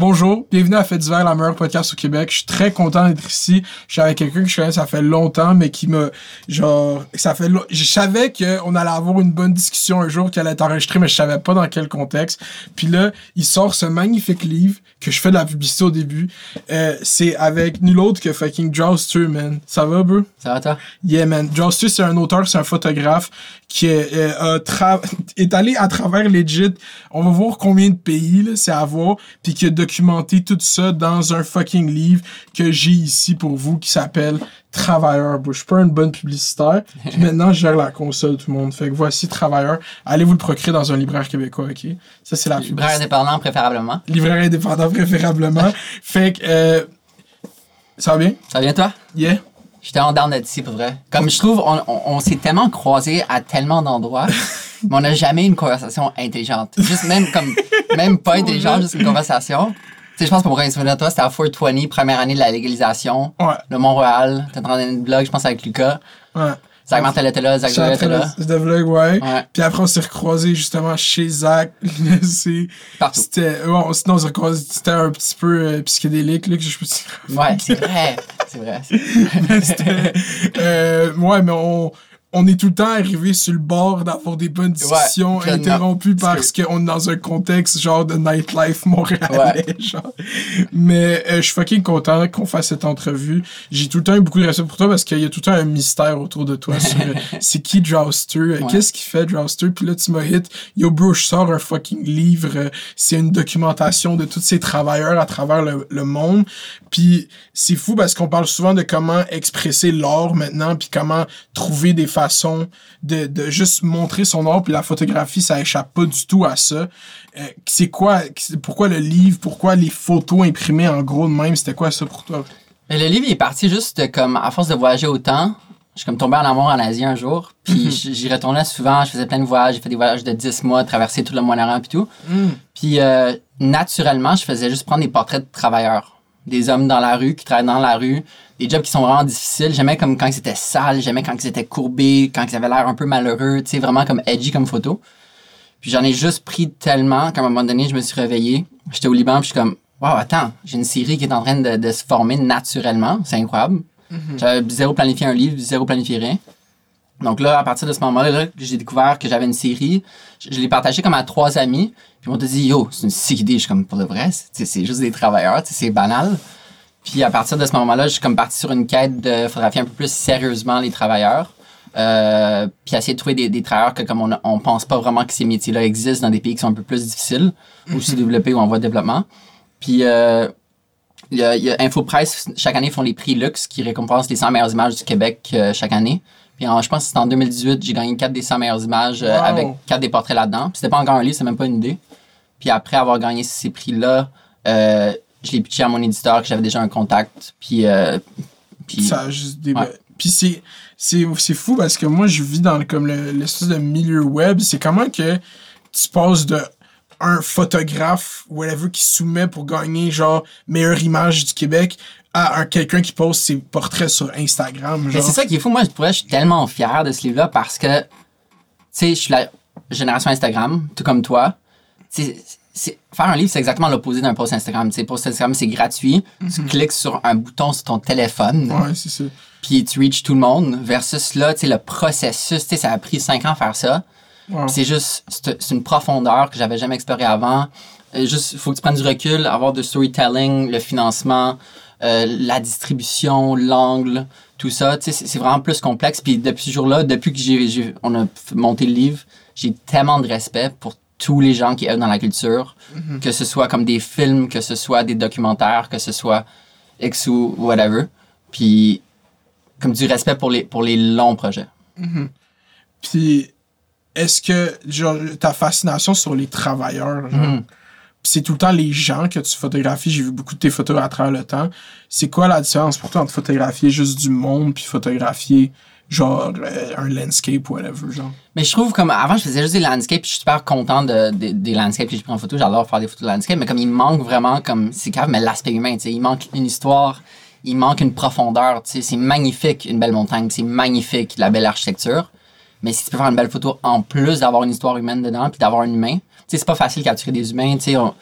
Bonjour, bienvenue à Fête d'hiver, la meilleure podcast au Québec. Je suis très content d'être ici. Je suis avec quelqu'un que je connais, ça fait longtemps, mais qui me, genre, ça fait, lo- je savais qu'on allait avoir une bonne discussion un jour, qu'elle allait être enregistrée, mais je savais pas dans quel contexte. Puis là, il sort ce magnifique livre que je fais de la publicité au début. Euh, c'est avec nul autre que fucking Jowster, man. Ça va, bro? Ça va, toi? Yeah, man. Jowster, c'est un auteur, c'est un photographe qui est, euh, tra- est allé à travers legit. On va voir combien de pays, là, c'est à voir. Puis qui a documenté tout ça dans un fucking livre que j'ai ici pour vous qui s'appelle Travailleur. Je suis pas une bonne publicitaire. Puis maintenant, je gère la console, tout le monde. Fait que voici Travailleur. Allez vous le procurer dans un libraire québécois, ok? Ça, c'est la Libraire publicité. indépendant, préférablement. Libraire indépendant, préférablement. fait que, euh, ça va bien? Ça vient, toi? Yeah? J'étais en down ici, pour vrai. Comme je trouve, on, on, on s'est tellement croisés à tellement d'endroits, mais on n'a jamais eu une conversation intelligente. Juste même comme, même pas intelligente, juste une conversation. Tu sais, je pense que pour un souvenir de toi, c'était à 420, première année de la légalisation. Ouais. Le Mont-Royal. T'es en train de blog, je pense, avec Lucas. Ouais. Zach Martel était là, Zach Joel était là. de vlog, ouais. Ouais. Puis après, on s'est recroisés justement chez Zach. Partout. C'était, bon, sinon, on s'est recroisés, c'était un petit peu euh, psychédélique, là, que je peux dire. Ouais, c'est vrai. C'est vrai. Mais c'était, euh, ouais, mais on, on est tout le temps arrivé sur le bord d'avoir des bonnes discussions pleinement. interrompues Parce qu'on est dans un contexte genre de nightlife montréalais, genre. Mais euh, je suis fucking content qu'on fasse cette entrevue. J'ai tout le temps eu beaucoup de respect pour toi parce qu'il y a tout le temps un mystère autour de toi sur euh, c'est qui Jouster, euh, Ouais. qu'est-ce qu'il fait Jouster, puis là tu m'as hit, yo bro, je sors un fucking livre, euh, c'est une documentation de tous ces travailleurs à travers le, le monde. Puis c'est fou parce qu'on parle souvent de comment expresser l'art maintenant, puis comment trouver des façons de, de juste montrer son art, puis la photographie, ça échappe pas du tout à ça. Euh, c'est quoi, pourquoi le livre, pourquoi les photos imprimées en gros de même, c'était quoi ça pour toi? Mais le livre il est parti juste de comme, à force de voyager autant, je suis comme tombé en amour en Asie un jour, puis j- j'y retournais souvent, je faisais plein de voyages, j'ai fait des voyages de 10 mois, traversé tout le Moyen-Orient puis tout. Puis euh, naturellement, je faisais juste prendre des portraits de travailleurs. Des hommes dans la rue, qui travaillent dans la rue, des jobs qui sont vraiment difficiles. J'aimais comme quand c'était sale, j'aimais quand ils étaient courbés, quand ils avaient l'air un peu malheureux, tu sais, vraiment comme edgy comme photo. Puis j'en ai juste pris tellement qu'à un moment donné, je me suis réveillé. J'étais au Liban, puis je suis comme, wow, attends, j'ai une série qui est en train de, de se former naturellement. C'est incroyable. J'avais zéro planifié un livre, zéro planifié rien. Donc là, à partir de ce moment-là, là, j'ai découvert que j'avais une série. Je, je l'ai partagée comme à trois amis. Puis ils m'ont dit, yo, c'est une idée. Je suis comme, pour de vrai, c'est juste des travailleurs, c'est banal. Puis à partir de ce moment-là, je suis comme parti sur une quête de photographier un peu plus sérieusement les travailleurs. Euh, puis essayer de trouver des, des travailleurs que comme on, on pense pas vraiment que ces métiers-là existent dans des pays qui sont un peu plus difficiles, ou sous-développés ou en voie de développement. Puis euh, il y a, il y a InfoPresse, chaque année, font les prix Luxe qui récompensent les 100 meilleures images du Québec euh, chaque année. Puis en- je pense que c'était en 2018, j'ai gagné 4 des 100 meilleures images euh, Wow. avec 4 des portraits là-dedans. Puis c'était pas encore un livre, c'est même pas une idée. Puis après avoir gagné ces prix-là, euh, je l'ai pitché à mon éditeur que j'avais déjà un contact. Puis, euh, puis Ça a juste des... Ouais. Puis c'est, c'est, c'est fou parce que moi, je vis dans le- comme le, l'espèce de milieu web. C'est comment que tu passes de un photographe, whatever, qui soumet pour gagner, genre, meilleure image du Québec à un quelqu'un qui poste ses portraits sur Instagram, genre. c'est ça qui est fou. Moi, je pourrais, je suis tellement fier de ce livre-là parce que, tu sais, je suis la génération Instagram, tout comme toi. C'est- faire un livre, c'est exactement l'opposé d'un post Instagram. Tu sais, post Instagram, c'est gratuit. Tu cliques sur un bouton sur ton téléphone, Ouais, c'est ça. puis tu reach tout le monde. Versus là, tu sais, le processus, tu sais, ça a pris cinq ans à faire ça. C'est juste, c'est c'est une profondeur que j'avais jamais explorée avant. Euh, juste, il faut que tu prennes du recul, avoir du storytelling, le financement, euh, la distribution, l'angle, tout ça. C'est vraiment plus complexe. Puis depuis ce jour-là, depuis que j'ai, on a monté le livre, j'ai tellement de respect pour tous les gens qui œuvrent dans la culture, que ce soit comme des films, que ce soit des documentaires, que ce soit X ou whatever. Puis comme du respect pour les, pour les longs projets. Puis, est-ce que, genre, ta fascination sur les travailleurs, genre, Mhm. puis c'est tout le temps les gens que tu photographies, j'ai vu beaucoup de tes photos à travers le temps. C'est quoi la différence pour toi entre photographier juste du monde puis photographier, genre, euh, un landscape, whatever, genre? Mais je trouve comme avant, je faisais juste des landscapes, puis je suis super content de, de- des landscapes que j'ai pris en photo. J'adore faire des photos de landscape, mais comme il manque vraiment, comme c'est grave, mais l'aspect humain, tu sais, il manque une histoire, il manque une profondeur, tu sais, c'est magnifique une belle montagne, c'est magnifique la belle architecture. Mais si tu peux faire une belle photo en plus d'avoir une histoire humaine dedans, puis d'avoir un humain, c'est pas facile de capturer des humains, on-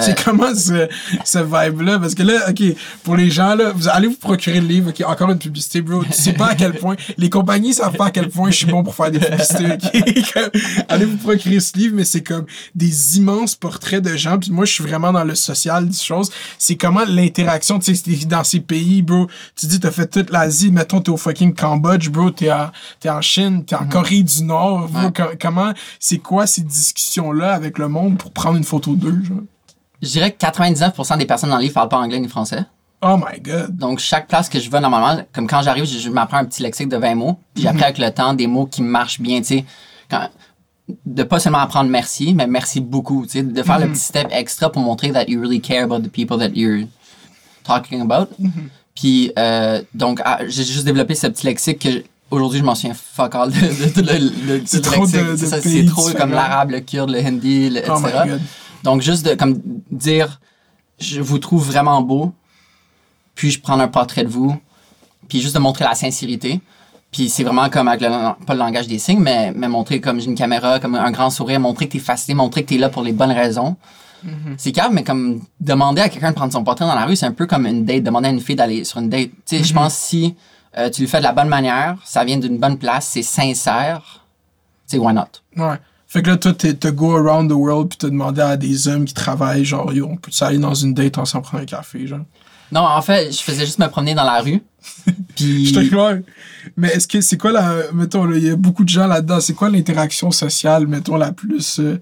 C'est comment ce, ce vibe-là? Parce que là, OK, pour les gens, là, vous allez vous procurer le livre. OK, encore une publicité, bro. Tu sais pas à quel point... Les compagnies savent pas à quel point je suis bon pour faire des publicités, OK? Comme, allez vous procurer ce livre, mais c'est comme des immenses portraits de gens. Puis moi, je suis vraiment dans le social des choses. C'est comment l'interaction, tu sais, dans ces pays, bro. Tu dis, t'as fait toute l'Asie. Mettons, t'es au fucking Cambodge, bro. T'es es en Chine, t'es en Corée du Nord. bro. Com- comment... C'est quoi ces discussions-là avec le monde pour prendre une photo d'eux, genre? Je dirais que 99% des personnes dans le livre parlent pas anglais ni français. Oh my God. Donc, chaque place que je vais normalement, comme quand j'arrive, je, je m'apprends un petit lexique de 20 mots. Puis j'apprends avec le temps des mots qui marchent bien, tu sais. Quand, de pas seulement apprendre merci, mais merci beaucoup, tu sais. De faire le petit step extra pour montrer that you really care about the people that you're talking about. Puis, euh, donc, ah, j'ai juste développé ce petit lexique que aujourd'hui, je m'en souviens fuck all de, de, tout le, le- le trop lexique. de- C'est de trop comme l'arabe, le kurde, le hindi, le- Oh etc. Donc, juste de comme dire, je vous trouve vraiment beau, puis je prends un portrait de vous, puis juste de montrer la sincérité. Puis c'est vraiment comme avec le, pas le langage des signes, mais, mais montrer comme j'ai une caméra, comme un grand sourire, montrer que t'es fasciné, montrer que t'es là pour les bonnes raisons. C'est calme, mais comme demander à quelqu'un de prendre son portrait dans la rue, c'est un peu comme une date, demander à une fille d'aller sur une date. Tu sais, je pense si euh, tu le fais de la bonne manière, ça vient d'une bonne place, c'est sincère, tu sais, why not? Ouais. Fait que là, toi, t'es- te go around the world puis te demander à des hommes qui travaillent, genre, yo, on peut-tu aller dans une date ensemble prendre un café, genre? Non, en fait, je faisais juste me promener dans la rue. Puis. Je te crois. Mais est-ce que c'est quoi la. Mettons, il y a beaucoup de gens là-dedans. C'est quoi l'interaction sociale, mettons, la plus. euh,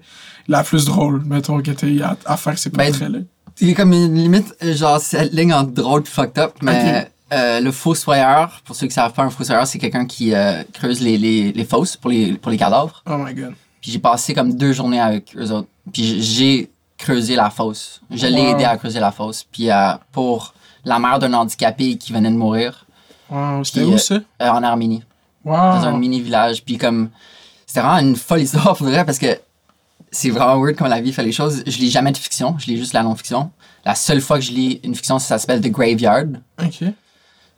la plus drôle, mettons, que t'as eu à, à faire ces Ben, portraits-là? C'est comme une limite, euh, genre, cette ligne entre drôle et fucked up. Mais euh, le fossoyeur, pour ceux qui savent pas, un fossoyeur, c'est quelqu'un qui euh, creuse les, les, les fosses pour les, pour les cadavres. Oh my god. Puis j'ai passé comme deux journées avec eux autres. Puis j'ai creusé la fosse. Je l'ai Wow. aidé à creuser la fosse. Puis euh, pour la mère d'un handicapé qui venait de mourir Wow, c'était où euh, ça? euh, en Arménie. dans un Wow. mini village. Puis comme, c'était vraiment une folle histoire pour vrai parce que c'est vraiment weird comment la vie fait les choses. Je lis jamais de fiction, je lis juste la non-fiction. La seule fois que je lis une fiction, ça s'appelle The Graveyard. Ok.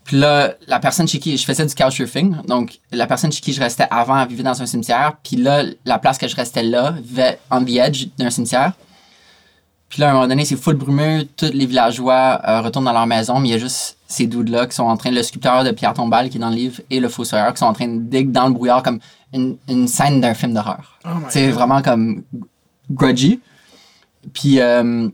Puis là, la personne chez qui je faisais du couchsurfing, donc la personne chez qui je restais avant vivait dans un cimetière. Puis là, la place que je restais là vivait on the edge d'un cimetière. Puis là, à un moment donné, c'est full brumeux, tous les villageois euh, retournent dans leur maison, mais il y a juste ces dudes-là qui sont en train, le sculpteur de pierre tombale qui est dans le livre et le fossoyeur qui sont en train de dig dans le brouillard comme une, une scène d'un film d'horreur. Oh C'est vraiment comme grudgy. Puis, euh,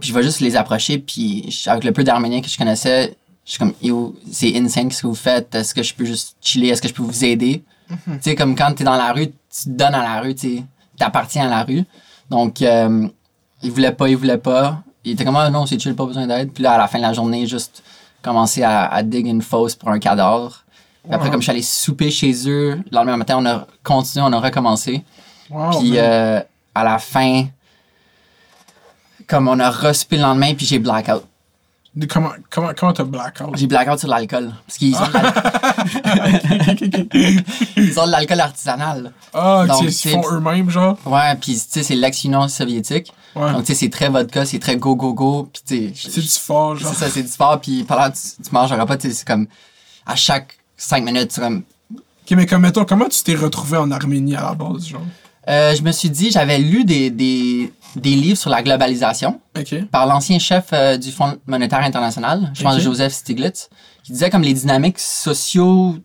puis je vais juste les approcher, puis avec le peu d'Arméniens que je connaissais, je suis comme, yo, c'est insane ce que vous faites, est-ce que je peux juste chiller, est-ce que je peux vous aider? Tu sais, comme quand t'es dans la rue, tu te donnes à la rue, tu t'appartiens à la rue. Donc, euh, il voulait pas, il voulait pas. Il était comme, ah non, c'est chill, pas besoin d'aide. Puis là, à la fin de la journée, juste commencer à, à dig une fosse pour un cadavre. Puis après, comme je suis allé souper chez eux, le lendemain matin, on a continué, on a recommencé. Wow. Puis euh, à la fin, comme on a respé le lendemain, puis j'ai blackout. De- Comment comment comment t'as blackout? J'ai blackout sur l'alcool. Parce qu'ils ont, de l'al- ils ont de l'alcool artisanal. Ah, Donc, tu ils font eux-mêmes, genre? Ouais, puis tu sais, c'est l'ex-Union soviétique. Ouais. Donc tu sais, c'est très vodka, c'est très go, go, go. Puis tu sais, C'est du fort, genre. c'est ça, c'est du sport. Puis pendant que tu, tu manges un repas, tu sais, c'est comme à chaque cinq minutes, c'est comme. Ok, mais comme, mettons, comment tu t'es retrouvé en Arménie à la base, genre? Euh, je me suis dit, j'avais lu des, des, des livres sur la globalisation. Par l'ancien chef euh, du Fonds monétaire international, je pense. Joseph Stiglitz, qui disait comme les dynamiques socio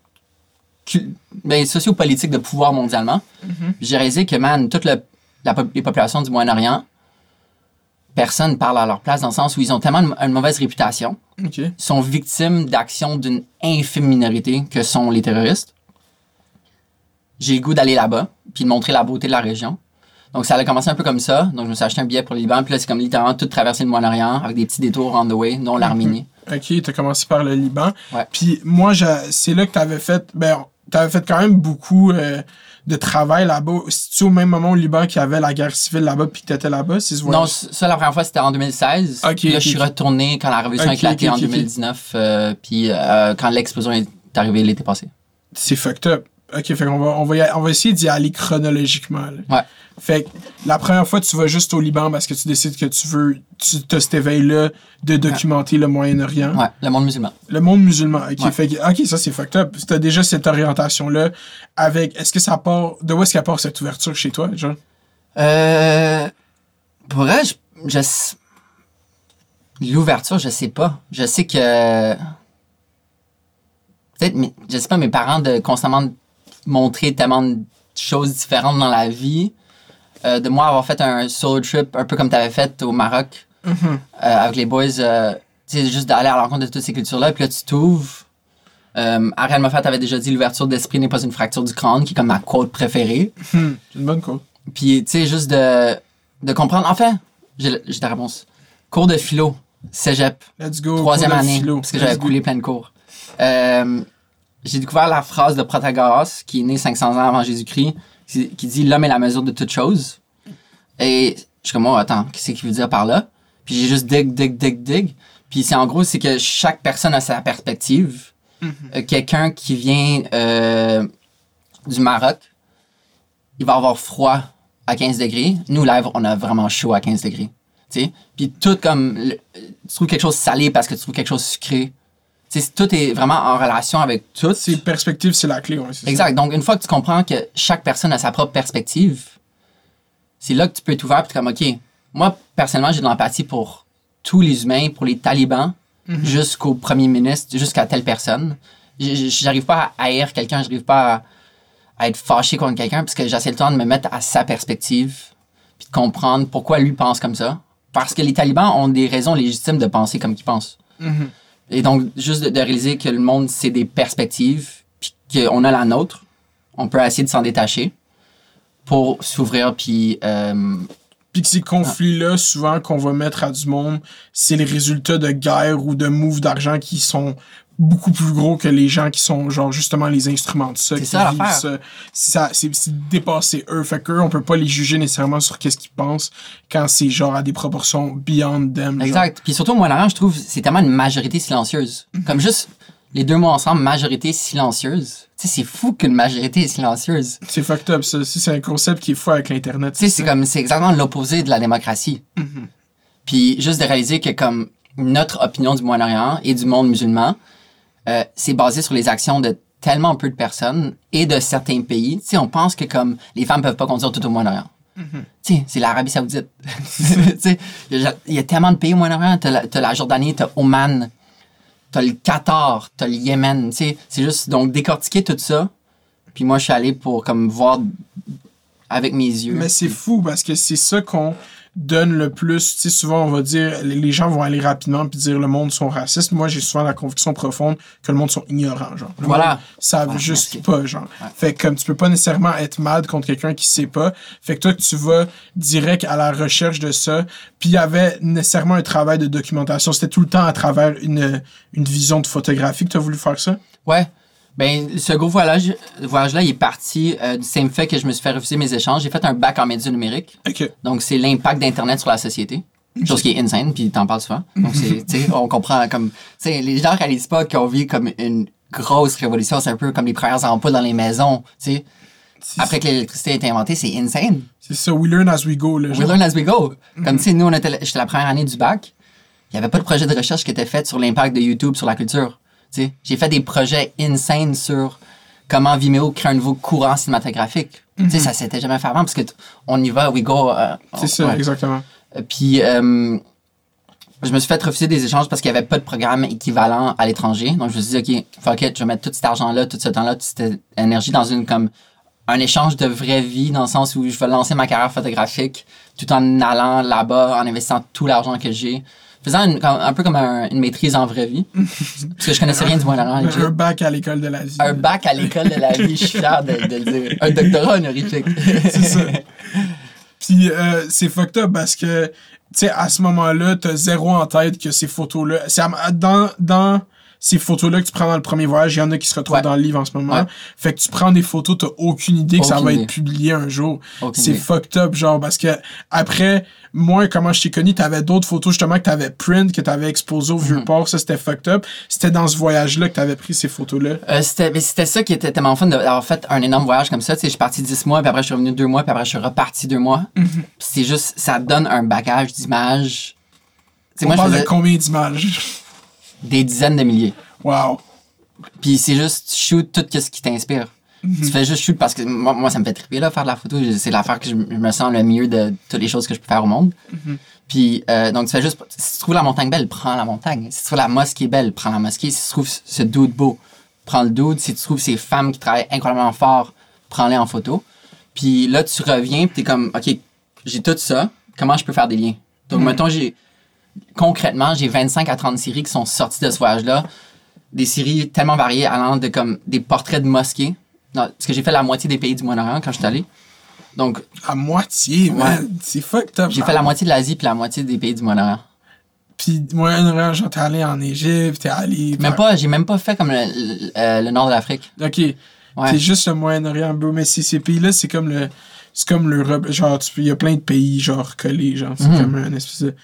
ben, sociopolitiques de pouvoir mondialement. J'ai réalisé que, man, toute le- la, pop- les populations du Moyen-Orient, personne parle à leur place dans le sens où ils ont tellement une, une mauvaise réputation, sont victimes d'actions d'une infime minorité que sont les terroristes. J'ai le goût d'aller là-bas, puis de montrer la beauté de la région. Donc, ça a commencé un peu comme ça. Donc, je me suis acheté un billet pour le Liban. Puis là, c'est comme littéralement tout traverser le Moyen-Orient avec des petits détours on the way, dont l'Arménie. Ok, t'as commencé par le Liban. Ouais. Puis moi, c'est là que t'avais fait, ben, t'avais fait quand même beaucoup euh, de travail là-bas. C'est-tu au même moment au Liban qu'il y avait la guerre civile là-bas puis que t'étais là-bas? Ce Non, ça, la première fois, c'était en 2016. Ok, Puis là, je suis retourné quand la révolution a éclaté en ok, ok. 2019. euh, puis euh, quand l'explosion est arrivée l'été passé. C'est fucked up. Ok, fait qu'on va, on va, y- on va essayer d'y aller chronologiquement. là. Ouais. Fait que la première fois, tu vas juste au Liban parce que tu décides que tu veux, tu as cet éveil-là de documenter le Moyen-Orient. Ouais, le monde musulman. Le monde musulman. Ok, Ouais. fait que- ok, ça c'est fucked up. T'as déjà cette orientation-là avec. Est-ce que ça part. De où est-ce qu'elle part cette ouverture chez toi, genre? Euh, pour vrai, je- je l'ouverture, je sais pas. Je sais que peut-être, je sais pas, mes parents de constamment montrer tellement de choses différentes dans la vie, euh, de moi avoir fait un solo trip un peu comme tu avais fait au Maroc Mhm. euh, avec les boys, euh, tu sais, juste d'aller à la rencontre de toutes ces cultures-là, puis là tu t'ouvres. Euh, Ariane Moffat avait déjà dit l'ouverture d'esprit n'est pas une fracture du crâne, qui est comme ma quote préférée. Hmm, C'est une bonne quote. Puis, tu sais, juste de, de comprendre. Enfin, j'ai ta réponse. Cours de philo, cégep, Let's go. troisième année, parce que j'avais coulé plein de cours. Euh, j'ai découvert la phrase de Protagoras, qui est né 500 ans avant Jésus-Christ, qui, dit L'homme est la mesure de toute chose. Et je suis comme, oh, attends, qu'est-ce qu'il veut dire par là? Puis j'ai juste dig, dig, dig, dig. Puis c'est en gros, c'est que chaque personne a sa perspective. Euh, Quelqu'un qui vient euh, du Maroc, il va avoir froid à 15 degrés. Nous, live, on a vraiment chaud à 15 degrés. Tu sais? Puis tout comme, le- tu trouves quelque chose salé parce que tu trouves quelque chose sucré. Tu sais, tout est vraiment en relation avec tout. C'est perspective, c'est la clé. Ouais, ça. Exact. Donc, une fois que tu comprends que chaque personne a sa propre perspective, c'est là que tu peux être ouvert. Puis comme, OK, moi, personnellement, j'ai de l'empathie pour tous les humains, pour les talibans, jusqu'au premier ministre, jusqu'à telle personne. J'arrive pas à haïr quelqu'un, j'arrive pas à, à être fâché contre quelqu'un parce que j'essaie le temps de me mettre à sa perspective puis de comprendre pourquoi lui pense comme ça. Parce que les talibans ont des raisons légitimes de penser comme qu'ils pensent. Mhm. Et donc, juste de, réaliser que le monde, c'est des perspectives, puis qu'on a la nôtre, on peut essayer de s'en détacher pour s'ouvrir, puis... euh, Puis que ces conflits-là, souvent, qu'on va mettre à du monde, c'est les résultats de guerres ou de moves d'argent qui sont beaucoup plus gros que les gens qui sont, genre, justement, les instruments de ça. C'est qui ça, vivent l'affaire. ça. C'est dépasser eux. Fait qu'eux, on peut pas les juger nécessairement sur qu'est-ce qu'ils pensent quand c'est, genre, à des proportions beyond them. genre. exact. Puis surtout, au Moyen-Orient, je trouve, c'est tellement une majorité silencieuse. Comme juste les deux mots ensemble, majorité silencieuse. Tu sais, c'est fou qu'une majorité est silencieuse. C'est fucked up, ça. C'est un concept qui est fou avec l'Internet. Tu sais, c'est comme, c'est exactement l'opposé de la démocratie. Puis juste de réaliser que comme notre opinion du Moyen-Orient et du monde musulman, euh, c'est basé sur les actions de tellement peu de personnes et de certains pays. Tu sais, on pense que comme les femmes peuvent pas conduire tout au Moyen-Orient. Tu sais, c'est l'Arabie Saoudite. il y, a- il y a tellement de pays au Moyen-Orient. T'as la, t'as la Jordanie, t'as Oman, t'as le Qatar, t'as le Yémen. Tu sais, c'est juste donc décortiquer tout ça. Puis moi, je suis allé pour comme voir avec mes yeux. Mais c'est fou parce que c'est ça qu'on donne le plus. Tu sais, souvent, on va dire, les gens vont aller rapidement puis dire le monde sont racistes. Moi, j'ai souvent la conviction profonde que le monde sont ignorants, genre. Le Voilà. monde juste merci. pas, genre. Fait que comme tu peux pas nécessairement être mad contre quelqu'un qui sait pas. Fait que toi, tu vas direct à la recherche de ça. Puis il y avait nécessairement un travail de documentation. C'était tout le temps à travers une, une vision de photographie que tu as voulu faire ça? Ouais. Ben, ce gros voyage, voyage-là, il est parti euh, du simple fait que je me suis fait refuser mes échanges. J'ai fait un bac en médias numériques. OK. Donc, c'est l'impact d'Internet sur la société. Chose qui est insane, puis t'en parles souvent. Donc, c'est, tu sais, on comprend comme, tu sais, les gens réalisent pas qu'on vit comme une grosse révolution. C'est un peu comme les premières ampoules dans les maisons, tu sais. Après que l'électricité a été inventée, c'est insane. C'est ça, we learn as we go, là. We learn as we go. Comme, tu sais, nous, on était, la- j'étais la première année du bac. Il y avait pas de projet de recherche qui était fait sur l'impact de YouTube sur la culture. J'ai fait des projets insane sur comment Vimeo crée un nouveau courant cinématographique. Tu sais, ça s'était jamais fait avant parce que on y va, we go. euh, C'est ça, ouais. exactement. Euh, Puis, euh, je me suis fait refuser des échanges parce qu'il n'y avait pas de programme équivalent à l'étranger. Donc, je me suis dit, OK, fuck it, je vais mettre tout cet argent-là, tout ce temps-là, toute cette énergie dans une, comme, un échange de vraie vie, dans le sens où je vais lancer ma carrière photographique tout en allant là-bas, en investissant tout l'argent que j'ai. Faisant une- un peu comme un- une maîtrise en vraie vie. parce que je connaissais rien du Moyen-Orient. legit. Un bac à l'école de la vie. Un bac à l'école de la vie, je suis fier de, de le dire. Un doctorat honorifique. C'est ça. Puis euh, c'est fucked up parce que, tu sais, à ce moment-là, t'as zéro en tête que ces photos-là. Dans, dans ces photos-là que tu prends dans le premier voyage, il y en a qui se retrouvent Ouais. dans le livre en ce moment. Ouais. Fait que tu prends des photos, t'as aucune idée que ça va idée. être publié un jour. C'est fucked up, genre, parce que après, moi, comment je t'ai connu, t'avais d'autres photos justement que t'avais print, que t'avais exposé au Mhm. Vieux-Port, ça c'était fucked up. C'était dans ce voyage-là que t'avais pris ces photos-là. Euh, c'était, mais c'était ça qui était tellement fun d'avoir fait un énorme voyage comme ça. Tu sais, je suis parti 10 mois, puis après je suis revenu deux mois, puis après je suis reparti deux mois. Puis c'est juste, ça donne un bagage d'images. On moi, je parle faisais de combien d'images? Des dizaines de milliers. Wow. Puis c'est juste, shoot tout ce qui t'inspire. Tu fais juste shoot parce que moi, moi, ça me fait triper, là, faire de la photo. C'est l'affaire que je, je me sens le mieux de toutes les choses que je peux faire au monde. Puis, euh, donc, tu fais juste, si tu trouves la montagne belle, prends la montagne. Si tu trouves la mosquée belle, prends la mosquée. Si tu trouves ce dude beau, prends le dude. Si tu trouves ces femmes qui travaillent incroyablement fort, prends-les en photo. Puis là, tu reviens, puis t'es comme, OK, j'ai tout ça. Comment je peux faire des liens? Donc, mettons, j'ai, concrètement, j'ai 25 à 30 séries qui sont sorties de ce voyage-là. Des séries tellement variées, allant de comme des portraits de mosquées. Non, parce que j'ai fait la moitié des pays du Moyen-Orient quand je suis allé. Donc, À moitié, man. C'est fucked up. j'ai fait la moitié de l'Asie puis la moitié des pays du Moyen-Orient. Puis, Moyen-Orient, genre, t'es allé en Égypte, t'es allé. Même pas, j'ai même pas fait comme le, le- euh, le nord de l'Afrique. Ok. Ouais. C'est juste le Moyen-Orient, bro. Mais ces pays-là, c'est comme le. C'est comme l'Europe. Genre, il y a plein de pays, genre, collés. Genre, c'est Mhm. comme un espèce de.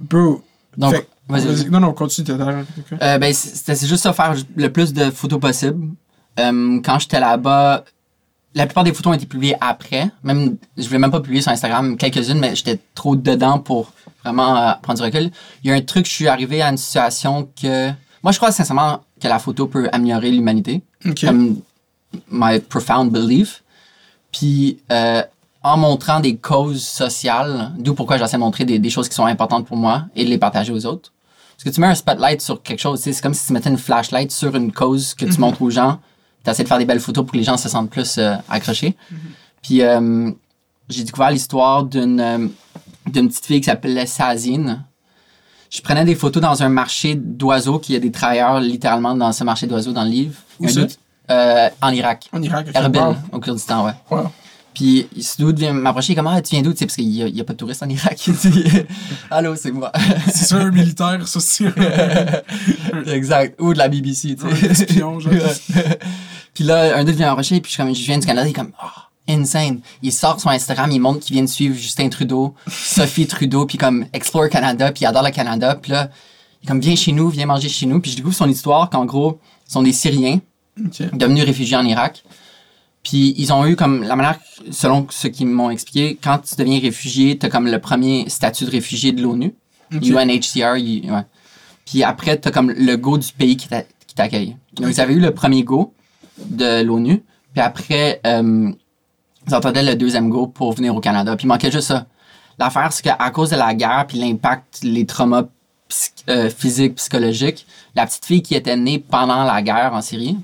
Bro. Donc, Fait- vas-y, vas-y. Non, non, continue, t'as l'air. ok. Euh, ben, c'était c'est juste ça, faire le plus de photos possible. Euh, quand j'étais là-bas, la plupart des photos ont été publiées après. Même, je voulais même pas publier sur Instagram quelques-unes, mais j'étais trop dedans pour vraiment euh, prendre du recul. Il y a un truc, je suis arrivé à une situation que... Moi, je crois sincèrement que la photo peut améliorer l'humanité. Ok. Comme my profound belief. Puis, euh, en montrant des causes sociales, d'où pourquoi j'essaie de montrer des, des choses qui sont importantes pour moi et de les partager aux autres. Parce que tu mets un spotlight sur quelque chose, c'est comme si tu mettais une flashlight sur une cause que tu montres aux gens. Tu essaies de faire des belles photos pour que les gens se sentent plus euh, accrochés. Puis euh, j'ai découvert l'histoire d'une euh, d'une petite fille qui s'appelait Sazine. Je prenais des photos dans un marché d'oiseaux, qu'il y a des travailleurs littéralement dans ce marché d'oiseaux dans le livre. Où euh, en Irak. En Irak, ok. Erbil, Wow. au Kurdistan, ouais. Wow. Puis dude vient m'approcher, il est comme ah, tu viens d'où? Parce qu'il y, a- pas de touristes en Irak. Il dit, Allô, c'est moi. C'est ça, un militaire, ça, c'est exact. Ou de la BBC, tu sais. espion, genre. Puis là, un dude vient m'approcher, puis je, comme, je viens du Canada, il est comme, oh, insane. Il sort son Instagram, il montre qu'il vient de suivre Justin Trudeau, Sophie Trudeau, puis comme Explore Canada, puis il adore le Canada. Puis là, il est comme, viens chez nous, viens manger chez nous. Puis je découvre son histoire qu'en gros, ce sont des Syriens devenus réfugiés en Irak. Puis ils ont eu comme la manière, selon ce qu'ils m'ont expliqué, quand tu deviens réfugié, t'as comme le premier statut de réfugié de l'ONU, Ok. UNHCR. il- ouais. Puis après, t'as comme le go du pays qui t'a- qui t'accueille. Donc ils avaient eu le premier go de l'ONU, puis après, euh, ils attendaient le deuxième go pour venir au Canada. Puis il manquait juste ça. L'affaire, c'est qu'à cause de la guerre, puis l'impact, les traumas psy- euh, physiques, psychologiques, la petite fille qui était née pendant la guerre en Syrie,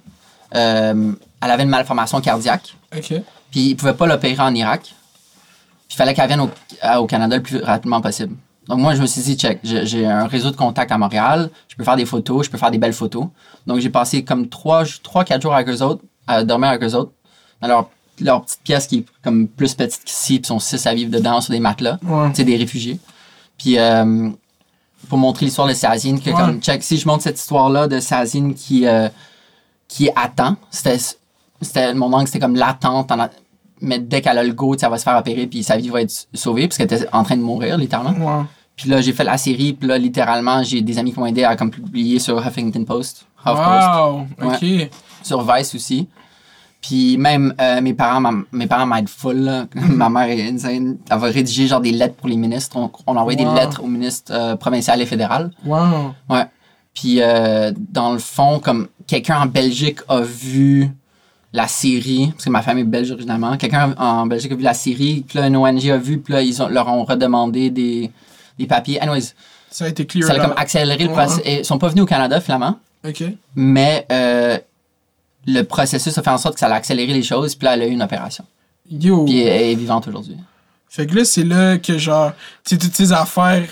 euh, elle avait une malformation cardiaque, Ok. puis ils pouvaient pas l'opérer en Irak. Puis il fallait qu'elle vienne au, Canada le plus rapidement possible. Donc moi, je me suis dit, check, j'ai un réseau de contacts à Montréal, je peux faire des photos, je peux faire des belles photos. Donc j'ai passé comme 3-4 jours avec eux autres, à dormir avec eux autres, dans leur, leur petite pièce qui est comme plus petite qu'ici, puis ils sont 6 à vivre dedans sur des matelas Ouais. c'est des réfugiés. Puis euh, pour montrer l'histoire de Sazine, que Ouais. comme check, si je montre cette histoire-là de Sazine qui euh, qui attend, c'était c'était mon angle, c'était comme l'attente, mais dès qu'elle a le go, elle va se faire opérer puis sa vie va être sauvée parce qu'elle était en train de mourir littéralement. Puis là, j'ai fait la série, puis là littéralement, j'ai des amis qui m'ont aidé à comme publier sur Huffington Post, Wow. Ok. sur Vice aussi. Puis même euh, mes parents, ma- mes parents m'aident full. là. Ma mère est insane. Elle va rédiger genre des lettres pour les ministres. On, on Wow. des lettres aux ministres euh, provinciaux et fédéraux. Wow. Ouais. Puis euh, dans le fond, comme quelqu'un en Belgique a vu la série, parce que ma famille est belge originalement, quelqu'un en Belgique a vu la série, puis là, une ONG a vu, puis là, ils ont, leur ont redemandé des, des papiers. Anyways, Ça a été clear. ça a comme accéléré le processus. Ils sont pas venus au Canada, finalement. Ok. Mais euh, le processus a fait en sorte que ça a accéléré les choses. Puis là, elle a eu une opération. Yo. Puis elle est vivante aujourd'hui. Fait que là, c'est là que, genre, tu toutes ces affaires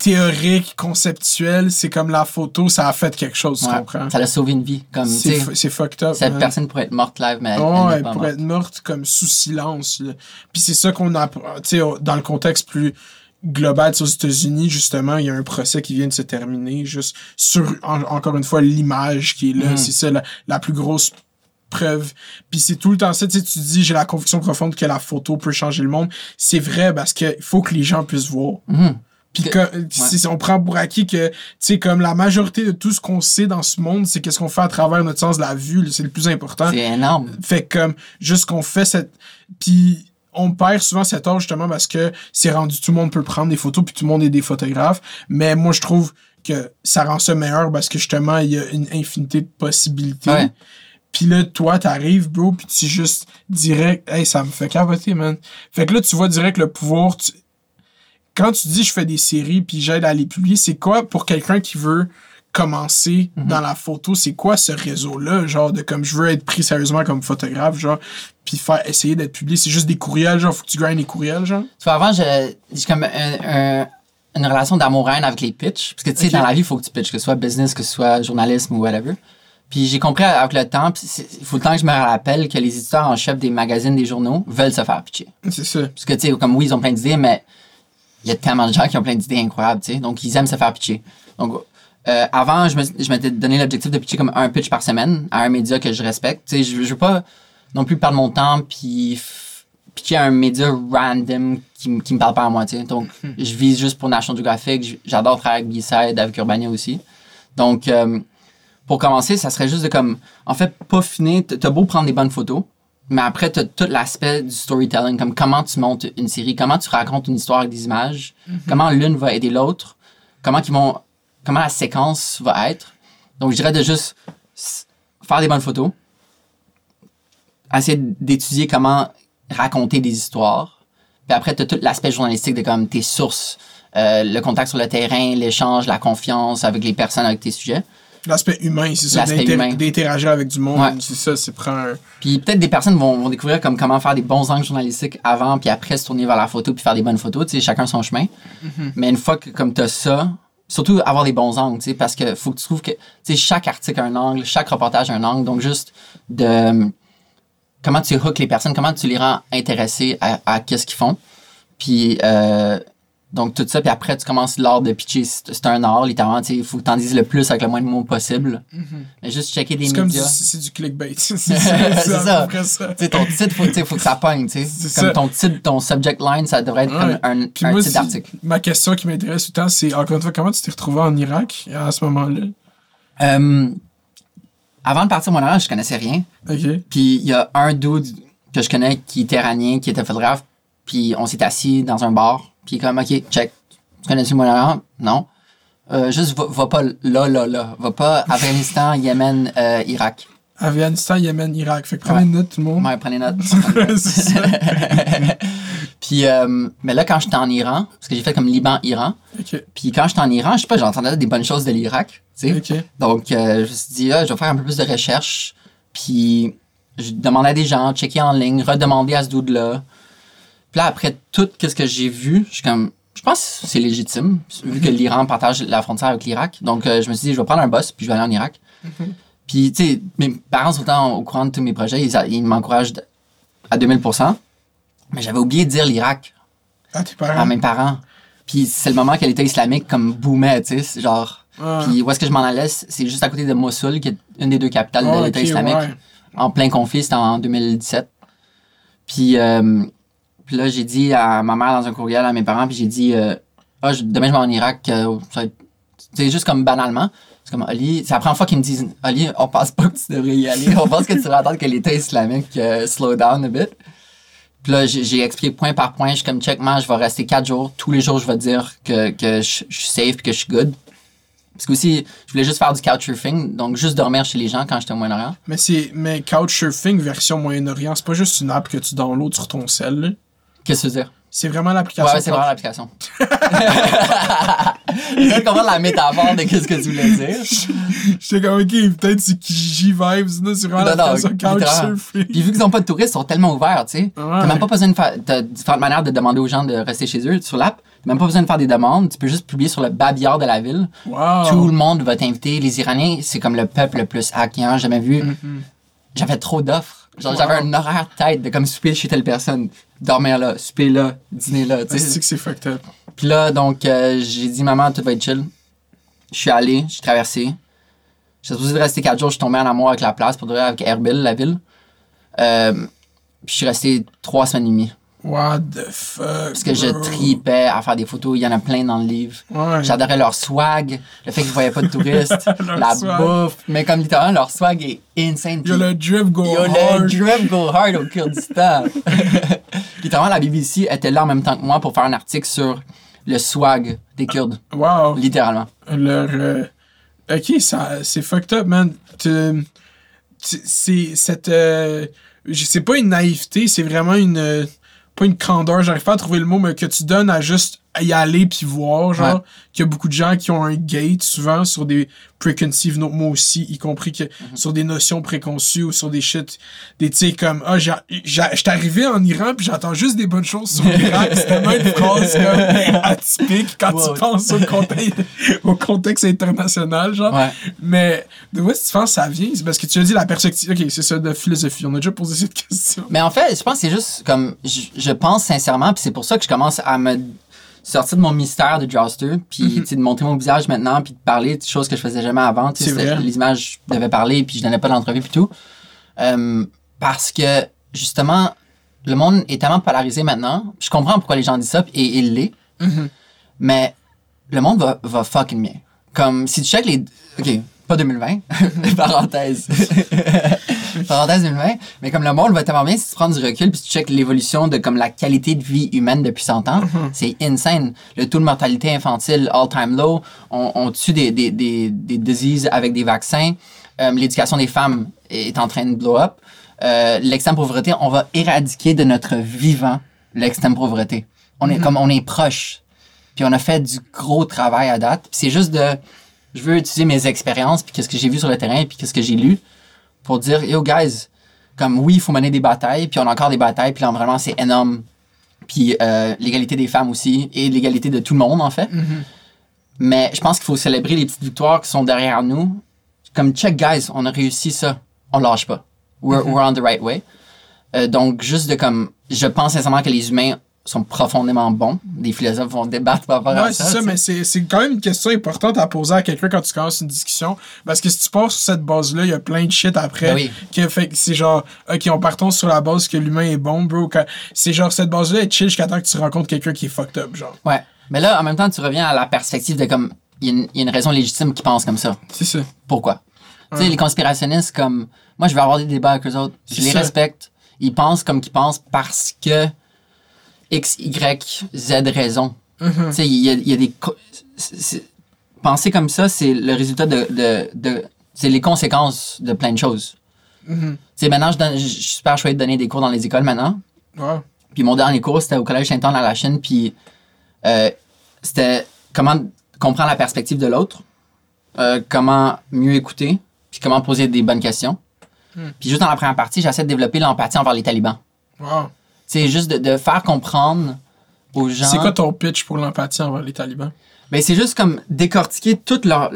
théoriques, conceptuelles, c'est comme la photo, ça a fait quelque chose, tu comprends? Ça l'a sauvé une vie. Comme, C'est fucked up. cette personne pourrait être morte live, mais elle, elle Ouais, n'est pas pour morte. être morte comme sous silence. là. Puis c'est ça qu'on a, tu sais, au- dans le contexte plus global, aux États-Unis, justement, il y a un procès qui vient de se terminer, juste sur, en- encore une fois, l'image qui est là. Mhm. C'est ça, la, la plus grosse preuve. Puis c'est tout le temps ça, tu sais, tu dis, j'ai la conviction profonde que la photo peut changer le monde. C'est vrai parce qu'il faut que les gens puissent voir. Mhm. Puis Que- que- si on prend pour acquis que, tu sais, comme la majorité de tout ce qu'on sait dans ce monde, c'est qu'est-ce qu'on fait à travers notre sens de la vue, c'est le plus important. C'est énorme. Fait que, comme, juste qu'on fait cette. Puis on perd souvent cet art justement parce que c'est rendu, tout le monde peut prendre des photos, puis tout le monde est des photographes. Mais moi, je trouve que ça rend ça meilleur parce que justement, il y a une infinité de possibilités. Ouais. Puis là, toi, t'arrives, bro, puis tu juste direct, hey, ça me fait capoter, man. Fait que là, tu vois direct le pouvoir. tu- Quand tu dis je fais des séries puis j'aide à les publier, c'est quoi pour quelqu'un qui veut commencer Mhm. dans la photo, c'est quoi ce réseau-là, genre de comme je veux être pris sérieusement comme photographe, genre, puis faire essayer d'être publié, c'est juste des courriels, genre, faut que tu grindes les courriels, genre? Tu vois, avant, j'ai comme un- un- une relation d'amour-haine avec les pitchs. Parce que, tu sais, dans la vie, il faut que tu pitches, que ce soit business, que ce soit journalisme ou whatever. Puis j'ai compris avec le temps, il faut le temps que je me rappelle que les éditeurs en chef des magazines, des journaux, veulent se faire pitcher. C'est ça. Parce que, tu sais, comme oui, ils ont plein d'idées, mais il y a tellement de gens qui ont plein d'idées incroyables, tu sais. Donc, ils aiment se faire pitcher. Donc, euh, avant, je me- je m'étais donné l'objectif de pitcher comme un pitch par semaine à un média que je respecte. Tu sais, je, je veux pas non plus perdre mon temps puis pitcher à un média random qui, qui me parle pas à moi, tu sais. Donc, je vise juste pour National Geographic. J'adore travailler avec B-Side, avec Urbania aussi. Donc, euh, pour commencer, ça serait juste de comme, en fait, peaufiner. T'as beau prendre des bonnes photos, mais après, t'as tout l'aspect du storytelling, comme comment tu montes une série, comment tu racontes une histoire avec des images, comment l'une va aider l'autre, comment ils vont, comment la séquence va être. Donc, je dirais de juste faire des bonnes photos, essayer d'étudier comment raconter des histoires, puis après, t'as tout l'aspect journalistique de comme tes sources, euh, le contact sur le terrain, l'échange, la confiance avec les personnes, avec tes sujets. L'aspect humain, c'est ça, d'interagir avec du monde, Ouais. c'est ça, c'est prendre un... Puis peut-être des personnes vont, vont découvrir comme comment faire des bons angles journalistiques avant, puis après se tourner vers la photo, puis faire des bonnes photos, tu sais, chacun son chemin. Mais une fois que comme t'as ça, surtout avoir des bons angles, tu sais, parce que faut que tu trouves que, tu sais, chaque article a un angle, chaque reportage a un angle, donc juste de comment tu hooks les personnes, comment tu les rends intéressés à, à qu'est-ce qu'ils font. Puis euh, donc tout ça, puis après tu commences l'art de pitcher, c'est un art littéralement, tu sais, il faut que t'en dises le plus avec le moins de mots possible. Mais juste checker des C'est comme du, médias. c'est du clickbait. c'est ça. ça. Tu sais, ton titre, faut, tu faut que ça pogne, tu Comme ça. ton titre, ton subject line, ça devrait être Ouais. comme un, Puis un moi, titre d'article. ma question qui m'intéresse tout le temps, c'est encore une fois, comment tu t'es retrouvé en Irak à ce moment-là? Euh, avant de partir mon je connaissais rien. Ok. Puis il y a un dude que je connais qui était iranien, qui était photographe. Puis on s'est assis dans un bar. Puis comme, OK, check. Tu connais-tu mon orient? Non. Euh, juste, va, va pas là, là, là. Va pas Afghanistan, Yémen, euh, Irak. Afghanistan, Yémen, Irak. Fait que prenez Ouais. une note, tout le monde. Ouais, prenez note. Puis, euh, mais là, quand j'étais en Iran, parce que j'ai fait comme Liban-Iran. Puis quand j'étais en Iran, je sais pas, j'entendais des bonnes choses de l'Irak. Donc, euh, je me suis dit, ah, je vais faire un peu plus de recherche. Puis, je demandais à des gens, checker en ligne, redemander à ce dude-là. Puis là, après tout ce que j'ai vu, je suis comme, je pense que c'est légitime, vu que l'Iran partage la frontière avec l'Irak. Donc, euh, je me suis dit, je vais prendre un boss, puis je vais aller en Irak. Puis, tu sais, mes parents sont autant au courant de tous mes projets, ils, ils m'encouragent à 2000%. Mais j'avais oublié de dire l'Irak Ah, tes à mes parents. Puis c'est le moment que l'État islamique comme boomait, tu sais, genre. Ah. Puis où est-ce que je m'en allais, c'est juste à côté de Mossoul, qui est une des deux capitales Ah, de l'État ok, islamique, ouais. en plein conflit, c'était en 2017. Puis, euh, puis là, j'ai dit à ma mère dans un courriel à mes parents, puis j'ai dit, euh, ah, demain je vais en Irak, euh, c'est juste comme banalement. C'est comme, Ali, c'est la première fois qu'ils me disent, Ali, on pense pas que tu devrais y aller, on pense que tu devrais attendre que l'État islamique euh, slow down a bit. Puis là, j'ai expliqué point par point. Je suis comme, check, man, je vais rester quatre jours. Tous les jours, je vais dire que, que je, suis safe et que je suis good. Parce que aussi, je voulais juste faire du couchsurfing, donc juste dormir chez les gens quand j'étais au Moyen-Orient. Mais c'est mais Couchsurfing version Moyen-Orient, c'est pas juste une app que tu downloads sur ton cell. Qu'est-ce que tu veux dire? C'est vraiment l'application. Ouais, c'est vraiment l'application. Je comprendre la métaphore de qu'est-ce que tu voulais dire. J'étais comme, ok, peut-être c'est Kijiji Vibes, là, c'est vraiment l'application. Couchsurfing. Puis vu qu'ils n'ont pas de touristes, ils sont tellement ouverts, tu sais. T'as même pas besoin de faire. T'as différentes manières de demander aux gens de rester chez eux sur l'app. T'as même pas besoin de faire des demandes. Tu peux juste publier sur le babillard de la ville. Wow. Tout le monde va t'inviter. Les Iraniens, c'est comme le peuple le plus hackant jamais vu. J'avais trop d'offres. Genre, Wow. j'avais un horaire tête de comme souper chez telle personne, dormir là, souper là, dîner là, tu sais. C'est que c'est fucked up? Puis là, donc, euh, j'ai dit, maman, tout va être chill. Je suis allé, j'ai traversé. J'étais supposé de rester quatre jours, je suis tombé en amour avec la place, pour de vrai, avec Erbil, la ville. Euh, puis je suis resté trois semaines et demie. What the fuck. Parce que je tripais à faire des photos. Il y en a plein dans le livre. Ouais. J'adorais leur swag, le fait qu'ils voyaient pas de touristes, la swag. bouffe. Mais comme littéralement, leur swag est insane. Yo, le drip go Yo, hard. le drip go hard au Kurdistan. littéralement, la BBC était là en même temps que moi pour faire un article sur le swag des Kurdes. Wow. Littéralement. Leur. euh, Ok, c'est fucked up, man. C'est- cette. euh, c'est pas une naïveté, c'est vraiment une. Pas une candeur, j'arrive pas à trouver le mot, mais que tu donnes à juste y aller puis voir, genre. Ouais. Qu'il y a beaucoup de gens qui ont un gate souvent sur des preconceived, moi aussi, y compris que Mhm. sur des notions préconçues ou sur des shit, des tu sais comme, ah, j'étais arrivé en Iran puis j'entends juste des bonnes choses sur l'Irak. C'est tellement une phrase comme atypique quand Wow. tu penses au contexte, au contexte international, genre. Ouais. Mais de où est-ce que tu penses que ça vient? C'est parce que tu as dit la perspective. Ok, c'est ça de philosophie. On a déjà posé cette question. Mais en fait, je pense que c'est juste comme. Je, je pense sincèrement, puis c'est pour ça que je commence à me sortir de mon mystère de Joster, puis Mhm. de montrer mon visage maintenant, puis de parler de choses que je faisais jamais avant. Les images devaient parler, puis je donnais pas d'entrevue, puis tout. Euh, parce que, justement, le monde est tellement polarisé maintenant. Je comprends pourquoi les gens disent ça, et il l'est. Mhm. Mais le monde va, va fucking bien. Comme si tu check les. Ok, pas 2020, parenthèse. parenthèse 2020. Mais comme le monde va tellement bien, si tu prends du recul puis tu check l'évolution de comme la qualité de vie humaine depuis 100 ans, c'est insane. Le taux de mortalité infantile all-time low. On, on tue des, des, des, des diseases avec des vaccins. Euh, L'éducation des femmes est en train de blow up. Euh, l'extrême pauvreté, on va éradiquer de notre vivant l'extrême pauvreté. On est comme on est proche. Puis on a fait du gros travail à date. Puis c'est juste de je veux utiliser mes expériences puis qu'est-ce que j'ai vu sur le terrain puis qu'est-ce que j'ai lu pour dire yo guys comme oui il faut mener des batailles puis on a encore des batailles puis là vraiment c'est énorme. Puis euh, l'égalité des femmes aussi et l'égalité de tout le monde en fait. Mais je pense qu'il faut célébrer les petites victoires qui sont derrière nous. Comme check guys on a réussi ça. On lâche pas. We're, we're on the right way. Euh, donc juste de comme je pense sincèrement que les humains sont profondément bons des philosophes vont débattre par rapport à Ouais, ça c'est ça, mais c'est c'est quand même une question importante à poser à quelqu'un quand tu commences une discussion. Parce que si tu pars sur cette base-là, il y a plein de shit après. Ben oui. qui fait que c'est genre, ok, on partons sur la base que l'humain est bon, bro. C'est genre, cette base-là est chill jusqu'à temps que tu rencontres quelqu'un qui est fucked up, genre. Ouais. Mais là, en même temps, tu reviens à la perspective de comme, il y, a une- il y a une raison légitime qui pense comme ça. C'est ça. Pourquoi? Tu sais, les conspirationnistes, comme, moi, je vais avoir des débats avec eux autres. Je les ça. respecte. Ils pensent comme qu'ils pensent parce que X, Y, Z raison. Mhm. Tu sais, il y a, il y a des. Penser comme ça, c'est le résultat de. de, de c'est les conséquences de plein de choses. Mhm. Tu sais, maintenant, je, donne- je je suis super choisi de donner des cours dans les écoles maintenant. Ouais. Puis mon dernier cours, c'était au Collège Saint-Anne à la Chine. Puis euh, c'était comment comprendre la perspective de l'autre, euh, comment mieux écouter, puis comment poser des bonnes questions. Puis juste dans la première partie, j'essaie de développer l'empathie envers les talibans. Wow. C'est juste de, de faire comprendre aux gens. C'est quoi ton pitch pour l'empathie envers les talibans? Ben, c'est juste comme décortiquer toute leur,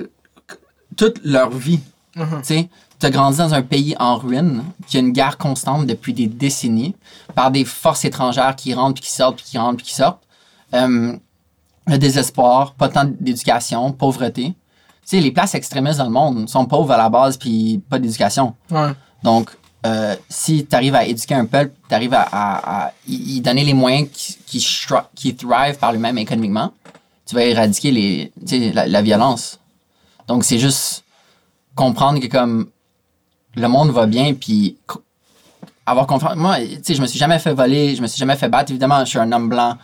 toute leur vie. Mhm. Tu sais, tu as grandi dans un pays en ruine, qui a une guerre constante depuis des décennies, par des forces étrangères qui rentrent, puis qui sortent, puis qui rentrent, puis qui sortent. Euh, le désespoir, pas tant d'éducation, pauvreté. Tu sais, les places extrémistes dans le monde sont pauvres à la base, puis pas d'éducation. Ouais. Donc, euh, si tu arrives à éduquer un peuple, tu arrives à, à- à y donner les moyens qui, qui, thrive par lui-même économiquement, tu vas éradiquer les, la, la violence. Donc, c'est juste comprendre que comme le monde va bien, puis avoir confiance. Moi, tu sais, je me suis jamais fait voler, je me suis jamais fait battre. Évidemment, je suis un homme blanc,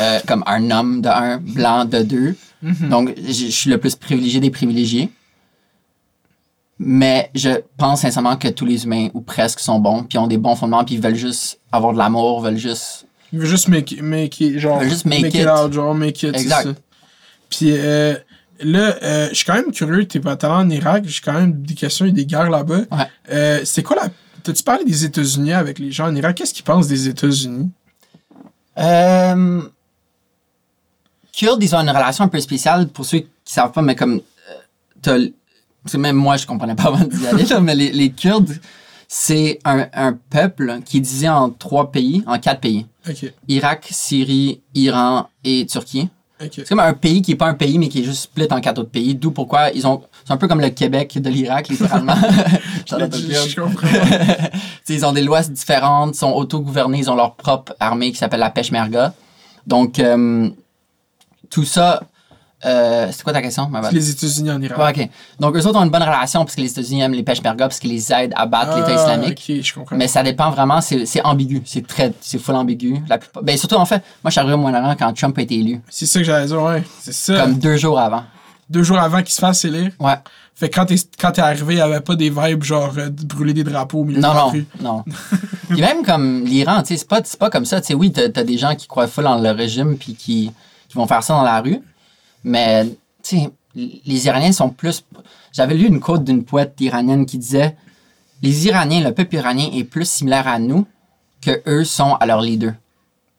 euh, comme un homme de un, blanc de deux. Donc, je je suis le plus privilégié des privilégiés. Mais je pense sincèrement que tous les humains, ou presque, sont bons, puis ont des bons fondements, puis ils veulent juste avoir de l'amour, veulent juste. Il veut juste make, make it, genre. Il veut juste make it. out, genre, make it. Exact. Puis euh, là, euh, je suis quand même curieux, t'es pas allé en Irak, j'ai quand même des questions et des guerres là-bas. Ouais. Euh, c'est quoi la. T'as-tu parlé des États-Unis avec les gens en Irak? Qu'est-ce qu'ils pensent des États-Unis? Euh, Kurdes, ils ont une relation un peu spéciale pour ceux qui savent pas, mais comme. euh, t'as c'est même moi, je comprenais pas avant d'y aller, là, mais les, les Kurdes, c'est un, un peuple qui est divisé en trois pays, en quatre pays Irak, Syrie, Iran et Turquie. C'est comme un pays qui est pas un pays, mais qui est juste split en quatre autres pays. D'où pourquoi ils ont. C'est un peu comme le Québec de l'Irak, littéralement. Je- comprends. Ils ont des lois différentes, sont autogouvernés, ils ont leur propre armée qui s'appelle la Peshmerga. Donc, euh, tout ça. Euh, c'est quoi ta question? ma les États-Unis en Irak. Ouais, ok. Donc, eux autres ont une bonne relation parce que les États-Unis aiment les Peshmerga parce qu'ils les aident à battre l'État Ah, islamique. Je comprends. Mais ça dépend vraiment, c'est ambigu. C'est très. C'est full ambigu. La plupart- ben, surtout, en fait, moi, je suis arrivé au Moyen-Orient quand Trump a été élu, C'est ça que j'allais dire, ouais. C'est ça. comme deux jours avant. deux jours avant qu'il se fasse élire. Ouais. Fait que quand t'es, quand t'es arrivé, il y avait pas des vibes genre euh, de brûler des drapeaux au milieu Non, de la non, rue. non. Puis même comme l'Iran, tu sais, c'est pas, pas comme ça. Tu sais, oui, t'as, t'as des gens qui croient full en le régime puis qui, qui vont faire ça dans la rue. Mais, tu sais, les Iraniens sont plus... J'avais lu une quote d'une poète iranienne qui disait « Les Iraniens, le peuple iranien est plus similaire à nous que eux sont à leur leader. »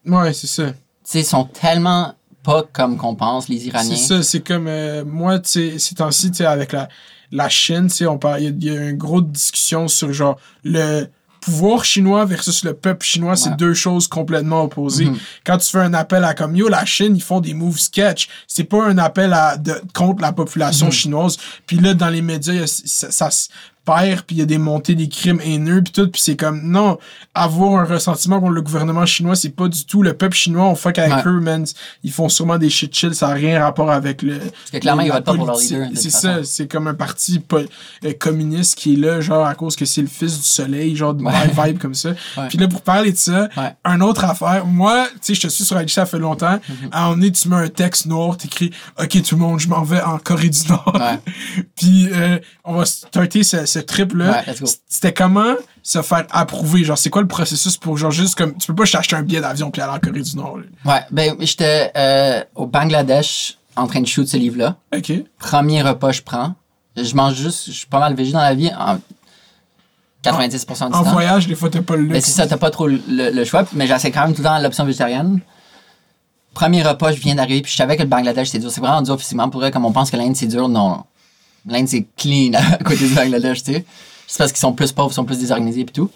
Ouais, c'est ça. Tu sais, ils sont tellement pas comme qu'on pense, les Iraniens. C'est ça, c'est comme euh, moi, tu sais, ces temps-ci, tu sais, avec la, la Chine, tu sais, il y y, a une grosse discussion sur genre le pouvoir chinois versus le peuple chinois, c'est deux choses complètement opposées. Mhm. Quand tu fais un appel à comme yo, la Chine, ils font des moves sketch. C'est pas un appel à de, contre la population Mhm. chinoise. Puis là, dans les médias, ça, ça se perd, puis il y a des montées des crimes haineux, puis tout, puis c'est comme non, avoir un ressentiment contre le gouvernement chinois, c'est pas du tout le peuple chinois, on fuck avec Ouais. eux, man. Ils font sûrement des shit chill, ça n'a rien rapport avec le. Parce que clairement, ils votent pas pour leur leader. de C'est ça, c'est comme un parti euh, communiste qui est là, genre à cause que c'est le fils du soleil, genre de Ouais. vibe comme ça. Puis là, pour parler de ça, Ouais. un autre affaire, moi, tu sais, je te suis sur IG, ça fait longtemps. Mhm. À un tu mets un texte noir, t'écris Ok, tout le monde, je m'en vais en Corée du Nord. Puis euh, on va starter ce, ce trip-là. Ouais. C'était comment se faire approuver? Genre, c'est quoi le processus pour, genre, juste comme. Tu peux pas t'acheter un billet d'avion puis aller en Corée du Nord. là. Ouais, ben, j'étais euh, au Bangladesh en train de shoot ce livre-là. Ok. Premier repas, je prends. Je mange juste, je suis pas mal végé dans la vie en 90% du En temps. voyage, des fois, t'as pas le Mais luxe. c'est ça, t'as pas trop le, le choix, mais j'essaie quand même tout le temps l'option végétarienne. Premier repas, je viens d'arriver, puis je savais que le Bangladesh, c'est dur. C'est vraiment dur physiquement. Pour vrai, comme on pense que l'Inde, c'est dur, non. L'Inde, c'est clean à côté du Bangladesh, tu sais. C'est parce qu'ils sont plus pauvres, ils sont plus désorganisés, puis tout.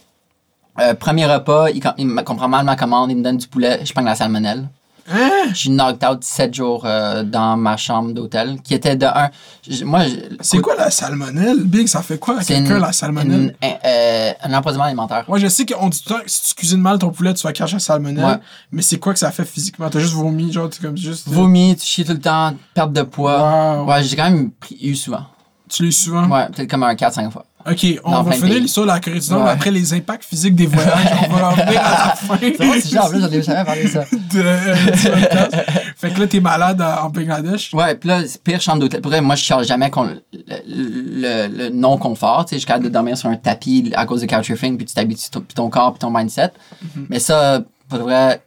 Euh, premier repas, il, com- il me comprend mal ma commande, il me donne du poulet, je prends de la salmonelle. Hein? J'ai knocked out 7 jours euh, dans ma chambre d'hôtel, qui était de un. Moi, je- C'est quoi la salmonelle? Big, ça fait quoi à c'est quelqu'un la salmonelle? une- un, euh, un empoisonnement alimentaire. Moi, je sais qu'on dit tout le temps que si tu cuisines mal ton poulet, tu vas cacher la salmonelle. Ouais. Mais c'est quoi que ça fait physiquement? T'as juste vomi, genre, t'es comme juste. Vomi, tu chies tout le temps, perte de poids. Wow. Ouais, j'ai quand même pris, eu souvent. Tu l'as souvent? Ouais, peut-être comme un 4-5 fois. Ok, on Dans va finir de la Corée du Nord, Ouais. mais après les impacts physiques des voyages, on va en venir à la fin. C'est vrai, c'est genre, en plus, j'en ai jamais parlé de ça. de, euh. Fait que là, t'es malade en Bangladesh. Ouais, puis là, c'est pire chambre d'hôtel. Pour vrai, moi, je charge jamais le, le- le non-confort. Tu sais, je suis capable de dormir sur un tapis à cause de couchsurfing, puis tu t'habitues puis ton corps, puis ton mindset. Mais ça, pour vrai,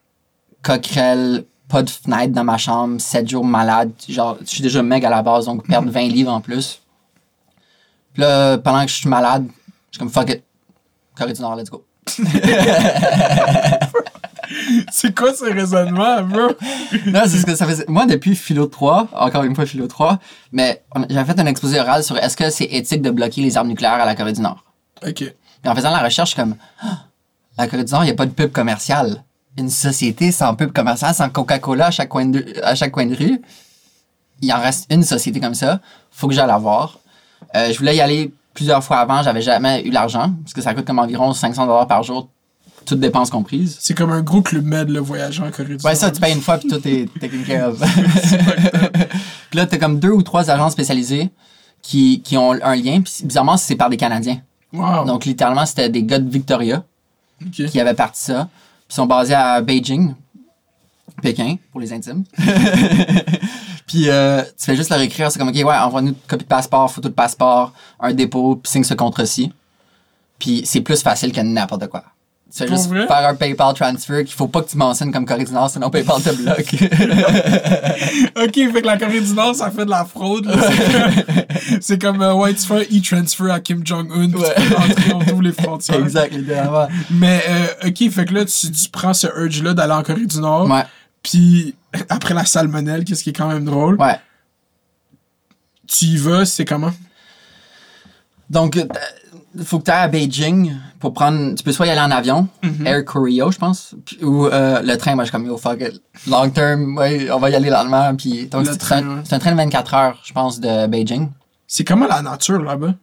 coquerelle, pas de fenêtre dans ma chambre, 7 jours malade. Genre, je suis déjà meg à la base, donc perdre 20 livres en plus. Puis là, pendant que je suis malade, je suis comme fuck it. Corée du Nord, let's go. C'est quoi ce raisonnement, bro? Non, c'est ce que ça faisait. Moi, depuis Philo 3, encore une fois Philo 3, mais j'avais fait un exposé oral sur est-ce que c'est éthique de bloquer les armes nucléaires à la Corée du Nord. Ok. Puis en faisant la recherche, je suis comme, Ah, la Corée du Nord, il n'y a pas de pub commerciale. Une société sans pub commerciale, sans Coca-Cola à chaque coin de, à chaque coin de rue. Il en reste une société comme ça. Faut que j'aille la voir. Euh, je voulais y aller plusieurs fois avant, j'avais jamais eu l'argent, parce que ça coûte comme environ 500 dollars par jour, toutes dépenses comprises. C'est comme un gros club med, le voyage en Corée du Nord. Ouais, ça, tu payes une fois, puis tout est taken care of. puis là, t'as comme deux ou trois agents spécialisés qui, qui ont un lien, puis bizarrement, c'est par des Canadiens. Wow. Donc, littéralement, c'était des gars de Victoria qui avaient parti ça. Puis ils sont basés à Beijing, Pékin, pour les intimes. puis euh, tu fais juste leur écrire, c'est comme, OK, ouais, envoie-nous une copie de passeport, photo de passeport, un dépôt, puis signe ce contrat-ci. Puis c'est plus facile que n'importe quoi. Tu fais Pour juste vrai? faire un PayPal transfer qu'il faut pas que tu mentionnes comme Corée du Nord, sinon PayPal te bloque. Ok, fait que la Corée du Nord, ça fait de la fraude. C'est- comme, euh, ouais, tu fais un e-transfer à Kim Jong-un, puis Ouais. tu peux rentrer, on les frontières. exact. Mais, euh, ok, fait que là, tu, tu prends ce urge-là d'aller en Corée du Nord, Ouais, puis après la salmonelle, qu'est-ce qui est quand même drôle, ouais. tu y vas, c'est comment? Donc, il faut que tu ailles à Beijing pour prendre. Tu peux soit y aller en avion, Air Koryo, je pense, ou euh, le train. Moi, je suis comme, yo, fuck it. Long term, ouais, on va y aller lentement. Puis, Le c'est train, un, ouais. c'est un train de 24 heures, je pense, de Beijing. C'est comment la nature là-bas?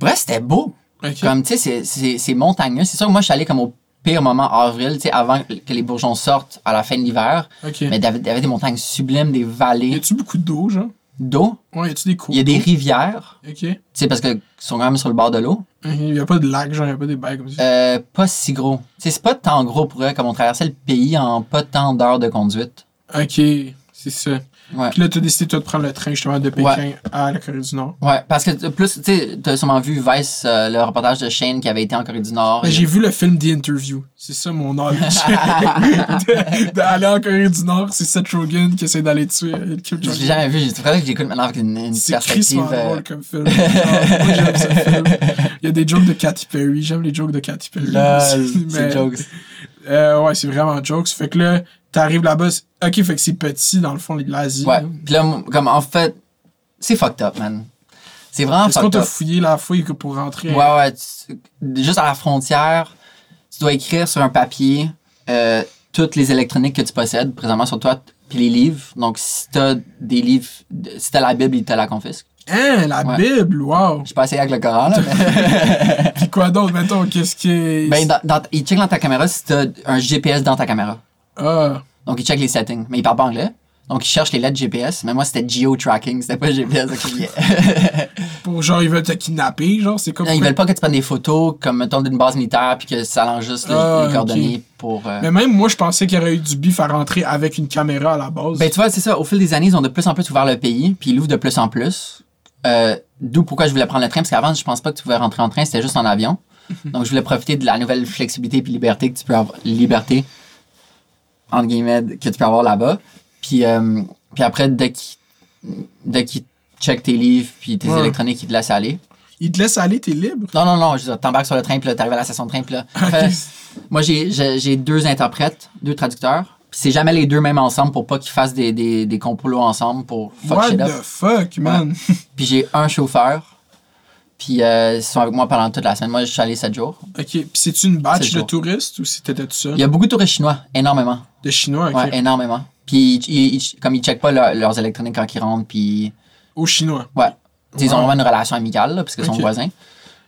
Bref, c'était beau. Comme, tu sais, c'est- c'est c'est montagneux. C'est sûr que moi, je suis allé comme au pire moment, avril, tu sais, avant que les bourgeons sortent à la fin de l'hiver. Mais il y avait- il des montagnes sublimes, des vallées Y a-tu beaucoup d'eau, genre? d'eau? Ouais, y a-tu des cours? Il y a des rivières, Ok. tu sais, parce qu'ils sont quand même sur le bord de l'eau. Il y a pas de lac, genre, y a pas des bails comme ça? Euh, pas si gros. Tu sais, c'est pas tant gros pour eux comme on traversait le pays en pas tant d'heures de conduite. Ok, c'est ça. Ouais. Puis là, t'as décidé, toi, de prendre le train, justement, de Pékin à la Corée du Nord. Ouais, parce que t- plus, tu sais, t'as sûrement vu Vice, euh, le reportage de Shane qui avait été en Corée du Nord. Ben, j'ai vu le film The Interview. C'est ça mon knowledge. D'aller en Corée du Nord, c'est Seth Rogen qui essaie d'aller tuer euh, Kim Jong-un. jamais vu, c'est ça que j'écoute maintenant avec une, une C'est perspective. crissement euh, drôle comme film. Moi, j'aime ce film. Il y a des jokes de Katy Perry. J'aime les jokes de Katy Perry. c'est jokes. euh, ouais, c'est vraiment jokes. Fait que là, t'arrives là-bas. Ok, fait que c'est petit, dans le fond, l'Asie. Ouais. Puis là, comme en fait, c'est fucked up, man. C'est vraiment Est-ce qu'on t'a fouillé la fouille que pour rentrer? Ouais, ouais. tu- juste à la frontière, tu dois écrire sur un papier euh, toutes les électroniques que tu possèdes présentement sur toi, puis les livres. Donc, si t'as des livres, si t'as la Bible, ils te la confisquent. Hein, la Ouais. Bible, wow. J'ai pas essayé avec le Coran, là, mais. Puis quoi d'autre, mettons, qu'est-ce qui est... ben, dans, dans, ils checkent dans ta caméra si t'as un GPS dans ta caméra. Ah, Donc, ils checkent les settings. Mais ils parlent pas anglais. Donc, ils cherchent les lettres GPS. Mais moi, c'était geo-tracking, c'était pas GPS. pour genre, ils veulent te kidnapper, genre, c'est comme... Non, ils veulent pas que tu prennes des photos comme mettons d'une base militaire puis que ça lance juste les, Ah, les coordonnées pour. euh, Mais même moi, je pensais qu'il y aurait eu du bif à rentrer avec une caméra à la base. Ben tu vois, c'est ça. Au fil des années, ils ont de plus en plus ouvert le pays puis ils l'ouvrent de plus en plus. Euh, D'où pourquoi je voulais prendre le train parce qu'avant, je pense pas que tu pouvais rentrer en train, c'était juste en avion. Donc je voulais profiter de la nouvelle flexibilité puis liberté que tu peux avoir, liberté entre guillemets que tu peux avoir là-bas. Puis euh, puis après dès qu'ils dès qu'ils checkent tes livres puis tes Ouais. électroniques, ils te laissent aller. Ils te laissent aller, t'es libre? Non non non, t'embarques sur le train puis là t'arrives à la station de train puis là. Moi, j'ai- deux interprètes, deux traducteurs. Puis c'est jamais les deux mêmes ensemble pour pas qu'ils fassent des, des, des complots ensemble pour fuck What shit the up. fuck, man? Puis j'ai un chauffeur. Puis euh, ils sont avec moi pendant toute la semaine. Moi, je suis allé sept jours. ok, puis c'est-tu une batch de touristes ou si t'étais tout seul? Il y a beaucoup de touristes chinois, énormément. De chinois, ok. Ouais, énormément. Puis ils- ils- comme ils checkent pas leur- leurs électroniques quand ils rentrent, puis Aux chinois? ouais. Ils ont vraiment une relation amicale, là, parce qu'ils Ok. sont voisins.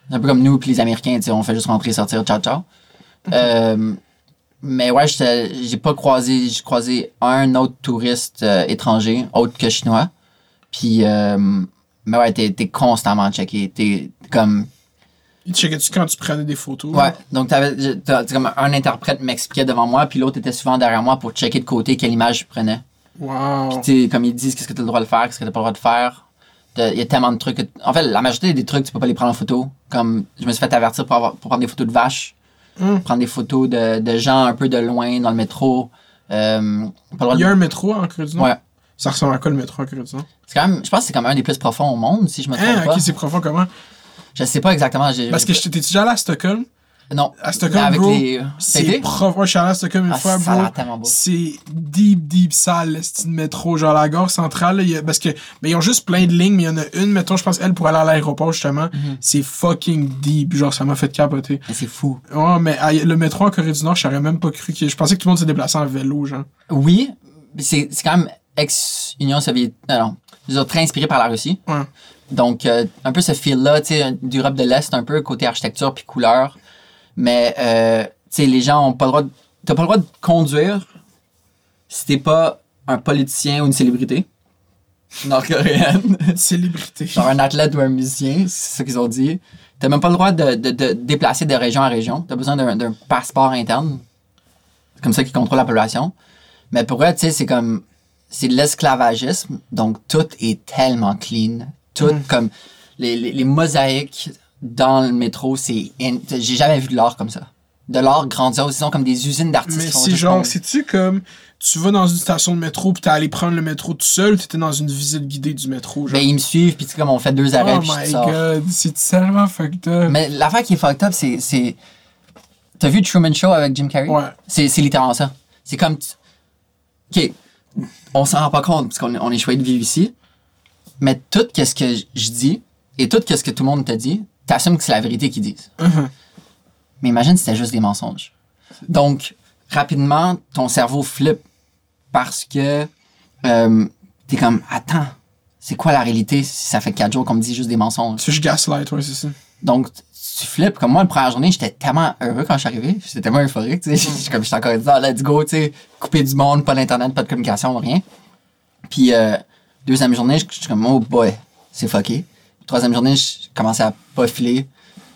C'est un peu comme nous puis les Américains, tu sais, on fait juste rentrer, sortir, ciao, ciao. Euh, mais ouais, j'ai pas croisé, j'ai croisé un autre touriste euh, étranger, autre que chinois. Puis, euh, mais ouais, t'es t'es constamment checké. T'es comme, Ils te checkaient-tu quand tu prenais des photos? ouais. Donc, t'avais, t'as- t'as comme un interprète m'expliquait devant moi, puis l'autre était souvent derrière moi pour checker de côté quelle image je prenais. Wow. Tu sais, comme ils disent, qu'est-ce que tu as le droit de faire, qu'est-ce que tu pas le droit de faire. T'as- Il y a tellement de trucs. que- En fait, la majorité des trucs, tu peux pas les prendre en photo. Comme, je me suis fait avertir pour, avoir- pour prendre des photos de vaches, Hum. prendre des photos de, de gens un peu de loin dans le métro. Euh, pas le droit Il y de- a un métro en Nord? Ouais. Ça ressemble à quoi le métro en Corée du Nord? C'est quand même, je pense que c'est quand même un des plus profonds au monde, si je me trompe Hein, pas. ok, c'est profond comment? Je sais pas exactement. Parce que j'étais déjà allé à Stockholm? Non. À Stockholm, Avec bro, les. T'as c'est été? profond. Je suis allé à Stockholm une Ah, fois, bro. C'est deep, deep sale, le style métro. Genre, la gare centrale, là, il y a- parce que, mais ils ont juste plein de lignes, mais il y en a une, mettons, je pense, elle, pour aller à l'aéroport, justement. Mhm. C'est fucking deep. Genre, ça m'a fait capoter. C'est fou. Ouais, mais ah, le métro en Corée du Nord, j'aurais même pas cru que. Je pensais que tout le monde se déplaçait en vélo, genre. Oui, c'est quand même ex-Union soviétique. Non, non. Veux dire, très inspiré par la Russie. Ouais. Donc, euh, un peu ce feel-là, tu sais, d'Europe de l'Est, un peu côté architecture puis couleur. Mais, euh, tu sais, les gens ont pas le droit de... T'as pas le droit de conduire si t'es pas un politicien ou une célébrité nord-coréenne. Célébrité. Genre un athlète ou un musicien, c'est ça qu'ils ont dit. T'as même pas le droit de, de, de déplacer de région à région. T'as besoin d'un d'un passeport interne. C'est comme ça qu'ils contrôlent la population. Mais pour eux, tu sais, c'est comme. C'est de l'esclavagisme. Donc tout est tellement clean. Tout Mm. comme. Les, les, les mosaïques dans le métro, c'est. J'ai jamais vu de l'art comme ça. De l'art grandiose. Ils sont comme des usines d'artistes. Mais c'est genre, comme- c'est-tu comme. Tu vas dans une station de métro pis t'es allé prendre le métro tout seul t'étais dans une visite guidée du métro, genre? Ben, ils me suivent, puis comme on fait deux arrêts, oh puis je my god, c'est tellement fucked up. Mais l'affaire qui est fucked up, c'est. c'est... T'as vu Truman Show avec Jim Carrey? Ouais. C'est, c'est littéralement ça. C'est comme. Ok, on s'en rend pas compte parce qu'on est- on est choisi de vivre ici. Mais tout ce que je- dis et tout ce que tout le monde te dit, t'assumes que c'est la vérité qu'ils disent. Mhm. Mais imagine si c'était juste des mensonges. Donc, rapidement, ton cerveau flippe parce que euh, t'es comme, attends, c'est quoi la réalité si ça fait quatre jours qu'on me dit juste des mensonges? Fais je gaslight, ouais, c'est ça. Donc, tu flippes. Comme moi, la première journée, j'étais tellement heureux quand je suis arrivé. J'étais tellement euphorique, tu sais. J'étais comme, j'étais encore dit, ah, let's go, tu sais. Couper du monde, pas d'internet, pas de communication, rien. Puis, euh, deuxième journée, je suis comme, oh boy, c'est fucké. Troisième journée, je commençais à pas filer.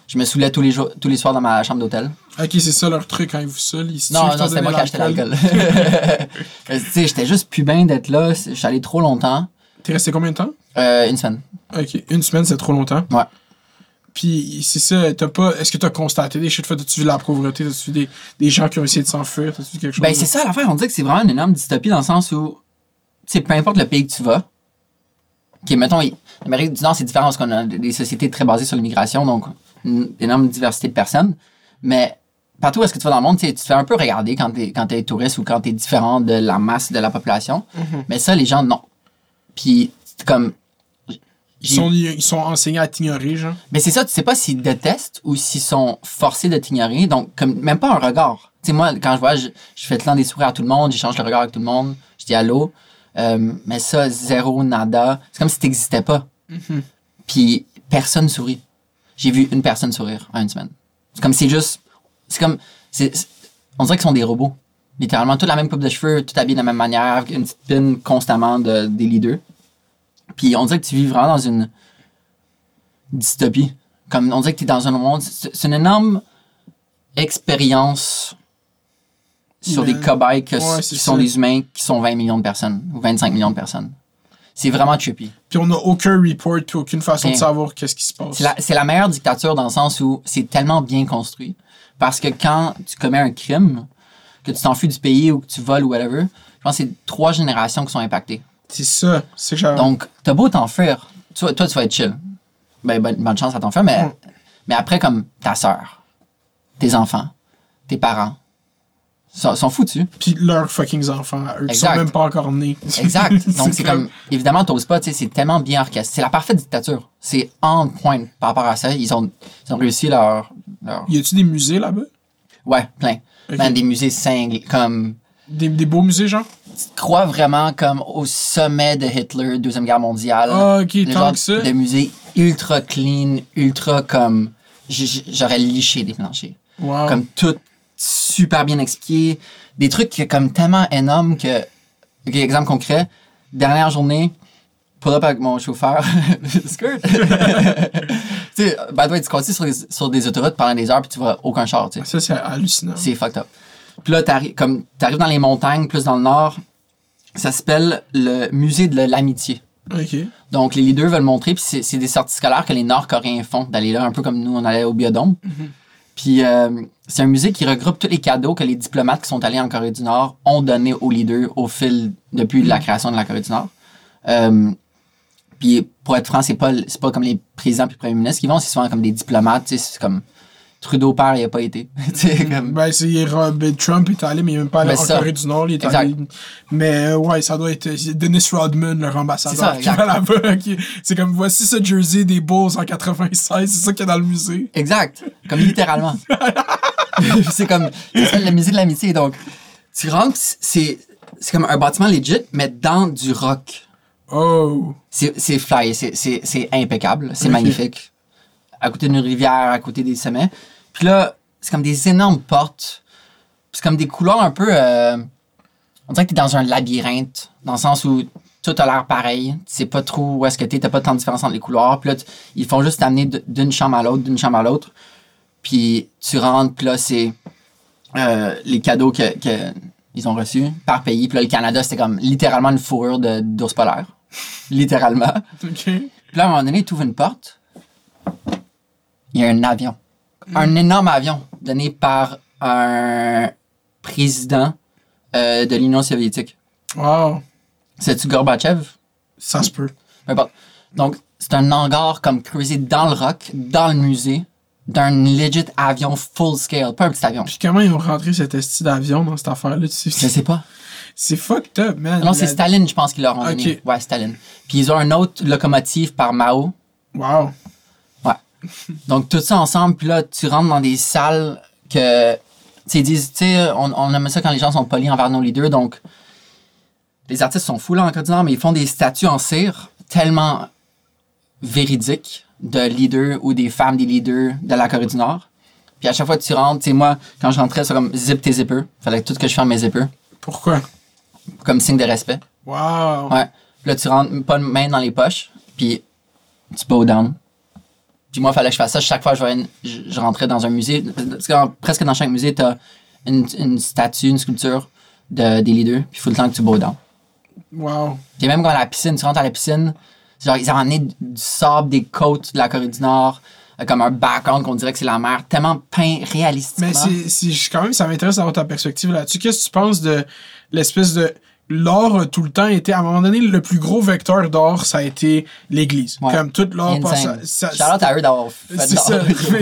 Je me saoulais tous les, jours, tous les soirs dans ma chambre d'hôtel. Ok, c'est ça leur truc quand ils vous saoulent. Ils Non, non, c'était moi qui achetais l'alcool. tu sais, j'étais juste plus bien d'être là. Je suis allé trop longtemps. T'es resté combien de temps? Euh, une semaine. Ok, une semaine, c'est trop longtemps. Ouais. Puis c'est ça, t'as pas. Est-ce que t'as constaté des choses? T'as-tu vu la pauvreté? T'as-tu vu des, des gens qui ont essayé de s'enfuir? T'as-tu vu quelque chose? Ben, c'est ça l'affaire. On dit que c'est vraiment une énorme dystopie dans le sens où, tu sais, peu importe le pays que tu vas, OK, mettons, l'Amérique du Nord, c'est différent parce qu'on a des sociétés très basées sur l'immigration, donc une énorme diversité de personnes. Mais partout où est-ce que tu vas dans le monde, tu sais, tu te fais un peu regarder quand t'es, quand t'es touriste ou quand t'es différent de la masse de la population. Mais ça, les gens, non. Puis, c'est comme. Ils sont, ils sont enseignés à t'ignorer, genre. Mais c'est ça, tu sais pas s'ils détestent ou s'ils sont forcés de t'ignorer. Donc, comme même pas un regard. Tu sais, moi, quand je vois, je, je fais le temps des sourires à tout le monde, j'échange le regard avec tout le monde, je dis allô. Euh, mais ça, zéro, nada. C'est comme si t'existais pas. Puis personne sourit. J'ai vu une personne sourire en une semaine. C'est comme c'est juste. C'est comme. on dirait qu'ils sont des robots. Littéralement, toute la même coupe de cheveux, tout habillé de la même manière, une petite pine constamment de, des leaders. Puis on dirait que tu vis vraiment dans une dystopie. Comme on dirait que tu es dans un monde. C'est une énorme expérience sur Humaine. des cobayes que- Ouais, qui sont des humains qui sont 20 millions de personnes ou 25 millions de personnes. C'est vraiment trippy. Puis on n'a aucun report, puis aucune façon de savoir qu'est-ce qui se passe. C'est la, c'est la meilleure dictature dans le sens où c'est tellement bien construit. Parce que quand tu commets un crime, que tu t'enfuis du pays ou que tu voles ou whatever, je pense que c'est trois générations qui sont impactées. C'est ça. C'est j'avais- Donc, t'as beau t'enfuir, toi, toi, tu vas être chill. Ben, bonne, bonne chance à t'enfuir, mais, Mm. mais après, comme ta sœur, tes enfants, tes parents, sont, sont foutus. Puis leurs fucking enfants, eux, qui sont même pas encore nés. Exact. Donc, c'est comme, évidemment, t'oses pas, tu sais, c'est tellement bien orchestré. C'est la parfaite dictature. C'est on point par rapport à ça. Ils ont, ils ont réussi leur, leur, Y a-tu des musées là-bas? ouais, plein. Ben, des musées cinglés, comme, Des, des beaux musées, genre? Crois vraiment comme au sommet de Hitler, Deuxième Guerre mondiale. Ah, ok, le tant genre que ça. de musée ultra clean, ultra comme. J'aurais liché des planchers. Wow. Comme tout super bien expliqué. Des trucs qui- comme tellement énormes que. Ok, exemple concret. Dernière journée, pull up avec mon chauffeur. Skirt. tu sais, by the way, tu conduis sur sur des autoroutes pendant des heures puis tu vois aucun char, tu sais? Ça, c'est hallucinant. C'est fucked up. Puis là, t'arrives, comme, t'arrives dans les montagnes, plus dans le nord. Ça s'appelle le musée de l'amitié. Ok. Donc, les leaders veulent montrer, puis c'est c'est des sorties scolaires que les Nord-Coréens font, d'aller là, un peu comme nous, on allait au biodôme. Puis, euh, c'est un musée qui regroupe tous les cadeaux que les diplomates qui sont allés en Corée du Nord ont donnés aux leaders au fil, depuis la création de la Corée du Nord. Euh, puis, pour être franc, c'est pas, c'est pas comme les présidents puis premiers ministres qui vont, c'est souvent comme des diplomates, tu sais, c'est comme Trudeau père, il a pas été. Sais, comme, Ben, c'est Rob Trump est allé, mais il est même pas allé Ben, en ça. Corée du Nord. Il est Exact. allé. Mais euh, ouais, ça doit être Dennis Rodman, leur ambassadeur, ça, qui va là-bas. qui- C'est comme voici ce jersey des Bulls en 96, c'est ça qu'il y a dans le musée. Exact. Comme littéralement. c'est comme c'est le musée de l'amitié. Donc, tu rentres, c'est c'est comme un bâtiment legit, mais dans du rock. Oh. C'est fly, c'est- impeccable, c'est magnifique. À côté d'une rivière, à côté des sommets. Puis là, c'est comme des énormes portes. C'est comme des couloirs un peu. euh, on dirait que t'es dans un labyrinthe, dans le sens où tout a l'air pareil. Tu sais pas trop où est-ce que t'es, t'as pas tant de différence entre les couloirs. Puis là, ils font juste t'amener d'une chambre à l'autre, d'une chambre à l'autre. Puis tu rentres, puis là, c'est euh, les cadeaux que, que ils ont reçus par pays. Puis là, le Canada, c'était comme littéralement une fourrure de- d'ours polaire. littéralement. Ok. Puis là, à un moment donné, tu ouvres une porte. Il y a un avion. Un énorme avion donné par un président euh, de l'Union soviétique. Wow. C'est-tu Gorbatchev? Ça se peut. Peu importe. Donc, c'est un hangar comme creusé dans le rock, dans le musée, d'un legit avion full scale, pas un petit avion. Puis comment ils ont rentré cet esti d'avion dans cette affaire-là? tu Je sais? sais pas. C'est fucked up, man. Non, c'est Staline, je pense, qui l'a rendu. Ok. Ouais, Staline. Puis ils ont un autre locomotive par Mao. Wow. Donc, tout ça ensemble, puis là, tu rentres dans des salles que. Tu disent, tu sais, on, on aime ça quand les gens sont polis envers nos leaders, donc. Les artistes sont fous là en Côte du Nord, mais ils font des statues en cire tellement véridiques de leaders ou des femmes des leaders de la Corée du Nord. Puis à chaque fois que tu rentres, tu sais, moi, quand je rentrais, c'est comme zip tes zippers. Fallait que tout que je ferme mes zippers, Pourquoi? comme signe de respect. Wow. Ouais. Puis là, tu rentres pas de main dans les poches, puis tu bow down. Puis moi, il fallait que je fasse ça. Chaque fois je, voyais une- je, je rentrais dans un musée, parce que dans- presque dans chaque musée, tu as une, une statue, une sculpture de, des leaders, puis il faut le temps que tu bois dedans. Wow. Puis même quand à la piscine, tu rentres à la piscine, genre, ils ont amené du sable, des côtes de la Corée du Nord, euh, comme un background qu'on dirait que c'est la mer, tellement peint réalistiquement. Mais c'est, c'est, je- quand même, ça m'intéresse d'avoir ta perspective là-dessus. Qu'est-ce que tu penses de l'espèce de. L'or a tout le temps été, à un moment donné, le plus gros vecteur d'or, ça a été l'Église. Ouais. Comme tout l'or passe. Shout-out à eux d'avoir fait C'est ça.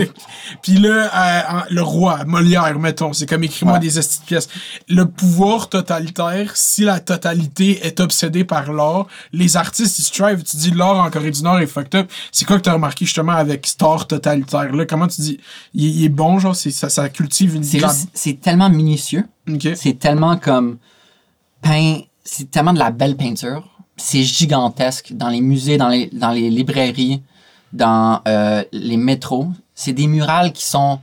Puis là, euh, le roi, Molière, mettons, c'est comme écris-moi Ouais. des petites pièces. Le pouvoir totalitaire, si la totalité est obsédée par l'or, les artistes, ils strive. Tu dis l'or en Corée du Nord est fucked up. C'est quoi que t'as remarqué justement avec cet art totalitaire-là? Comment tu dis, il, il est bon, genre, c'est, ça, ça cultive une C'est tellement minutieux. C'est tellement comme peint, c'est tellement de la belle peinture. C'est gigantesque dans les musées, dans les, dans les librairies, dans euh, les métros. C'est des murales qui sont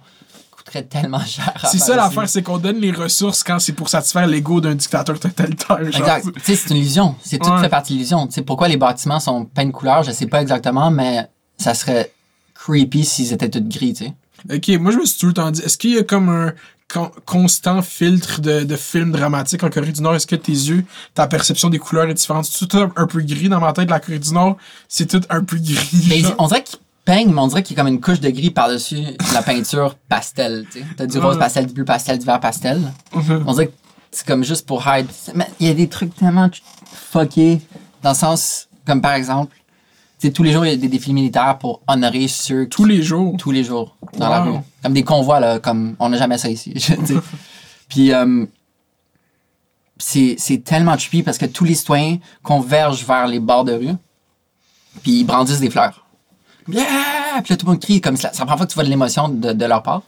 coûteraient tellement cher. C'est ça l'affaire, c'est qu'on donne les ressources quand c'est pour satisfaire l'ego d'un dictateur totalitaire. genre. Exact. Tu sais, c'est une illusion. C'est tout Ouais. fait partie de l'illusion. Tu sais, pourquoi les bâtiments sont peints de couleur, je sais pas exactement, mais ça serait creepy s'ils étaient tous gris, tu sais. Ok, moi je me suis tout le temps dit, est-ce qu'il y a comme un con- constant filtre de, de films dramatiques en Corée du Nord? Est-ce que tes yeux, ta perception des couleurs est différente? C'est tout un, peu gris dans ma tête la Corée du Nord? C'est tout un peu gris. Mais on dirait qu'ils peignent, mais on dirait qu'il y a comme une couche de gris par-dessus la peinture pastel, tu sais. T'as du rose pastel, du bleu pastel, du vert pastel. Mhm. On dirait que c'est comme juste pour hide. Mais il y a des trucs tellement fuckés, dans le sens, comme par exemple, tu sais, tous les jours, il y a des défilés militaires pour honorer ceux qui Tous les jours? tous les jours dans la rue. Comme des convois, là, comme on n'a jamais ça ici. Puis, euh, c'est tellement trippy parce que tous les citoyens convergent vers les bords de rue, puis ils brandissent des fleurs. Yeah! Puis là, tout le monde crie comme ça. C'est la première fois que tu vois de l'émotion de, de leur part.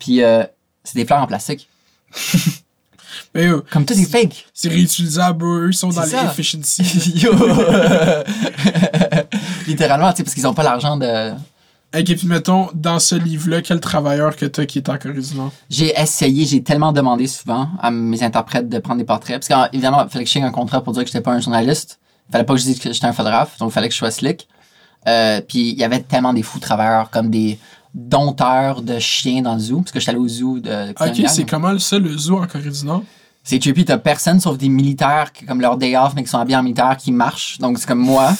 Puis, euh, c'est des fleurs en plastique. Mais euh, Comme tout est fake. c'est réutilisable, eux, ils sont dans C'est ça. l'efficiency. Yo! Littéralement, tu sais, parce qu'ils ont pas l'argent de. ok, puis mettons, dans ce livre-là, quel travailleur que t'as qui est en Corée du Nord? J'ai essayé, j'ai tellement demandé souvent à mes interprètes de prendre des portraits. Parce qu'évidemment, il fallait que je signe un contrat pour dire que j'étais pas un journaliste. Il fallait pas que je dise que j'étais un photographe, donc il fallait que je sois slick. Euh, puis il y avait tellement des fous travailleurs, comme des dompteurs de chiens dans le zoo, parce que j'étais allé au zoo de Ok, c'est comment ça, le zoo en Corée du Nord? C'est trippy, t'as personne sauf des militaires qui, comme leur day off, mais qui sont habillés en militaire, qui marchent. Donc c'est comme moi,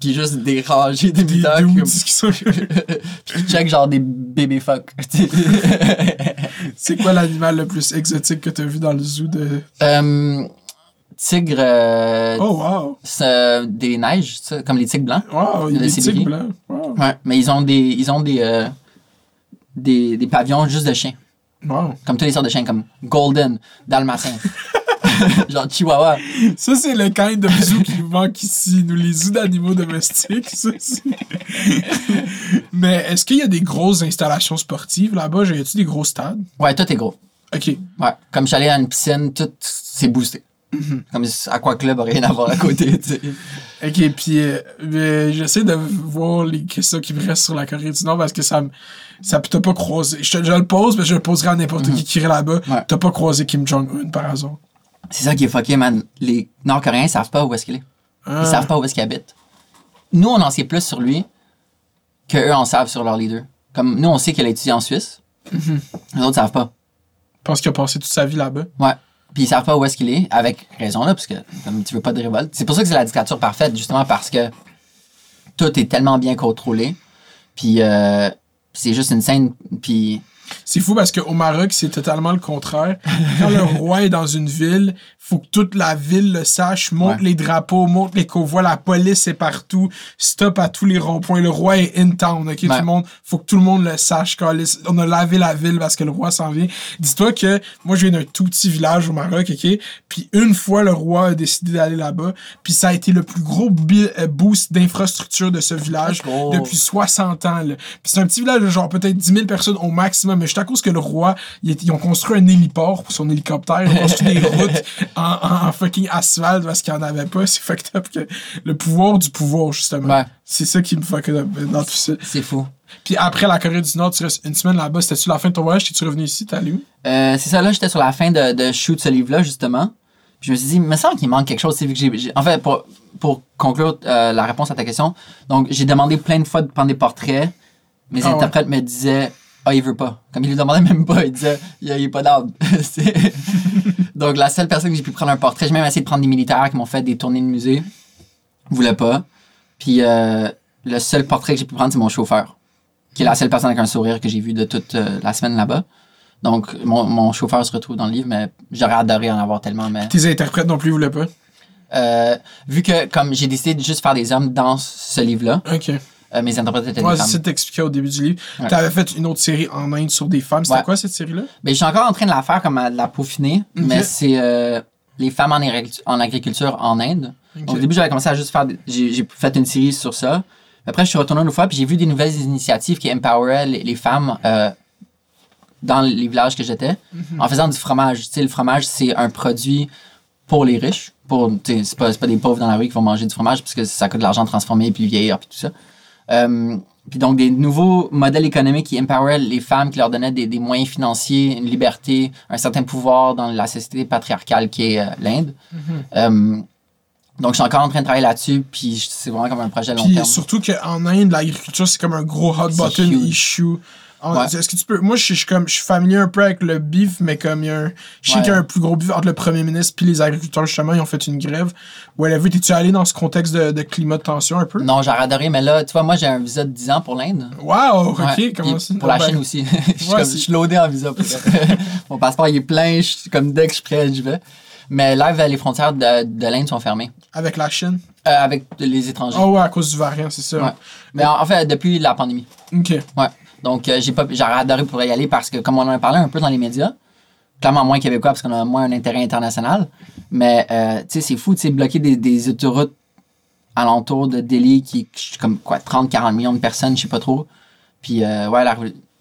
puis juste des rangées Des militaires qui, comme- sont- puis check genre des bébés fuck. C'est quoi l'animal le plus exotique que t'as vu dans le zoo de... euh, tigre, euh, Oh, wow! c'est des neiges, ça, comme les tigres blancs. Wow, il y a Le des tigres blancs. Wow. Ouais, mais ils ont des, ils ont des, euh, des, des pavillons juste de chiens. Wow. Comme tous les sortes de chiens, comme Golden, Dalmatin, genre Chihuahua. Ça, c'est le kind de zoo qui nous manque ici, nous, les zoos d'animaux domestiques. ça, Mais est-ce qu'il y a des grosses installations sportives là-bas? Y a-tu des gros stades? Ouais, tout est gros. OK. Ouais, comme je suis allé à une piscine, tout c'est boosté. Comme Aqua Club a rien à voir à côté, tu sais. OK, puis euh, j'essaie de voir les questions qui me restent sur la Corée du Nord parce que ça me... Ça t'as pas croisé. Je, te- je le pose, mais je le poserai à n'importe qui qui irait là-bas. Ouais. T'as pas croisé Kim Jong-un par hasard? C'est ça qui est fucké, man. Les Nord-Coréens savent pas où est-ce qu'il est. Ah. Ils savent pas où est-ce qu'il habite. Nous, on en sait plus sur lui que eux en savent sur leur leader. Comme nous, on sait qu'il a étudié en Suisse. Les autres savent pas. Pense qu'il a passé toute sa vie là-bas. Ouais. Puis ils savent pas où est-ce qu'il est, avec raison là, parce que comme tu veux pas de révolte. C'est pour ça que c'est la dictature parfaite, justement parce que tout est tellement bien contrôlé. Puis euh, c'est juste une scène. Puis C'est fou parce qu'au Maroc, c'est totalement le contraire. Quand le roi est dans une ville, faut que toute la ville le sache, monte Ouais. les drapeaux, monte les convois, la police est partout, stop à tous les ronds-points. Le roi est in town, ok? Tout le monde, faut que tout le monde le sache. On a lavé la ville parce que le roi s'en vient. Dis-toi que moi, je viens d'un tout petit village au Maroc, ok? Puis une fois, le roi a décidé d'aller là-bas, puis ça a été le plus gros euh, boost d'infrastructure de ce village go. depuis 60 ans. Là. Puis c'est un petit village de genre peut-être 10 000 personnes au maximum, mais juste à cause que le roi, ils ont construit un héliport pour son hélicoptère, ils ont construit des routes en, en- en fucking asphalte parce qu'il n'y en avait pas. C'est fucked up que le pouvoir du pouvoir, justement. Ouais. C'est ça qui me fuck up dans tout ça. c'est fou. Puis après la Corée du Nord, tu restes une semaine là-bas. C'était-tu la fin de ton voyage? T'es-tu revenu ici? Allé où? Euh, c'est ça, là, j'étais sur la fin de, de shoot ce livre-là, justement. Puis je me suis dit, il me semble qu'il manque quelque chose. vu que j'ai- En fait, pour, pour conclure euh, la réponse à ta question, donc j'ai demandé plein de fois de prendre des portraits mes Ah ouais. interprètes me disaient Ah, il veut pas. Comme il lui demandait même pas, il disait Il il est pas d'âme. Donc, la seule personne que j'ai pu prendre un portrait, j'ai même essayé de prendre des militaires qui m'ont fait des tournées de musée. voulait pas. Puis, euh, le seul portrait que j'ai pu prendre, c'est mon chauffeur, qui est la seule personne avec un sourire que j'ai vu de toute euh, la semaine là-bas. Donc, mon, mon chauffeur se retrouve dans le livre, mais j'aurais adoré en avoir tellement. Mais Tes interprètes non plus voulaient pas? euh, vu que, comme j'ai décidé de juste faire des hommes dans ce livre-là, Ok. Euh, mes interprètes étaient Ouais, c'est au début du livre. Ouais. T'avais fait une autre série en Inde sur des femmes. C'était Ouais. quoi cette série-là? Ben, je suis encore en train de la faire comme à la peaufiner, mais c'est euh, les femmes en, en agriculture en Inde. Donc, au début, j'avais commencé à juste faire. J'ai fait une série sur ça. Après, je suis retourné une fois, puis j'ai vu des nouvelles initiatives qui empoweraient les, les femmes euh, dans les villages que j'étais Mhm. en faisant du fromage. Tu sais, le fromage, c'est un produit pour les riches. Pour, tu c'est pas, pas des pauvres dans la rue qui vont manger du fromage parce que ça coûte de l'argent de transformer, puis vieillir, puis tout ça. Euh, puis donc, des nouveaux modèles économiques qui empoweraient les femmes, qui leur donnaient des, des moyens financiers, une liberté, un certain pouvoir dans la société patriarcale qui est euh, l'Inde. Mhm. Euh, donc, je suis encore en train de travailler là-dessus, puis c'est vraiment comme un projet à long Puis terme. surtout qu'en Inde, l'agriculture, c'est comme un gros hot C'est button huge. issue. Ouais. Est-ce que tu peux. Moi, je suis, je suis comme, je suis familier un peu avec le beef, mais comme il y a un. Je sais Ouais. qu'il y a un plus gros beef entre le premier ministre puis les agriculteurs, justement, ils ont fait une grève. Whatever, t'es-tu allé dans ce contexte de, de climat de tension un peu? Non, j'aurais adoré, mais là, tu vois, moi, j'ai un visa de 10 ans pour l'Inde. Wow, ok, Ouais, comment ça? Pour la Ben, Chine aussi. je, suis Ouais, comme- je suis loadé en visa. pour. Mon passeport, il est plein. Je suis comme dès que je suis prêt, j'y vais. Mais là, les frontières de, de l'Inde sont fermées. Avec la Chine? Euh, avec les étrangers. Oh, ouais, à cause du variant, c'est ça. Ouais. Mais en, en fait, depuis la pandémie. Ok. Ouais. Donc, euh, j'ai pas, j'aurais adoré pour y aller parce que, comme on en a parlé un peu dans les médias, clairement moins québécois parce qu'on a moins un intérêt international. Mais, euh, tu sais, c'est fou, tu sais, bloquer des, des autoroutes alentour de Delhi qui, comme quoi, 30, 40 millions de personnes, je sais pas trop. Puis, euh, ouais, la,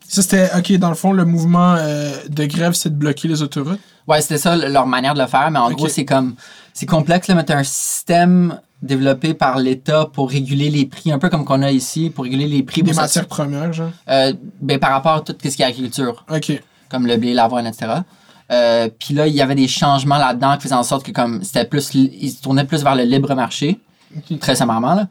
Ça, c'était, ok, dans le fond, le mouvement euh, de grève, c'est de bloquer les autoroutes? Ouais, c'était ça leur manière de le faire, mais en gros, c'est comme. C'est complexe, là, mais un système développé par l'État pour réguler les prix, un peu comme qu'on a ici, pour réguler les prix Des matières premières, genre? euh, ben, par rapport à tout ce qui est agriculture, Ok. comme le blé, l'avoine, etc. Euh, Puis là, il y avait des changements là-dedans qui faisaient en sorte que comme c'était plus. Ils se tournaient plus vers le libre marché, très sommairement, là.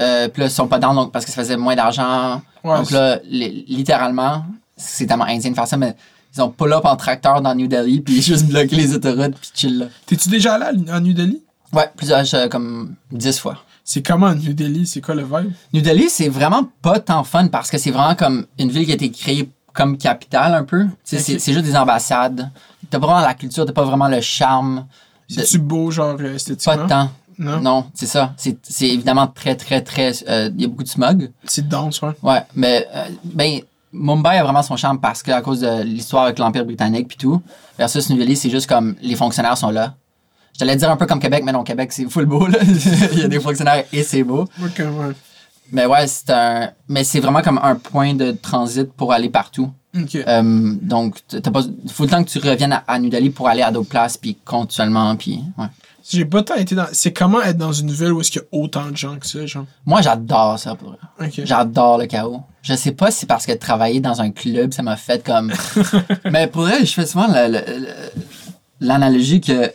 Euh, puis là, ils sont pas dans donc parce que ça faisait moins d'argent. Ouais, donc là, li- littéralement, c'est tellement indien de faire ça, mais ils ont pull-up en tracteur dans New Delhi, puis juste bloqué les autoroutes, puis chill là. T'es-tu déjà allé à New Delhi? Ouais, plusieurs, euh, comme 10 fois. C'est comment New Delhi? C'est quoi le vibe? New Delhi, c'est vraiment pas tant fun parce que c'est vraiment comme une ville qui a été créée comme capitale un peu. C'est juste des ambassades. T'as pas vraiment la culture, t'as pas vraiment le charme. C'est-tu beau, genre, euh, Pas esthétiquement? de temps. Non? Non, c'est ça. C'est c'est évidemment très, très, très. euh, Il y a beaucoup de smog. C'est dense, ouais. Ouais, mais euh, ben, Mumbai a vraiment son charme parce que à cause de l'histoire avec l'Empire britannique puis tout. Versus New Delhi, c'est juste comme les fonctionnaires sont là. Je t'allais dire un peu comme Québec, mais non, Québec, c'est full beau, là. Il y a des fonctionnaires et c'est beau. Ok, ouais. Mais ouais, c'est un. Mais c'est vraiment comme un point de transit pour aller partout. Euh, donc, t'as pas. Faut le temps que tu reviennes à, à New Delhi pour aller à d'autres places, puis continuellement, puis. Ouais. J'ai pas tant été dans. C'est comment être dans une ville où est-ce qu'il y a autant de gens que ça, genre? Moi, j'adore ça. Pour vrai. Ok. J'adore le chaos. Je sais pas si c'est parce que travailler dans un club, ça m'a fait comme. Mais pour vrai, je fais souvent l'analogie que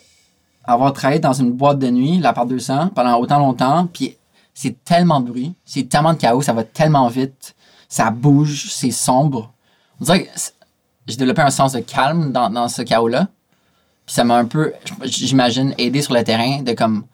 avoir travaillé dans une boîte de nuit, la part 200, pendant autant longtemps, puis c'est tellement de bruit, c'est tellement de chaos, ça va tellement vite, ça bouge, c'est sombre. On dirait que j'ai développé un sens de calme dans, dans ce chaos-là. Puis ça m'a un peu, j'imagine, aidé sur le terrain de comme.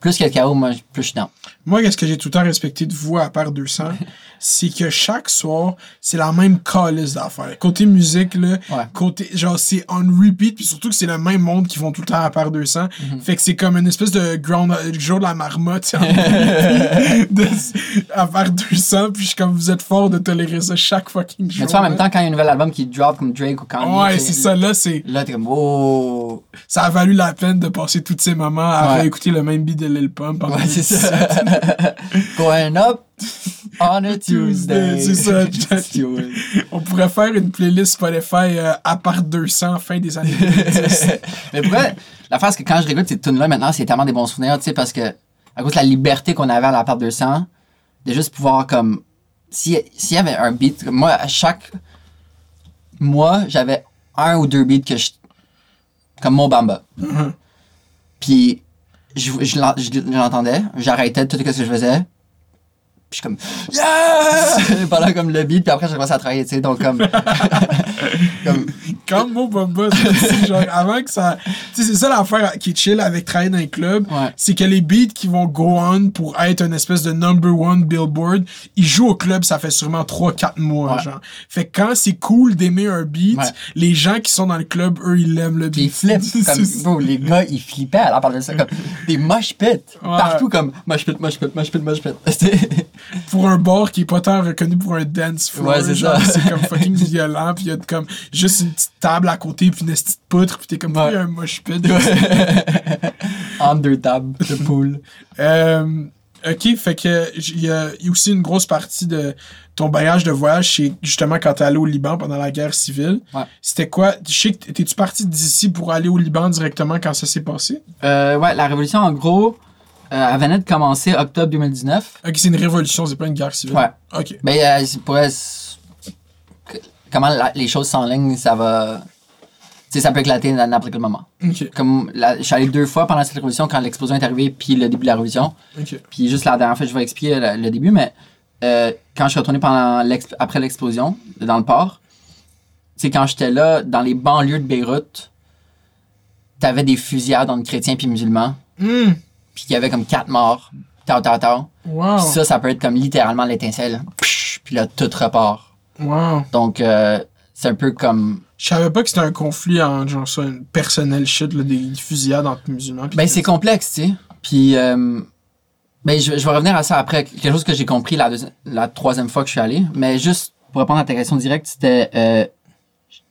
Plus a de chaos, moi, plus je suis dans. Moi, qu'est-ce que j'ai tout le temps respecté de vous à part 200, c'est que chaque soir, c'est la même calice d'affaires. Côté musique, là, Ouais. côté, genre, c'est on repeat, puis surtout que c'est le même monde qui vont tout le temps à part 200. Mhm. Fait que c'est comme une espèce de ground, euh, jour de la marmotte, en de, à part 200, puis je suis comme, vous êtes fort de tolérer ça chaque fucking jour. Mais tu vois, en même temps, quand il y a un nouvel album qui drop comme Drake ou Kanye. Ouais, c'est ça, là, c'est, Là, t'es comme, oh. ça a valu la peine de passer tous ces moments à Ouais. réécouter le même beat de Lil Pump. pendant Ouais, c'est 17. ça. Going up on a Tuesday. C'est ça. On pourrait faire une playlist Spotify euh, à part 200 fin des années 2010. Mais pour vrai, la face que quand je réécoute ces tunes-là, maintenant, c'est tellement des bons souvenirs, tu sais, parce que, à cause de la liberté qu'on avait à la part 200, de juste pouvoir, comme, si- s'il y avait un beat, moi, à chaque mois, j'avais un ou deux beats que je. comme mon bamba. Mhm. Puis, je, je, l'en- je l'entendais, j'arrêtais tout ce que je faisais, je suis comme, yeah! Pendant comme le beat, puis après, j'ai commencé à travailler, tu sais, donc comme. comme... Comme Mo Bamba, genre, avant que ça. Tu sais, c'est ça l'affaire qui est chill avec travailler dans les clubs. Ouais. C'est que les beats qui vont go on pour être une espèce de number one billboard, ils jouent au club, ça fait sûrement 3-4 mois, Ouais. genre. Fait que quand c'est cool d'aimer un beat, Ouais. les gens qui sont dans le club, eux, ils l'aiment le beat. Ils flippent. Comme, ça. bro, les gars, ils flippaient à la part de ça. Comme des mosh pits. Partout, comme mosh pit, mosh pit, mosh pit, mosh pit. Pour un bar qui est pas tant reconnu pour un dance floor. Ouais, c'est genre, ça. c'est comme fucking violent, puis il y a comme juste une petite table à côté, puis une petite poutre, puis t'es comme, Ouais. un moche pit. en deux tables de poule. Euh, ok, fait que il y, a aussi une grosse partie de ton voyage de voyage, c'est justement quand t'es allé au Liban pendant la guerre civile. Ouais. C'était quoi? Je sais que t'es-tu parti d'ici pour aller au Liban directement quand ça s'est passé? Euh, ouais, la révolution, en gros, elle venait de commencer octobre 2019. Ok, c'est une révolution, c'est pas une guerre civile. Ouais. Ok. Ben, euh, pour elle, comment la- les choses s'enlignent, ça va. Tu sais, ça peut éclater à n'importe quel moment. Ok. Comme la- je suis allé deux fois pendant cette révolution, quand l'explosion est arrivée, puis le début de la révolution. Ok. Puis juste la dernière fois, je vais expliquer le, le début, mais euh, quand je suis retourné pendant après l'explosion dans le port, c'est quand j'étais là, dans les banlieues de Beyrouth, t'avais des fusillades entre chrétiens puis musulmans, Hmm. Puis il y avait comme quatre morts, tao tao tao. Wow. Puis ça, ça peut être comme littéralement l'étincelle, Psh! puis là, tout repart. Wow. Donc, euh, c'est un peu comme... Je savais pas que c'était un conflit en genre ça, une personnel shit, là, des fusillades entre musulmans. Ben, c'est complexe, tu sais. Puis, euh, ben, je, je vais revenir à ça après. Quelque chose que j'ai compris la, la troisième fois que je suis allé. Mais juste pour répondre à ta question directe, c'était. euh,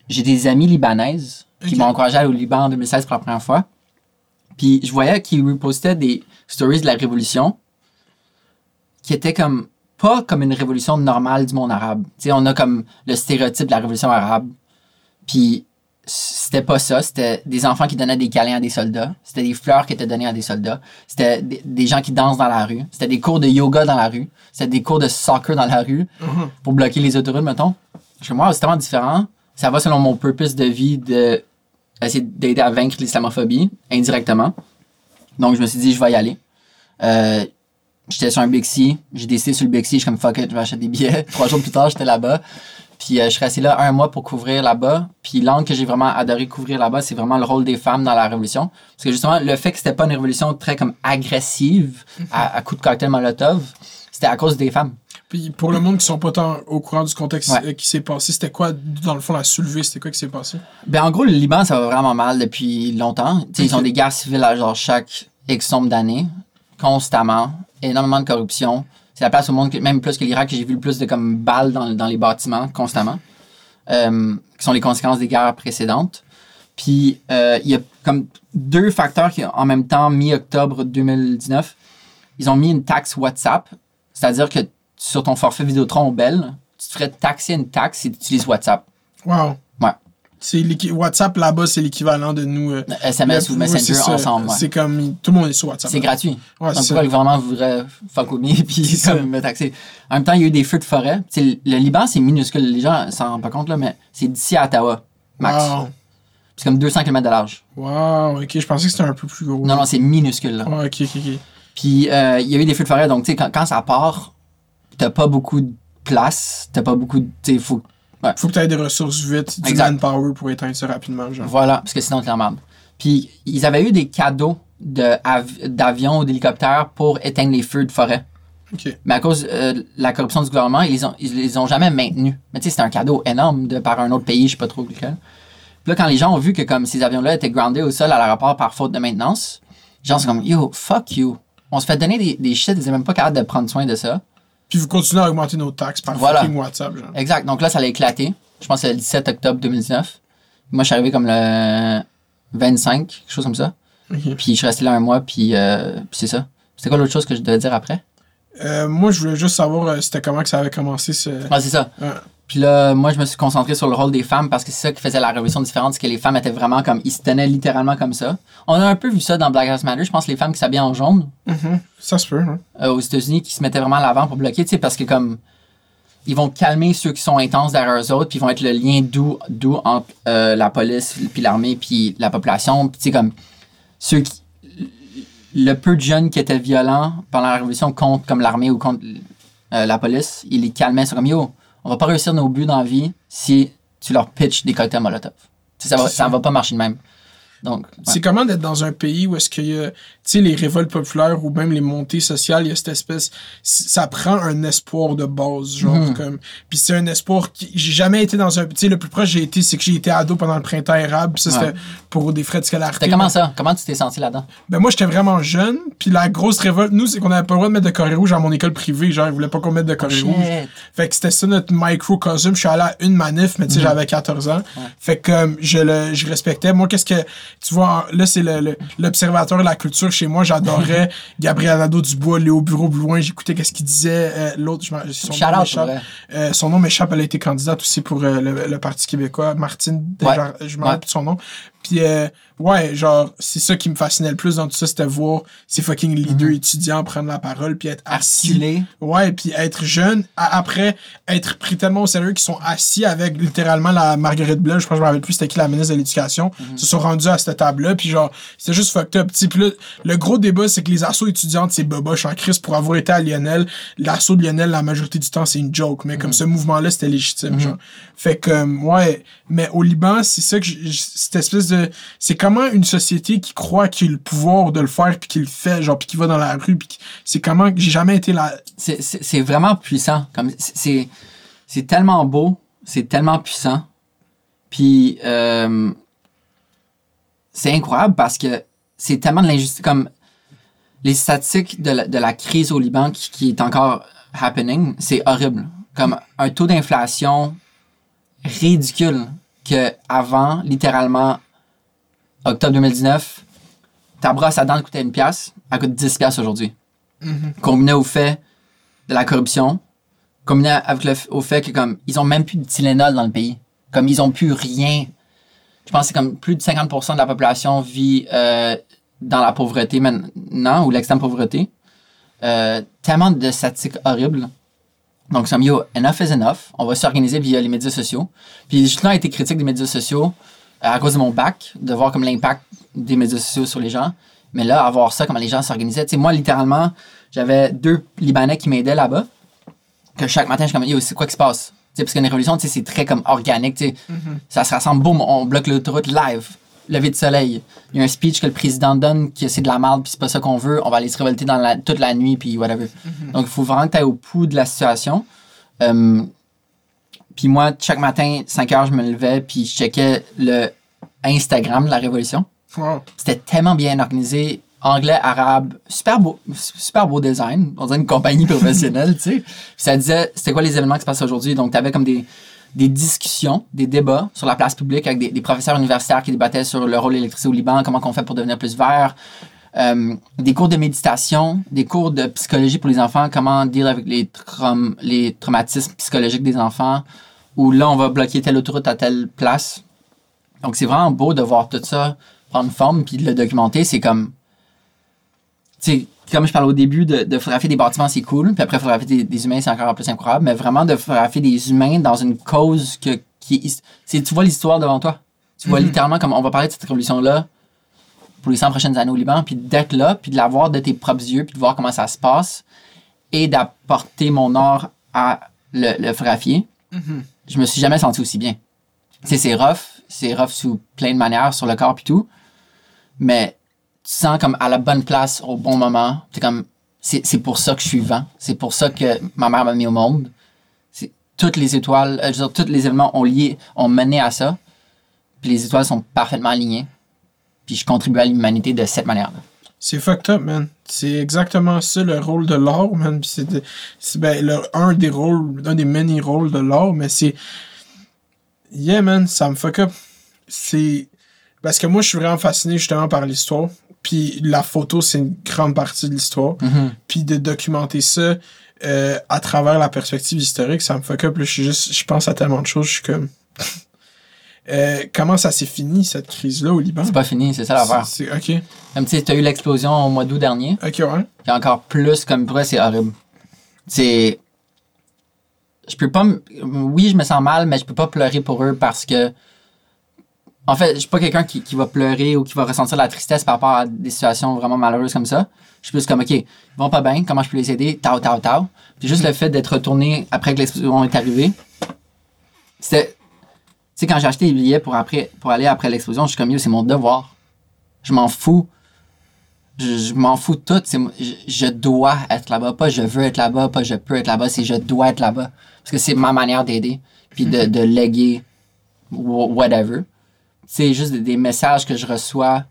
j'ai des amis libanaises qui m'ont encouragé à aller au Liban en 2016 pour la première fois. Puis, je voyais qu'ils repostaient des stories de la révolution qui étaient comme. Pas comme une révolution normale du monde arabe. Tu sais, on a comme le stéréotype de la révolution arabe. Puis, c'était pas ça. C'était des enfants qui donnaient des câlins à des soldats. C'était des fleurs qui étaient données à des soldats. C'était des, des gens qui dansent dans la rue. C'était des cours de yoga dans la rue. C'était des cours de soccer dans la rue Mhm. pour bloquer les autoroutes, mettons. Je moi, c'est tellement différent. Ça va selon mon purpose de vie de essayer d'aider à vaincre l'islamophobie indirectement. Donc, je me suis dit, je vais y aller. Euh, j'étais sur un Bixi. J'ai décidé sur le Bixi. Je suis comme, fuck it, je vais acheter des billets. Trois jours plus tard, j'étais là-bas. Puis euh, je suis resté là un mois pour couvrir là-bas. Puis l'angle que j'ai vraiment adoré couvrir là-bas, c'est vraiment le rôle des femmes dans la révolution. Parce que justement, le fait que c'était pas une révolution très comme agressive, à, à coup de cocktail Molotov, c'était à cause des femmes. Puis pour le monde qui sont pas tant au courant du contexte Ouais. euh, qui s'est passé, c'était quoi, dans le fond, la soulevée? C'était quoi qui s'est passé? Ben, en gros, le Liban, ça va vraiment mal depuis longtemps. Sais, Ils ont des guerres civiles à genre chaque X nombre d'années, constamment, énormément de corruption. C'est la place au monde, même plus que l'Irak, que j'ai vu le plus de comme balles dans, dans les bâtiments, constamment, euh, qui sont les conséquences des guerres précédentes. Puis, euh, il y a comme deux facteurs qui, en même temps, mi-octobre 2019, ils ont mis une taxe WhatsApp, c'est-à-dire que sur ton forfait Vidéotron au Bell, tu te ferais taxer une taxe si tu utilises WhatsApp. Wow. Ouais. C'est WhatsApp là-bas, c'est l'équivalent de nous. euh, SMS le- ou Messenger ensemble. ouais. C'est comme tout le monde est sur WhatsApp. C'est gratuit. Ouais, Donc pourquoi le gouvernement voudrait fuck with me puis comme me taxer? En même temps, il y a eu des feux de forêt. Tu sais, le Liban, c'est minuscule. Les gens s'en rendent pas compte, là, mais c'est d'ici à Ottawa, max. Wow. C'est comme 200 km de large. Wow, ok, je pensais que c'était un peu plus gros. Non, non, c'est minuscule. Là. Ok, ok, ok. Puis euh, il y a eu des feux de forêt. Donc, tu sais, quand, quand ça part, t'as pas beaucoup de place. T'as pas beaucoup de. Tu sais, faut. Faut que tu aies des ressources vite, du Exact. manpower pour éteindre ça rapidement, genre. Voilà, parce que sinon, t'es en merde. Puis ils avaient eu des cadeaux de av- d'avions ou d'hélicoptères pour éteindre les feux de forêt. Mais à cause euh, de la corruption du gouvernement, ils les ont, ils les ont jamais maintenus. Mais tu sais, c'était un cadeau énorme de par un autre pays, je sais pas trop lequel. Puis là, quand les gens ont vu que comme ces avions-là étaient groundés au sol à l'aéroport par faute de maintenance, les gens sont comme Yo, fuck you. On se fait donner des, des shit, ils étaient même pas capables de prendre soin de ça. Puis vous continuez à augmenter nos taxes par Voilà. fucking WhatsApp, genre. Exact. Donc là, ça allait éclater. Je pense que c'est le 17 octobre 2019. Moi, je suis arrivé comme le 25, quelque chose comme ça. Puis je suis resté là un mois, puis, euh, puis c'est ça. C'était quoi l'autre chose que je devais dire après? Euh, moi, je voulais juste savoir euh, c'était comment que ça avait commencé ce. Ah, c'est ça. Puis là, moi, je me suis concentré sur le rôle des femmes parce que c'est ça qui faisait la révolution différente, c'est que les femmes étaient vraiment comme, ils se tenaient littéralement comme ça. On a un peu vu ça dans Black Lives Matter. Je pense les femmes qui s'habillaient en jaune Mhm. Ça se peut, hein. euh, aux États-Unis, qui se mettaient vraiment à l'avant pour bloquer, tu sais, parce que comme, ils vont calmer ceux qui sont intenses derrière eux autres, puis ils vont être le lien doux, doux entre euh, la police, puis l'armée, puis la population. Puis tu sais, comme, ceux qui, le peu de jeunes qui étaient violents pendant la révolution contre comme l'armée ou contre euh, la police, ils les calmaient. C'est comme, yo, on va pas réussir nos buts dans la vie si tu leur pitches des cocktails Molotov. Ça va, ça. va pas marcher de même. Donc, ouais. C'est comment d'être dans un pays où est-ce qu'il y a, tu sais, les révoltes populaires ou même les montées sociales, il y a cette espèce, ça prend un espoir de base, genre, Mhm. comme, puis c'est un espoir qui, j'ai jamais été dans un, tu sais, le plus proche j'ai été, c'est que j'ai été ado pendant le printemps érable, puis ça Ouais. c'était pour des frais de scolarité. C'était comment ça? Comment tu t'es senti là-dedans? Ben moi, j'étais vraiment jeune, puis la grosse révolte, nous, c'est qu'on avait pas le droit de mettre de carré rouge à mon école privée, genre, ils voulaient pas qu'on mette de carré rouge. Shit. Fait que c'était ça notre microcosm. Je suis allé à une manif, mais tu sais, j'avais 14 ans. Fait que je le je respectais. Moi, qu'est-ce que. Tu vois, là, c'est le- l'observateur de la culture chez moi. J'adorais Gabriel Nadeau-Dubois, Léo Bureau-Blouin. J'écoutais qu'est-ce qu'il disait. Euh, L'autre, son. Euh, son nom m'échappe. Elle a été candidate aussi pour euh, le, le Parti québécois. Martine, Ouais. Je me Ouais. rappelle plus de son nom. Puis, euh, ouais, genre, c'est ça qui me fascinait le plus dans tout ça, c'était voir ces fucking leaders étudiants prendre la parole, puis être assis. Ouais, puis être jeune, après être pris tellement au sérieux qu'ils sont assis avec littéralement la Marguerite Blais, je pense que je me rappelle plus c'était qui la ministre de l'Éducation, se sont rendus à cette table-là, puis genre, c'était juste fucked up. Puis là, le gros débat, c'est que les assos étudiantes, c'est boboche en crise pour avoir été à Lionel. L'assaut de Lionel, la majorité du temps, c'est une joke, mais comme ce mouvement-là, c'était légitime, genre. Fait que, ouais, mais au Liban, c'est ça que cette espèce de. C'est comment une société qui croit qu'il a le pouvoir de le faire, puis qui le fait, genre, puis qui va dans la rue, puis c'est comment j'ai jamais été là. C'est- vraiment puissant. Comme c'est- C'est c'est tellement beau, c'est tellement puissant. Puis euh, c'est incroyable parce que c'est tellement de l'injustice. Comme les statistiques de la, de la crise au Liban qui, qui est encore happening, c'est horrible. Comme un taux d'inflation ridicule que avant, littéralement, octobre 2019, ta brosse à dents coûtait une pièce, elle coûte 10 pièces aujourd'hui combiné au fait de la corruption, combiné avec le, au fait que comme ils ont même plus de Tylenol dans le pays, comme ils ont plus rien. Je pense que comme plus de 50% de la population vit euh, dans la pauvreté maintenant ou l'extrême pauvreté. Euh, tellement de statistiques horribles. Donc, c'est yo, enough is enough. On va s'organiser via les médias sociaux. Puis, j'ai temps été critique des médias sociaux à cause de mon bac, de voir comme l'impact des médias sociaux sur les gens. Mais là, avoir ça, comment les gens s'organisaient. Tu sais, moi, littéralement, j'avais deux Libanais qui m'aidaient là-bas. Que chaque matin, je suis comme, yo, c'est quoi qui se passe? Tu sais, parce qu'une révolution, tu sais, c'est très comme organique. tu sais. Ça se rassemble, boum, on bloque l'autoroute live. Lever de soleil. Il y a un speech que le président donne que c'est de la merde puis c'est pas ça qu'on veut. On va aller se révolter dans la, toute la nuit puis whatever. Donc, il faut vraiment que tu ailles au pouls de la situation. Euh, puis moi, chaque matin, 5 heures, je me levais puis je checkais le Instagram de la révolution. Wow. C'était tellement bien organisé. Anglais, arabe, super beau, super beau design. On dirait une compagnie professionnelle, tu sais. Puis ça disait, c'était quoi les événements qui se passent aujourd'hui? Donc, tu avais comme des, des discussions, des débats sur la place publique avec des, des professeurs universitaires qui débattaient sur le rôle de l'électricité au Liban, comment on fait pour devenir plus vert. Euh, des cours de méditation, des cours de psychologie pour les enfants, comment deal avec les, traum- les traumatismes psychologiques des enfants, où là, on va bloquer telle autoroute à telle place. Donc, c'est vraiment beau de voir tout ça prendre forme puis de le documenter. C'est comme. Tu sais, comme je parlais au début, de, de photographier des bâtiments, c'est cool. Puis après, photographier des, des humains, c'est encore plus incroyable. Mais vraiment, de photographier des humains dans une cause que, qui est. Tu vois l'histoire devant toi. Tu vois Mhm. littéralement comme on va parler de cette révolution-là pour les 100 prochaines années au Liban, puis d'être là, puis de la voir de tes propres yeux, puis de voir comment ça se passe, et d'apporter mon art à le, le photographier. Je me suis jamais senti aussi bien. C'est rough, c'est rough sous plein de manières, sur le corps puis tout, mais tu sens comme à la bonne place au bon moment. C'est comme, c'est pour ça que je suis vivant. C'est pour ça que ma mère m'a mis au monde. Toutes les étoiles, euh, je veux dire, tous les événements ont lié, ont mené à ça. Puis les étoiles sont parfaitement alignées. Puis je contribue à l'humanité de cette manière-là. C'est fucked up, man. C'est exactement ça le rôle de l'art, man. C'est ben, le- un des rôles, un des many rôles de l'art, mais c'est. Yeah, man, ça me fuck up. C'est. Parce que moi, je suis vraiment fasciné justement par l'histoire. Puis la photo, c'est une grande partie de l'histoire. Puis de documenter ça euh, à travers la perspective historique, ça me fuck up. Là, je suis juste. Je pense à tellement de choses, je suis comme. Euh, comment ça s'est fini, cette crise-là au Liban? C'est pas fini, c'est ça l'affaire. C'est- Ok. Comme tu sais, t'as eu l'explosion au mois d'août dernier. Ok, ouais. Puis encore plus, comme pour c'est horrible. C'est. Je peux pas. m- Oui, je me sens mal, mais je peux pas pleurer pour eux parce que En fait, je suis pas quelqu'un qui, qui va pleurer ou qui va ressentir la tristesse par rapport à des situations vraiment malheureuses comme ça. Je suis plus comme, OK, ils vont pas bien, comment je peux les aider? Tao, tao, tao. Puis juste le fait d'être retourné après que l'explosion est arrivée, c'était. Tu sais, quand j'ai acheté les billets pour, après, pour aller après l'explosion, je suis comme, yo, c'est mon devoir. Je m'en fous. Je, je m'en fous de tout. Je, je dois être là-bas. Pas je veux être là-bas, pas je peux être là-bas, c'est je dois être là-bas. Parce que c'est ma manière d'aider. Puis de, de léguer wh- whatever. C'est juste des, messages que je reçois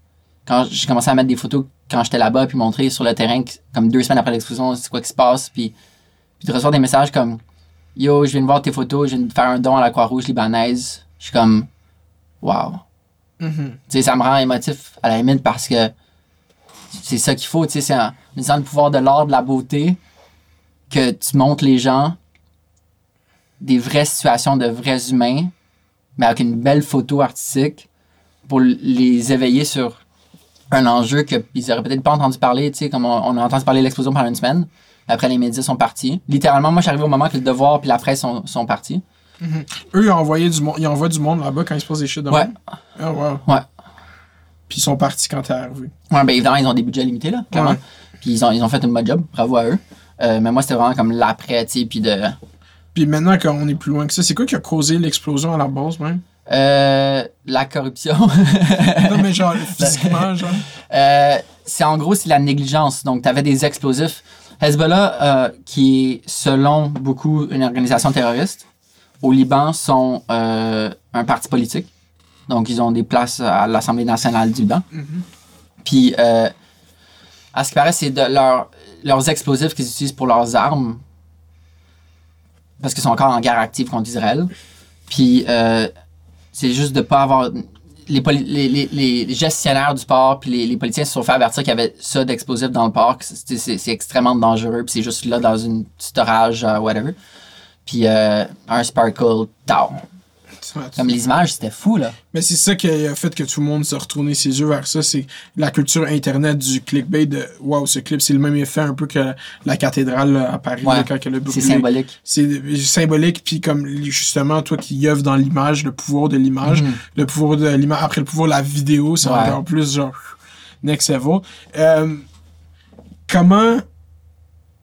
quand j'ai commencé à mettre des photos quand j'étais là-bas, puis montrer sur le terrain, comme deux semaines après l'explosion, c'est quoi qui se passe. Puis, puis de recevoir des messages comme Yo, je viens de voir tes photos, je viens de faire un don à la Croix-Rouge libanaise. Je suis comme Wow. Mhm. Tu sais, ça me rend émotif à la limite parce que c'est ça qu'il faut, tu sais, c'est en utilisant le pouvoir de l'art, de la beauté, que tu montres les gens des vraies situations de vrais humains, mais avec une belle photo artistique pour les éveiller sur un enjeu qu'ils auraient peut-être pas entendu parler, tu sais, comme on, on a entendu parler de l'explosion pendant une semaine. Après, les médias sont partis. Littéralement, moi, je suis arrivé au moment que le devoir puis la presse sont, sont partis. Eux, ils ont envoyé du monde, ils envoient du monde là-bas quand ils se passent des shit de Ouais. même. Ah, wow. Ouais. Puis ils sont partis quand t'es arrivé. Ouais, ben évidemment, ils ont des budgets limités, là, clairement. Ouais. Puis ils ont, ils ont fait une bonne job, bravo à eux. Euh, mais moi, c'était vraiment comme l'après, tu sais, puis de... Puis maintenant qu'on est plus loin que ça, c'est quoi qui a causé l'explosion à la base, même? Euh, la corruption. non, mais genre, physiquement, genre. Euh, c'est en gros, c'est la négligence. Donc, tu avais des explosifs. Hezbollah, euh, qui est, selon beaucoup, une organisation terroriste, au Liban, sont euh, un parti politique. Donc, ils ont des places à l'Assemblée nationale du Liban. Puis, euh, à ce qui paraît, c'est de leur, leurs explosifs qu'ils utilisent pour leurs armes, parce qu'ils sont encore en guerre active contre Israël. Puis, euh, c'est juste de pas avoir les, les, les, les gestionnaires du port puis les, politiciens se sont fait avertir qu'il y avait ça d'explosif dans le port, c'est, extrêmement dangereux, puis c'est juste là dans une storage, euh, whatever. Puis euh, un sparkle, tao. Comme les images, c'était fou, là. Mais c'est ça qui a fait que tout le monde s'est retourné ses yeux vers ça. C'est la culture internet du clickbait de Waouh, ce clip, c'est le même effet un peu que la cathédrale là, à Paris Ouais. là, quand elle a brûlé. C'est symbolique. C'est symbolique, puis comme justement, toi qui œuvres dans l'image, le pouvoir de l'image, Mhm. le pouvoir de l'image, après le pouvoir de la vidéo, c'est Ouais. encore plus genre next level. Euh, comment.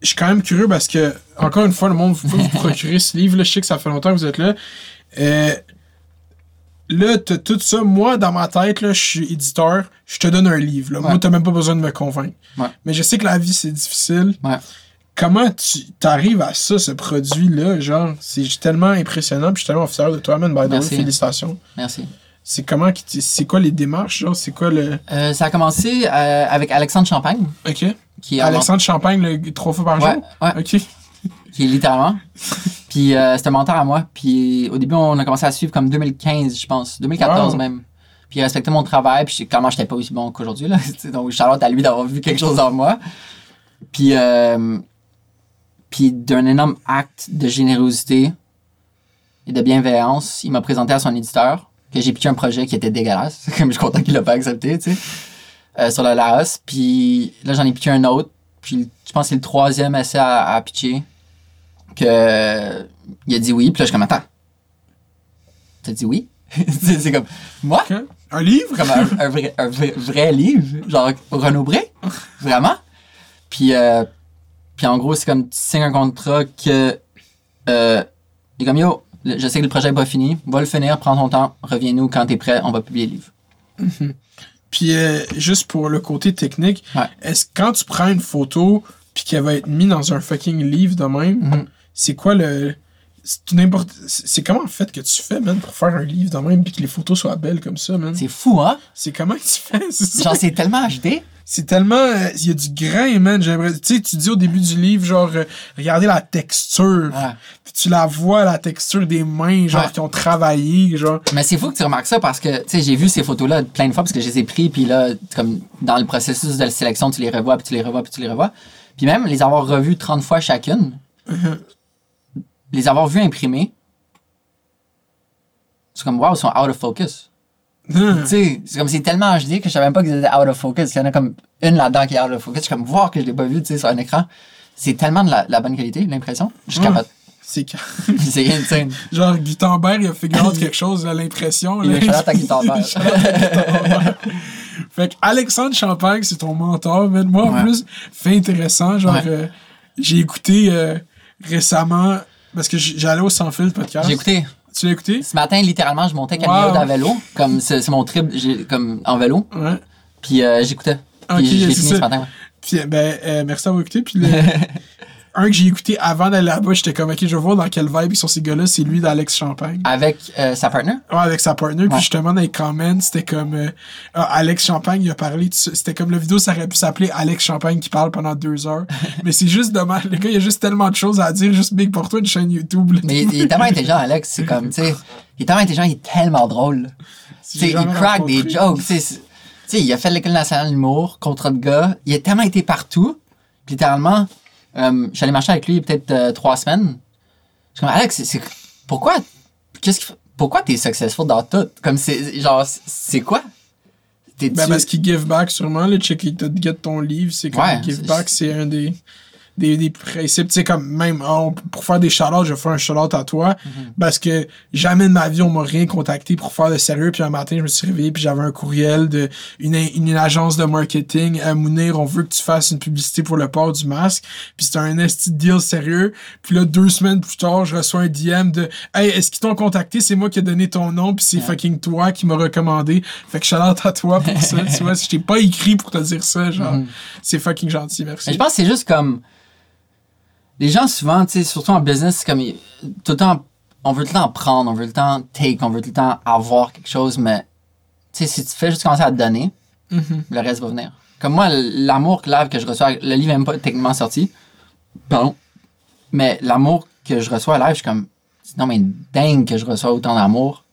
Je suis quand même curieux parce que, encore une fois, le monde, vous pouvez vous procurer ce livre, là, je sais que ça fait longtemps que vous êtes là. Euh, là, t'as tout ça. Moi, dans ma tête, là, je suis éditeur, je te donne un livre. Là. Moi, Ouais. t'as même pas besoin de me convaincre. Ouais. Mais je sais que la vie, c'est difficile. Ouais. Comment tu arrives à ça, ce produit-là? Genre, c'est tellement impressionnant, puis je suis tellement fier de toi, man. By the way, félicitations. Merci. C'est comment, c'est quoi les démarches, genre? C'est quoi le. Euh, ça a commencé euh, avec Alexandre Champagne, Ok. Qui est Alexandre Champagne, le, trois fois par Ouais, jour? ouais. Ok. qui est littéralement. Puis euh, c'était un mentor à moi. Puis au début, on a commencé à suivre comme 2015, je pense. 2014 Wow. même. Puis il respectait mon travail. Puis clairement, j'étais pas aussi bon qu'aujourd'hui. là. Donc, Charlotte à lui d'avoir vu quelque chose en moi. Puis, euh, puis d'un énorme acte de générosité et de bienveillance, il m'a présenté à son éditeur que j'ai pitché un projet qui était dégueulasse. Comme je suis content qu'il l'a pas accepté, tu sais. Euh, sur le Laos. Puis là, j'en ai pitché un autre. Puis je pense que c'est le troisième essai à, à pitcher que euh, il a dit oui. Puis là, je suis comme, attends. T'as dit oui? c'est comme, moi? Un livre? Comme un, un vrai, un vrai, vrai livre? Genre, Renaud Bré? Vraiment? Puis, euh, puis en gros, c'est comme, tu signes un contrat que, euh, il est comme, yo, je sais que le projet n'est pas fini, va le finir, prends ton temps, reviens-nous quand t'es prêt, on va publier le livre. Puis euh, juste pour le côté technique, Ouais. est-ce que quand tu prends une photo puis qu'elle va être mise dans un fucking livre de même, Mhm. c'est quoi le c'est n'importe c'est comment en fait que tu fais man pour faire un livre de même puis que les photos soient belles comme ça man? C'est fou, hein? c'est comment que tu fais? Genre, c'est tellement HD. C'est tellement euh, il y a du grain man j'aimerais tu sais tu dis au début du livre genre euh, regardez la texture Ouais. puis tu la vois la texture des mains genre Ouais. qui ont travaillé genre Mais c'est fou que tu remarques ça parce que, tu sais, j'ai vu ces photos-là plein de fois parce que je les ai pris, puis là, comme dans le processus de la sélection, tu les revois, puis tu les revois, puis tu les revois. Puis même les avoir revues 30 fois chacune, les avoir vues imprimées, c'est comme, wow, ils sont out of focus. Tu sais, c'est comme, c'est tellement HD que je savais même pas qu'ils étaient out of focus. Il y en a comme une là-dedans qui est out of focus. Je suis comme, voir que je l'ai pas vu, tu sais, sur un écran. C'est tellement de la, la bonne qualité, l'impression. Je capote. C'est c'est insane. Genre, Gutenberg, il a figure out quelque chose, j'ai l'impression. Il shout-out à Gutenberg. Fait que Alexandre Champagne, c'est ton mentor, man. Moi, en plus, fait intéressant. Genre, Ouais. euh, j'ai écouté euh, récemment, parce que j'allais au Sans Fil podcast. J'ai écouté. Tu l'as écouté? Ce matin, littéralement, je montais Camille Wow. à vélo. Comme c'est mon trip j'ai- comme en vélo. Ouais. Puis euh, j'écoutais. Ok, Puis c'est fini ça. ce matin. ouais. Puis, ben, euh, merci d'avoir écouté. Puis, le- un que j'ai écouté avant d'aller là-bas, j'étais comme, ok, je vais voir dans quelle vibe ils sont ces gars-là. C'est lui d'Alex Champagne. Avec euh, sa partner? Ouais, avec sa partner. Puis justement, dans les comments, c'était comme euh, ah, Alex Champagne, il a parlé. de. C'était comme la vidéo, ça aurait pu s'appeler Alex Champagne qui parle pendant deux heures. Mais c'est juste dommage. Le gars, il a juste tellement de choses à dire. Juste big pour toi, une chaîne YouTube. là. Mais il, est tellement intelligent, Alex. C'est comme, tu sais, il est tellement intelligent, il est tellement drôle. Si Tu sais, j'ai il crack des rencontré. jokes. Tu sais, il a fait l'école nationale d'humour, contre de gars. Il a tellement été partout. Puis littéralement, euh, je suis allé marcher avec lui peut-être euh, trois semaines. Je suis comme, Alex, c'est- pourquoi, qu'est-ce fait- pourquoi t'es successful dans tout? Comme c'est, genre, c'est- quoi? Ben, parce qu'il give back, sûrement. Le check, il te get ton livre. C'est comme Ouais, give back, c'est un des, des, des principes. Tu sais, comme même, on- pour faire des shout-outs, je vais faire un shout-out à toi. Mm-hmm. Parce que jamais de ma vie, on m'a rien contacté pour faire de sérieux. Puis un matin, je me suis réveillé, puis j'avais un courriel de une, une, agence de marketing. À Mounir, on veut que tu fasses une publicité pour le port du masque. Puis c'était un esti de deal sérieux. Puis là, deux semaines plus tard, je reçois un DM de Hey, est-ce qu'ils t'ont contacté? C'est moi qui ai donné ton nom, puis c'est fucking toi qui m'as recommandé. Fait que shout out à toi pour ça. tu vois, je t'ai pas écrit pour te dire ça, genre. C'est fucking gentil, merci. Mais je pense que c'est juste comme. Les gens, souvent, tu sais, surtout en business, c'est comme. Tout le temps, on veut tout le temps prendre, on veut tout le temps take, on veut tout le temps avoir quelque chose, mais. Tu sais, si tu fais juste commencer à te donner, Mhm. le reste va venir. Comme moi, l'amour live que je reçois, le livre n'est même pas techniquement sorti. Pardon? Mais l'amour que je reçois live, je suis comme. Non, mais dingue que je reçois autant d'amour.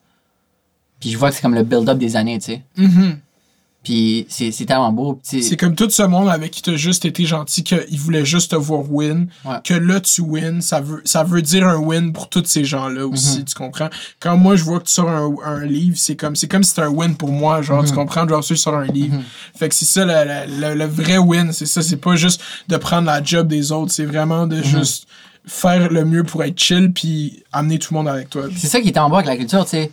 Puis je vois que c'est comme le build-up des années, tu sais. Mhm. Puis c'est c'est tellement beau. C'est comme tout ce monde avec qui t'as juste été gentil, qu'il voulait juste te voir win, Ouais. que là tu win, ça veut, ça veut dire un win pour tous ces gens-là aussi, Mhm. tu comprends? Quand moi je vois que tu sors un, un livre, c'est comme c'est comme si c'était un win pour moi, genre, tu comprends? Genre, tu sors un livre. Fait que c'est ça le, le- le- vrai win, c'est ça, c'est pas juste de prendre la job des autres, c'est vraiment de juste faire le mieux pour être chill puis amener tout le monde avec toi. C'est ça qui était en bas avec la culture, tu sais.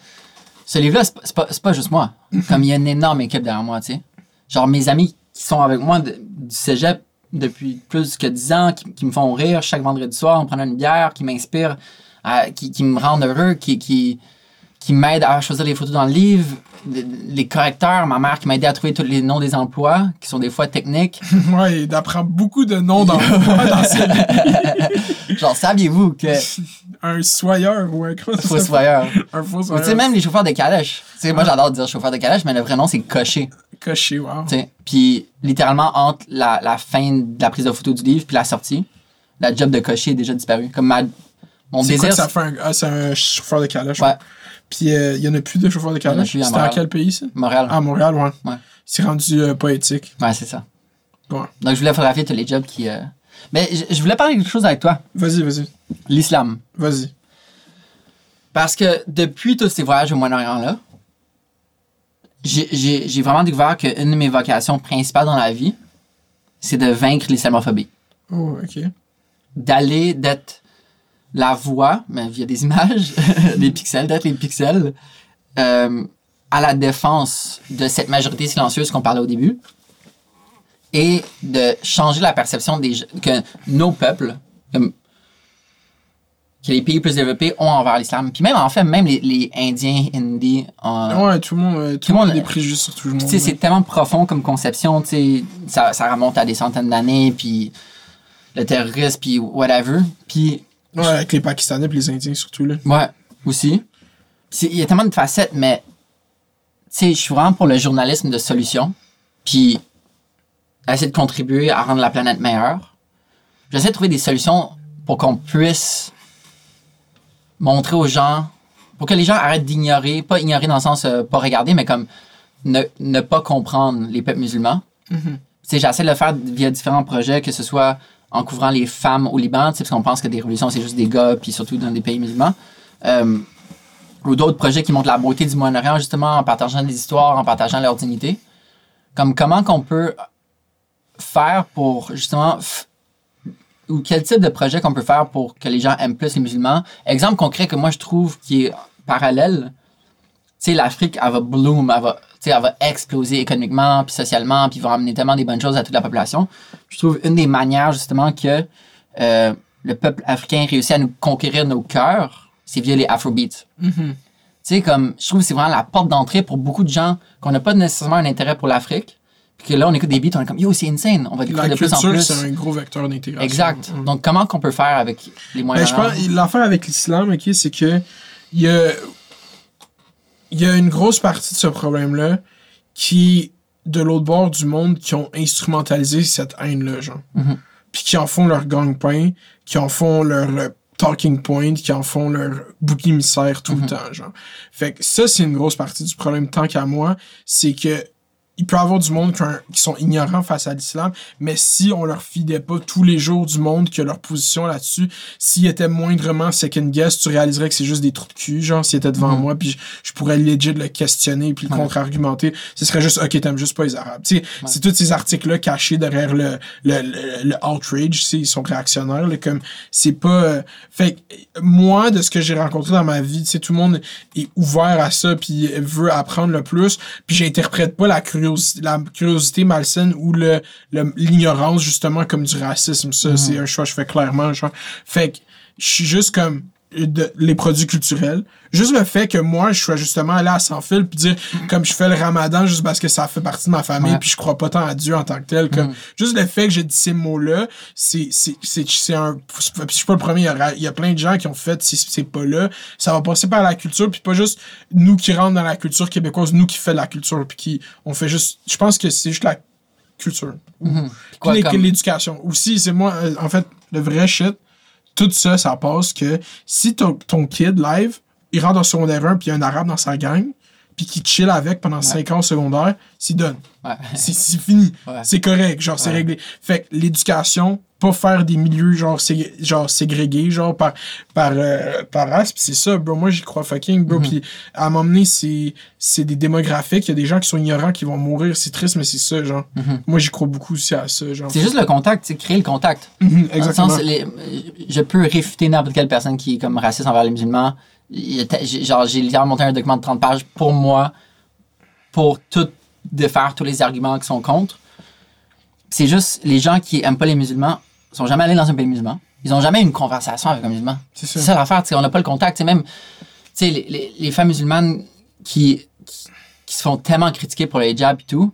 Ce livre-là, c'est pas- pas, juste moi. Comme il y a une énorme équipe derrière moi, tu sais. Genre mes amis qui sont avec moi du cégep depuis plus que 10 ans, qui, me font rire chaque vendredi soir en prenant une bière, qui m'inspirent, à- qui, me rendent heureux, qui, qui m'aident à choisir les photos dans le livre, les, correcteurs, ma mère qui m'a aidé à trouver tous les noms des emplois, qui sont des fois techniques. ouais, il apprend beaucoup de noms dans, dans vie. Genre, saviez-vous que Un soyeur ou un ça faux soyeur. Un faux Ou soyeur. Tu sais, même les chauffeurs de calèche. Tu sais, moi, j'adore dire chauffeur de calèche, mais le vrai nom, c'est cocher. Coché, wow. tu sais. Puis, littéralement, entre la, la fin de la prise de photo du livre puis la sortie, la job de cocher est déjà disparu. Comme ma, mon C'est quoi désir. que ça fait un, ah, c'est un chauffeur de calèche. Ouais, Puis euh, il y en a plus de chauffeurs de en à C'était Montréal. quel pays ça? Montréal. À Montréal, ouais. Ouais. C'est rendu euh, poétique. Ouais, c'est ça. Ouais. Donc, je voulais photographier tous les jobs qui. euh, Mais je, je voulais parler de quelque chose avec toi. Vas-y, vas-y. L'islam. Vas-y. Parce que depuis tous ces voyages au Moyen-Orient-là, j'ai vraiment découvert qu'une de mes vocations principales dans la vie, c'est de vaincre l'islamophobie. Oh, ok. d'aller d'être la voix, mais via des images, des pixels, d'être les pixels, euh, à la défense de cette majorité silencieuse qu'on parlait au début, et de changer la perception des, que nos peuples, que les pays plus développés ont envers l'islam. Puis même, en fait, même les, les Indiens, Hindis, euh, Ouais, tout le monde, euh, tout le monde a des préjugés sur tout le monde. c'est tellement profond comme conception, tu ça, ça remonte à des centaines d'années, puis le terrorisme, puis whatever. Puis, Ouais, avec les Pakistanais et les Indiens surtout, là. ouais, aussi. Il y a tellement de facettes, mais, tu sais, je suis vraiment pour le journalisme de solution, puis essayer de contribuer à rendre la planète meilleure. J'essaie de trouver des solutions pour qu'on puisse montrer aux gens, pour que les gens arrêtent d'ignorer, pas ignorer dans le sens euh, pas regarder, mais comme ne, ne pas comprendre les peuples musulmans. Tu sais, J'essaie de le faire via différents projets, que ce soit en couvrant les femmes au Liban, parce qu'on pense que des révolutions, c'est juste des gars, puis surtout dans des pays musulmans. Euh, ou d'autres projets qui montrent la beauté du Moyen-Orient, justement, en partageant des histoires, en partageant leur dignité. Comme comment qu'on peut faire pour, justement, ou quel type de projet qu'on peut faire pour que les gens aiment plus les musulmans? Exemple concret que moi je trouve qui est parallèle, tu sais, l'Afrique, elle va bloom, elle va, elle va exploser économiquement, puis socialement, puis va amener tellement des bonnes choses à toute la population. Je trouve une des manières, justement, que euh, le peuple africain réussit à nous conquérir nos cœurs, c'est via les Afrobeats. Tu sais, comme, je trouve que c'est vraiment la porte d'entrée pour beaucoup de gens qu'on n'a pas nécessairement un intérêt pour l'Afrique. Puis que là, on écoute des beats, on est comme, yo, c'est insane, on va découvrir de plus en plus. c'est un gros vecteur d'intégration. Exact. Mm. Donc, comment qu'on peut faire avec les Ben, moyens je pense, l'affaire avec l'islam, ok, c'est que il y a, il y a une grosse partie de ce problème-là qui, de l'autre bord du monde, qui ont instrumentalisé cette haine-là, genre. Mhm. Puis qui en font leur gang-pain, qui en font leur euh, talking point, qui en font leur bouc émissaire tout Mhm. le temps, genre. Fait que ça, c'est une grosse partie du problème, tant qu'à moi, c'est que il peut y avoir du monde qui, ont- qui sont ignorants face à l'islam, mais si on leur fidait pas tous les jours du monde que leur position là-dessus, s'ils étaient moindrement second guess, tu réaliserais que c'est juste des trous de cul, genre, s'ils étaient devant Mhm. moi, puis je, je pourrais legit le questionner, puis le Ouais. contre-argumenter. Ce serait juste, ok, t'aimes juste pas les Arabes. Tu sais, c'est tous ces articles-là cachés derrière le, le, le, le outrage, tu sais, ils sont réactionnaires, là, comme, c'est pas... euh, fait que, moi, de ce que j'ai rencontré dans ma vie, tu sais, tout le monde est ouvert à ça, puis veut apprendre le plus, puis j'interprète pas la curiosité, la curiosité malsaine ou le, l'ignorance, justement, comme du racisme. Ça, c'est un choix que je fais clairement, genre. Fait que, je suis juste comme de- les produits culturels. Juste le fait que moi, je sois justement allé à sans fil puis dire comme je fais le ramadan juste parce que ça fait partie de ma famille puis je crois pas tant à Dieu en tant que tel. Comme, Juste le fait que j'ai dit ces mots-là, c'est, c'est, c'est, c'est un... puis Je suis pas le premier, il y, y a plein de gens qui ont fait ces, ces pas-là. Ça va passer par la culture puis pas juste nous qui rentrent dans la culture québécoise, nous qui fait la culture puis qui... On fait juste... Je pense que c'est juste la culture. Puis quoi, comme- l'éducation. Aussi, c'est moi, euh, en fait, le vrai shit, tout ça, ça passe que si ton, ton kid live, il rentre en secondaire 1 puis il y a un arabe dans sa gang, puis qu'il chill avec pendant 5 ans au secondaire, s'il donne. C'est fini. C'est correct, genre, c'est réglé. Fait que l'éducation, pas faire des milieux, genre, sé- genre ségrégés, genre, par, par, euh, par race, pis c'est ça, bro. Moi, j'y crois fucking, bro. Mhm. Puis à m'emmener, c'est c'est des démographiques. Il y a des gens qui sont ignorants qui vont mourir. C'est triste, mais c'est ça, genre. Mhm. Moi, j'y crois beaucoup aussi à ça, genre. C'est juste le contact, c'est créer le contact. Mhm, Dans le Exactement. sens, les- je peux réfuter n'importe quelle personne qui est comme raciste envers les musulmans. J'ai- Genre, j'ai littéralement monté un document de 30 pages pour moi, pour tout défaire tous les arguments qui sont contre. C'est juste, les gens qui aiment pas les musulmans sont jamais allés dans un pays musulman. Ils ont jamais eu une conversation avec un musulman. C'est ça. ça l'affaire, on n'a pas le contact. Tu sais, même, tu sais, les, les, les femmes musulmanes qui, qui, qui se font tellement critiquer pour le hijab et tout,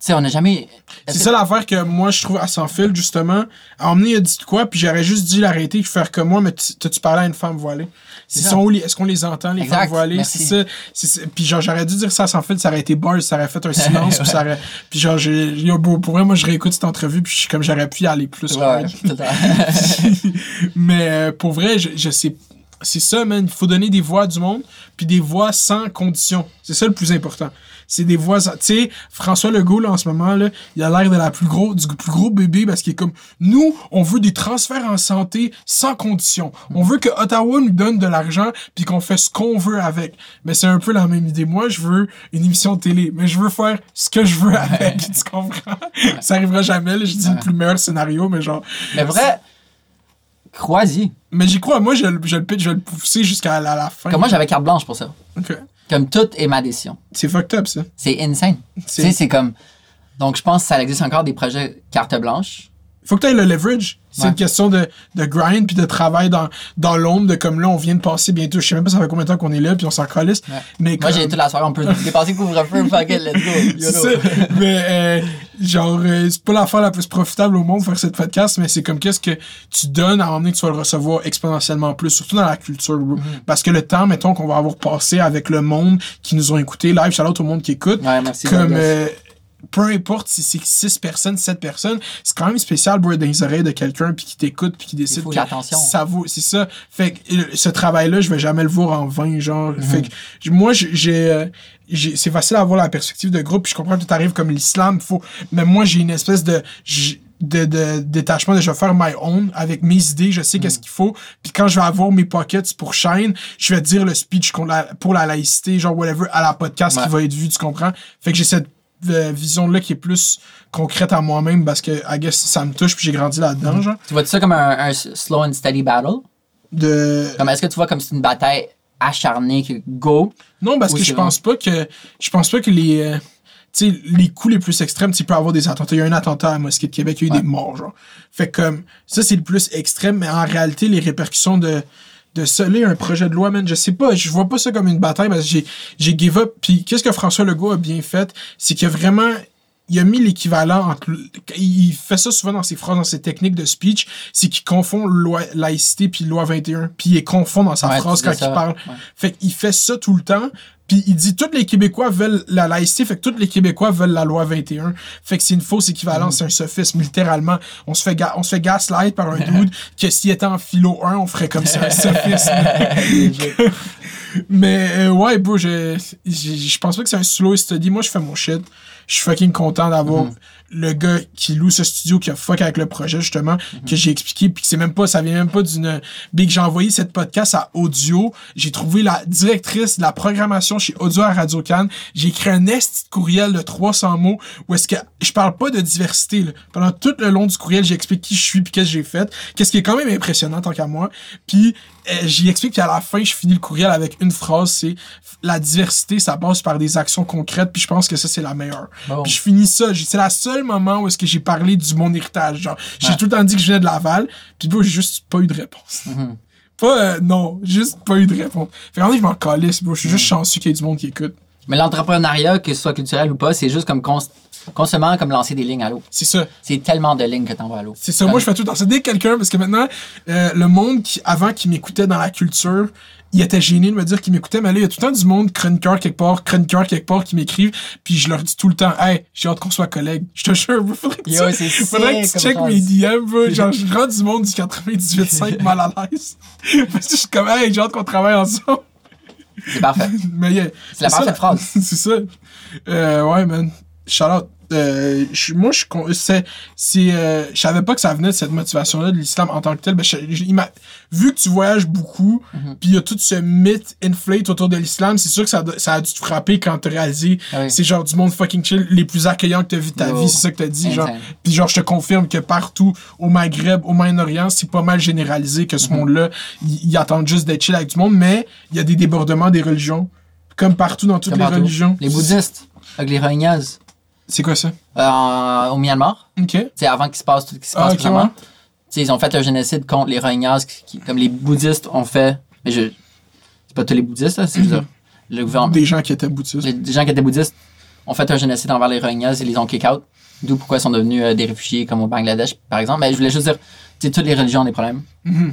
tu sais, on n'a jamais... C'est ça l'affaire que moi, je trouve à sans fil, justement. À emmener, il a dit quoi, puis j'aurais juste dit l'arrêter, faire comme moi, mais tu- t'as-tu parlé à une femme voilée? Ils sont où, les- est-ce qu'on les entend, les Exact, merci. C'est ça. Puis genre, j'aurais dû dire ça sans fil, ça aurait été bars, ça aurait fait un silence, puis ça aurait. Puis genre, bro, pour vrai, moi, je réécoute cette entrevue, puis je suis comme j'aurais pu y aller plus. Ouais, mais euh, pour vrai, je, je sais. C'est ça, man. Il faut donner des voix à du monde, puis des voix sans condition. C'est ça le plus important. C'est des voix. Tu sais, François Legault, là, en ce moment, là, il a l'air de la plus gros, du plus gros bébé parce qu'il est comme nous, on veut des transferts en santé sans condition. On veut que Ottawa nous donne de l'argent puis qu'on fait ce qu'on veut avec. Mais c'est un peu la même idée. Moi, je veux une émission de télé, mais je veux faire ce que je veux avec. tu comprends? Ça arrivera jamais. Là, je dis le plus meilleur scénario, mais genre. Mais vrai, crois-y. Mais j'y crois, moi je, le- je le pitch, je vais le pousser jusqu'à la, la fin. Comme moi, j'avais carte blanche pour ça. Ok. Comme tout est ma décision. C'est fucked up ça. C'est insane. Tu C'est- sais, c'est comme. Donc, je pense que ça existe encore des projets carte blanche. Faut que tu le leverage. C'est Ouais. une question de, de grind puis de travail dans, dans l'ombre, de comme là, on vient de passer bientôt. Je sais même pas ça fait combien de temps qu'on est là puis on s'en calisse. Ouais. Mais Moi, comme- j'ai toute la soirée, on peut dépasser le couvre-feu, fuck it, let's go. Mais euh, genre, euh, c'est pas l'affaire la plus profitable au monde faire cette podcast, mais c'est comme qu'est-ce que tu donnes à emmener que tu vas le recevoir exponentiellement plus, surtout dans la culture. Mm-hmm. Parce que le temps, mettons, qu'on va avoir passé avec le monde qui nous ont écouté, live, shout out au monde qui écoute, Ouais, merci. comme euh, peu importe si c'est 6 personnes, 7 personnes, c'est quand même spécial, bro, dans les oreilles de quelqu'un puis qui t'écoute puis qui décide faut que l'attention. ça vaut, c'est ça. Fait que euh, ce travail-là, je vais jamais le voir en vain, genre. Mhm. Fait que moi, j'ai- euh, j'ai, c'est facile à avoir la perspective de groupe puis je comprends que tu arrives comme l'islam, faut, mais moi, j'ai une espèce de, de, de détachement de je vais faire my own avec mes idées, je sais Mhm. qu'est-ce qu'il faut. Puis quand je vais avoir mes pockets pour Shine, je vais dire le speech la- pour la laïcité, genre whatever, à la podcast Ouais. qui va être vu, tu comprends? Fait que j'ai cette euh, vision-là qui est plus concrète à moi-même parce que, I guess, ça me touche puis j'ai grandi là-dedans, genre. Tu vois ça comme un, un slow and steady battle? De... Comme est-ce que tu vois comme c'est une bataille acharnée que go? Non, parce que je pense pas que je pense pas que les euh, tu sais, les coups les plus extrêmes, tu peux avoir des attentats. Il y a eu un attentat à la Mosquée de Québec, il y a eu des morts, genre. Fait comme, ça, c'est le plus extrême, mais en réalité, les répercussions de, de sceller un projet de loi, man, je sais pas, je vois pas ça comme une bataille parce que j'ai, j'ai give up. Puis, qu'est-ce que François Legault a bien fait? C'est qu'il a vraiment, il a mis l'équivalent entre, il fait ça souvent dans ses phrases, dans ses techniques de speech, c'est qu'il confond loi, laïcité puis loi 21, puis il les confond dans sa Ouais, phrase quand ça, il parle. ouais. Fait qu'il fait ça tout le temps. Puis il dit tous les Québécois veulent la laïcité, fait que tous les Québécois veulent la loi 21. Fait que c'est une fausse équivalence, c'est un sophisme, littéralement. On se fait, ga- on se fait gaslight par un dude que s'il était en philo 1, on ferait comme ça, un sophisme. Mais euh, ouais, bro, je, je, je pense pas que c'est un slow study. Moi, je fais mon shit. Je suis fucking content d'avoir le gars qui loue ce studio, qui a fuck avec le projet, justement, que j'ai expliqué, puis que c'est même pas, ça vient même pas d'une... Big, j'ai envoyé cette podcast à Audio. J'ai trouvé la directrice de la programmation chez Audio à Radio Cannes. J'ai écrit un esti de courriel de 300 mots où est-ce que je parle pas de diversité, là. Pendant tout le long du courriel, j'explique qui je suis puis qu'est-ce que j'ai fait. Qu'est-ce qui est quand même impressionnant tant qu'à moi. Puis j'y explique qu'à la fin, je finis le courriel avec une phrase, c'est la diversité, ça passe par des actions concrètes, puis je pense que ça, c'est la meilleure. Bon. Puis je finis ça, c'est la seule moment où est-ce que j'ai parlé du mon héritage. Genre, j'ai Ouais. tout le temps dit que je venais de Laval, puis bro, j'ai juste pas eu de réponse. Mhm. Pas, euh, non, juste pas eu de réponse. Fait qu'en fait, je m'en calisse. Je suis Mm. juste chanceux qu'il y ait du monde qui écoute. Mais l'entrepreneuriat, que ce soit culturel ou pas, c'est juste comme cons- constamment comme lancer des lignes à l'eau. C'est ça. C'est tellement de lignes que t'envoies à l'eau. C'est ça. Moi, je fais tout ça. Dès que quelqu'un, parce que maintenant, euh, le monde qui, avant, qui m'écoutait dans la culture, il était gêné de me dire qu'il m'écoutait, mais là, il y a tout le temps du monde, chroniqueur quelque part, chroniqueur quelque part, qui m'écrivent, puis je leur dis tout le temps, hey, j'ai hâte qu'on soit collègues. Je te jure, faudrait que Yo, tu, faudrait que tu check mes. DM. Genre, je rends du monde du 98.5 mal à l'aise. Parce que je suis comme, hey, j'ai hâte qu'on travaille ensemble. C'est parfait. Mais yeah, C'est la ça, parfaite phrase. c'est ça. Euh, ouais, man. Shout out. Euh, je- moi, je suis con- c'est, c'est, euh, je savais pas que ça venait de cette motivation-là de l'islam en tant que tel. Ben, je- je- vu que tu voyages beaucoup, Mhm. puis il y a tout ce mythe inflate autour de l'islam, c'est sûr que ça, ça a dû te frapper quand t'as réalisé Ah oui. c'est genre du monde fucking chill, les plus accueillants que t'as vu de ta vie, c'est ça que t'as dit. Genre, puis genre, je te confirme que partout, au Maghreb, au Moyen-Orient, c'est pas mal généralisé que ce Mhm. monde-là, ils ils attendent juste d'être chill avec du monde, mais il y a des débordements des religions, comme partout dans toutes Comme les partout. religions. Les bouddhistes, avec les Rohingyas, C'est quoi ça? euh, au Myanmar, Ok. c'est avant qu'il se passe tout ce qui se Ah, passe ok, vraiment. ouais. Tu sais, Ils ont fait un génocide contre les Rohingyas, qui- comme les bouddhistes ont fait. Mais je. C'est pas tous les bouddhistes, là, c'est Mhm. juste le gouvernement. Des gens qui étaient bouddhistes. Les, les gens qui étaient bouddhistes ont fait un génocide envers les Rohingyas et les ont kick out. D'où pourquoi ils sont devenus euh, des réfugiés comme au Bangladesh, par exemple. Mais je voulais juste dire, tu toutes les religions ont des problèmes. Mhm.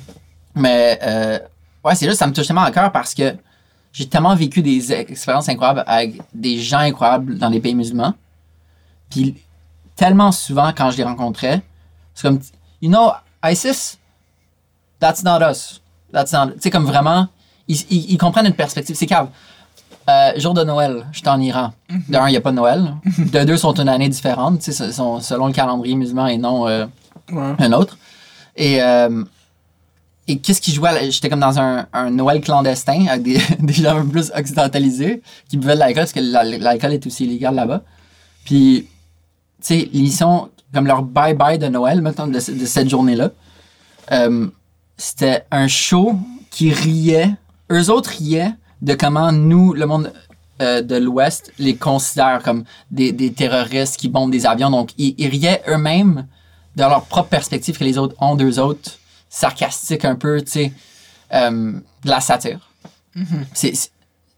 Mais, euh, ouais, c'est juste, ça me touche tellement à cœur parce que j'ai tellement vécu des expériences incroyables avec des gens incroyables dans les pays musulmans. Puis, tellement souvent, quand je les rencontrais, c'est comme, you know, ISIS, that's not us. That's not, tu sais, comme vraiment, ils, ils, ils comprennent une perspective. C'est cave. Euh, jour de Noël, j'étais en Iran. De un, il n'y a pas de Noël. De deux, sont une année différente, tu sais, sont selon le calendrier musulman et non euh, Ouais. un autre. Et, euh, et qu'est-ce qui jouait? à la- J'étais comme dans un, un Noël clandestin avec des, des gens un peu plus occidentalisés qui buvaient de l'alcool parce que la- l'alcool est aussi illégal là-bas. Puis, sais, ils sont comme leur bye-bye de Noël, mettons, de, ce- de cette journée-là. Euh, C'était un show qui riait. Eux autres riaient de comment nous, le monde euh, de l'Ouest, les considère comme des, des terroristes qui bombent des avions. Donc, ils, ils riaient eux-mêmes de leur propre perspective que les autres ont d'eux autres, sarcastique un peu, tu sais, euh, de la satire. C'est, c'est-